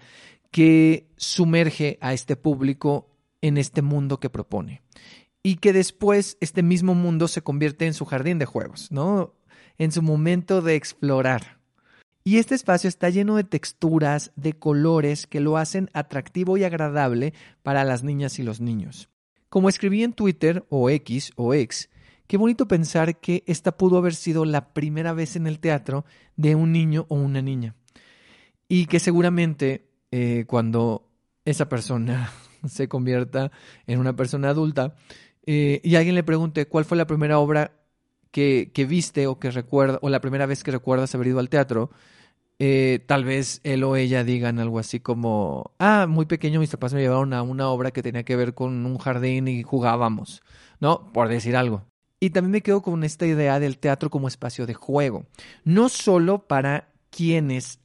Speaker 2: que sumerge a este público en este mundo que propone. Y que después este mismo mundo se convierte en su jardín de juegos, ¿no? En su momento de explorar. Y este espacio está lleno de texturas, de colores que lo hacen atractivo y agradable para las niñas y los niños. Como escribí en Twitter o X o X, Qué bonito pensar que esta pudo haber sido la primera vez en el teatro de un niño o una niña. Y que seguramente eh, cuando esa persona [LAUGHS] se convierta en una persona adulta eh, y alguien le pregunte cuál fue la primera obra que, viste o que recuerda, o la primera vez que recuerdas haber ido al teatro, eh, tal vez él o ella digan algo así como, ah, muy pequeño mis papás me llevaron a una obra que tenía que ver con un jardín y jugábamos, ¿no? Por decir algo. Y también me quedo con esta idea del teatro como espacio de juego, no solo para quienes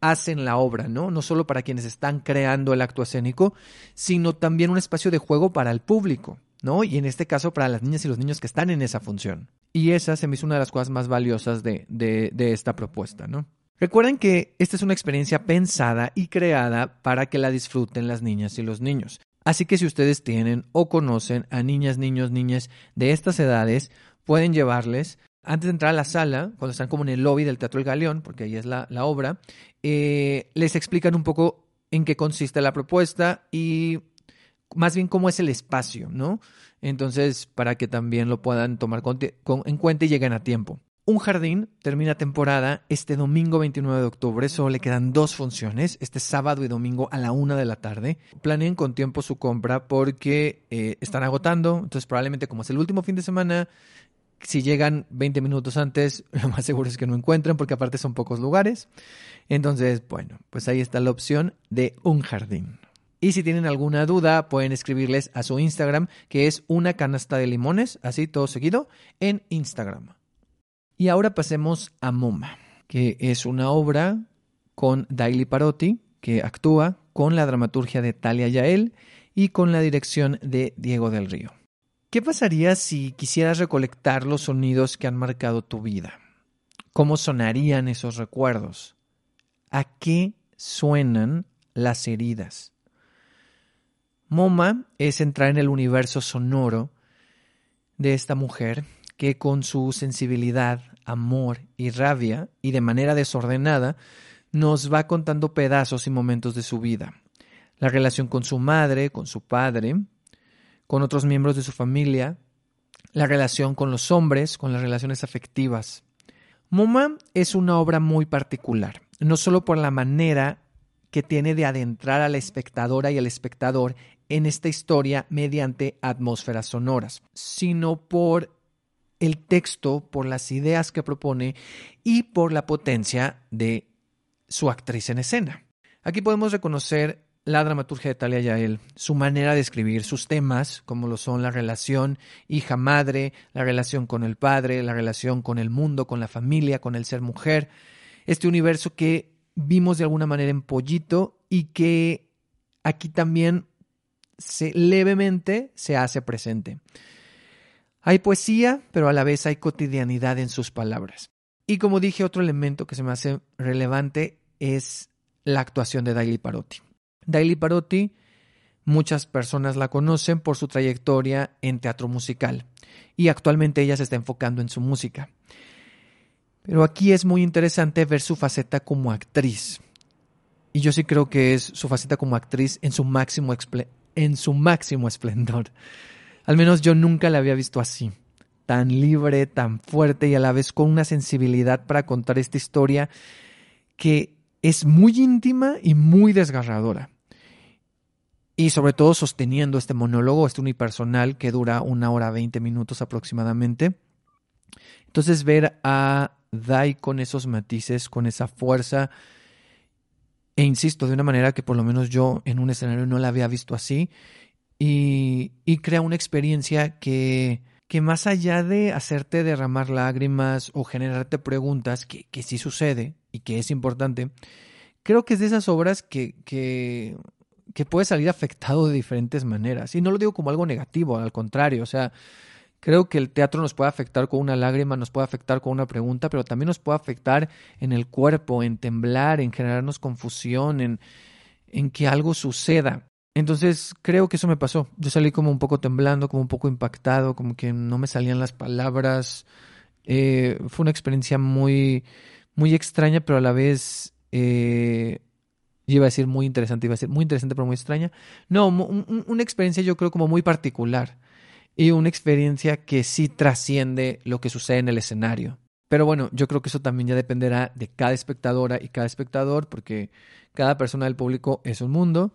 Speaker 2: hacen la obra, ¿no? No solo para quienes están creando el acto escénico, sino también un espacio de juego para el público, ¿no? Y en este caso para las niñas y los niños que están en esa función. Y esa se me hizo una de las cosas más valiosas de, de, esta propuesta, ¿no? Recuerden que esta es una experiencia pensada y creada para que la disfruten las niñas y los niños. Así que si ustedes tienen o conocen a niñas, niños, niñas de estas edades, pueden llevarles antes de entrar a la sala, cuando están como en el lobby del Teatro El Galeón, porque ahí es la, obra, eh, les explican un poco en qué consiste la propuesta y más bien cómo es el espacio, ¿no? Entonces, para que también lo puedan tomar en cuenta y lleguen a tiempo. Un Jardín termina temporada este domingo 29 de octubre. Solo le quedan dos funciones, este sábado y domingo a la una de la tarde. Planeen con tiempo su compra porque eh, están agotando. Entonces, probablemente, como es el último fin de semana, si llegan 20 minutos antes, [LAUGHS] lo más seguro es que no encuentren porque, aparte, son pocos lugares. Entonces, bueno, pues ahí está la opción de Un Jardín. Y si tienen alguna duda, pueden escribirles a su Instagram, que es una canasta de limones, así todo seguido, en Instagram. Y ahora pasemos a MoMA, que es una obra con Daily Parotti, que actúa con la dramaturgia de Talia Yael y con la dirección de Diego del Río. ¿Qué pasaría si quisieras recolectar los sonidos que han marcado tu vida? ¿Cómo sonarían esos recuerdos? ¿A qué suenan las heridas? MoMA es entrar en el universo sonoro de esta mujer que con su sensibilidad, amor y rabia, y de manera desordenada, nos va contando pedazos y momentos de su vida. La relación con su madre, con su padre, con otros miembros de su familia, la relación con los hombres, con las relaciones afectivas. Moma es una obra muy particular, no solo por la manera que tiene de adentrar a la espectadora y al espectador en esta historia mediante atmósferas sonoras, sino por el texto, por las ideas que propone y por la potencia de su actriz en escena. Aquí podemos reconocer la dramaturgia de Talia Yael, su manera de escribir, sus temas, como lo son la relación hija-madre, la relación con el padre, la relación con el mundo, con la familia, con el ser mujer, este universo que vimos de alguna manera en Pollito y que aquí también se, levemente se hace presente. Hay poesía, pero a la vez hay cotidianidad en sus palabras. Y como dije, otro elemento que se me hace relevante es la actuación de Daily Parotti. Daily Parotti, muchas personas la conocen por su trayectoria en teatro musical y actualmente ella se está enfocando en su música. Pero aquí es muy interesante ver su faceta como actriz. Y yo sí creo que es su faceta como actriz en su máximo, en su máximo esplendor. Al menos yo nunca la había visto así, tan libre, tan fuerte y a la vez con una sensibilidad para contar esta historia que es muy íntima y muy desgarradora. Y sobre todo sosteniendo este monólogo, este unipersonal que dura una hora veinte minutos aproximadamente. Entonces ver a Dai con esos matices, con esa fuerza, e insisto, de una manera que por lo menos yo en un escenario no la había visto así, y, crea una experiencia que, que más allá de hacerte derramar lágrimas o generarte preguntas, que, que sí sucede y que es importante, creo que es de esas obras que, que, que puede salir afectado de diferentes maneras. Y no lo digo como algo negativo, al contrario, o sea, creo que el teatro nos puede afectar con una lágrima, nos puede afectar con una pregunta, pero también nos puede afectar en el cuerpo, en temblar, en generarnos confusión, en, en que algo suceda. Entonces creo que eso me pasó. Yo salí como un poco temblando, como un poco impactado, como que no me salían las palabras. Eh, fue una experiencia muy, muy extraña, pero a la vez eh, iba a decir muy interesante, iba a decir muy interesante, pero muy extraña. No, una experiencia yo creo como muy particular y una experiencia que sí trasciende lo que sucede en el escenario. Pero bueno, yo creo que eso también ya dependerá de cada espectadora y cada espectador, porque cada persona del público es un mundo.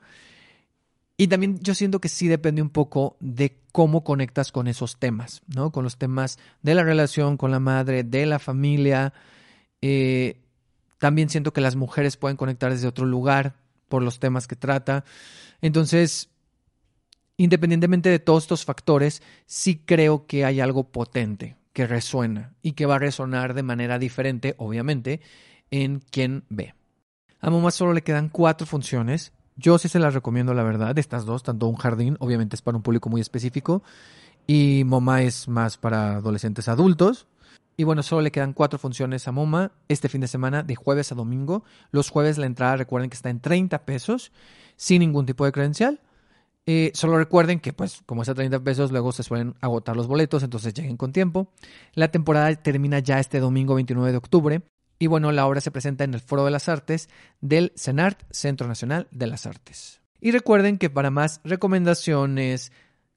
Speaker 2: Y también yo siento que sí depende un poco de cómo conectas con esos temas, ¿no? Con los temas de la relación con la madre, de la familia. Eh, También siento que las mujeres pueden conectar desde otro lugar por los temas que trata. Entonces, independientemente de todos estos factores, sí creo que hay algo potente que resuena y que va a resonar de manera diferente, obviamente, en quien ve. A Moma solo le quedan cuatro funciones. Yo sí se las recomiendo, la verdad, estas dos, tanto un jardín, obviamente es para un público muy específico, y MoMA es más para adolescentes adultos. Y bueno, solo le quedan cuatro funciones a MoMA este fin de semana, de jueves a domingo. Los jueves la entrada, recuerden que está en 30 pesos, sin ningún tipo de credencial. Eh, solo recuerden que, pues, como es a 30 pesos, luego se suelen agotar los boletos, entonces lleguen con tiempo. La temporada termina ya este domingo 29 de octubre. Y bueno, la obra se presenta en el Foro de las Artes del CENART, Centro Nacional de las Artes. Y recuerden que para más recomendaciones,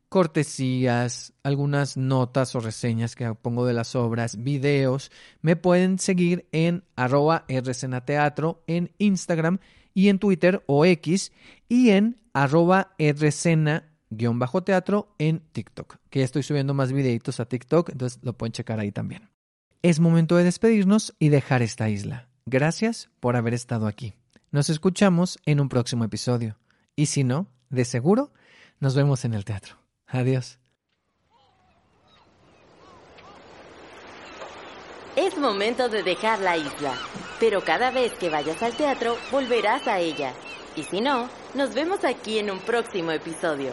Speaker 2: cortesías, algunas notas o reseñas que pongo de las obras, videos, me pueden seguir en arroba rcenateatro en Instagram y en Twitter o X y en arroba rcena-teatro en TikTok, que ya estoy subiendo más videitos a TikTok, entonces lo pueden checar ahí también. Es momento de despedirnos y dejar esta isla. Gracias por haber estado aquí. Nos escuchamos en un próximo episodio. Y si no, de seguro, nos vemos en el teatro. Adiós.
Speaker 1: Es momento de dejar la isla, pero cada vez que vayas al teatro volverás a ella. Y si no, nos vemos aquí en un próximo episodio.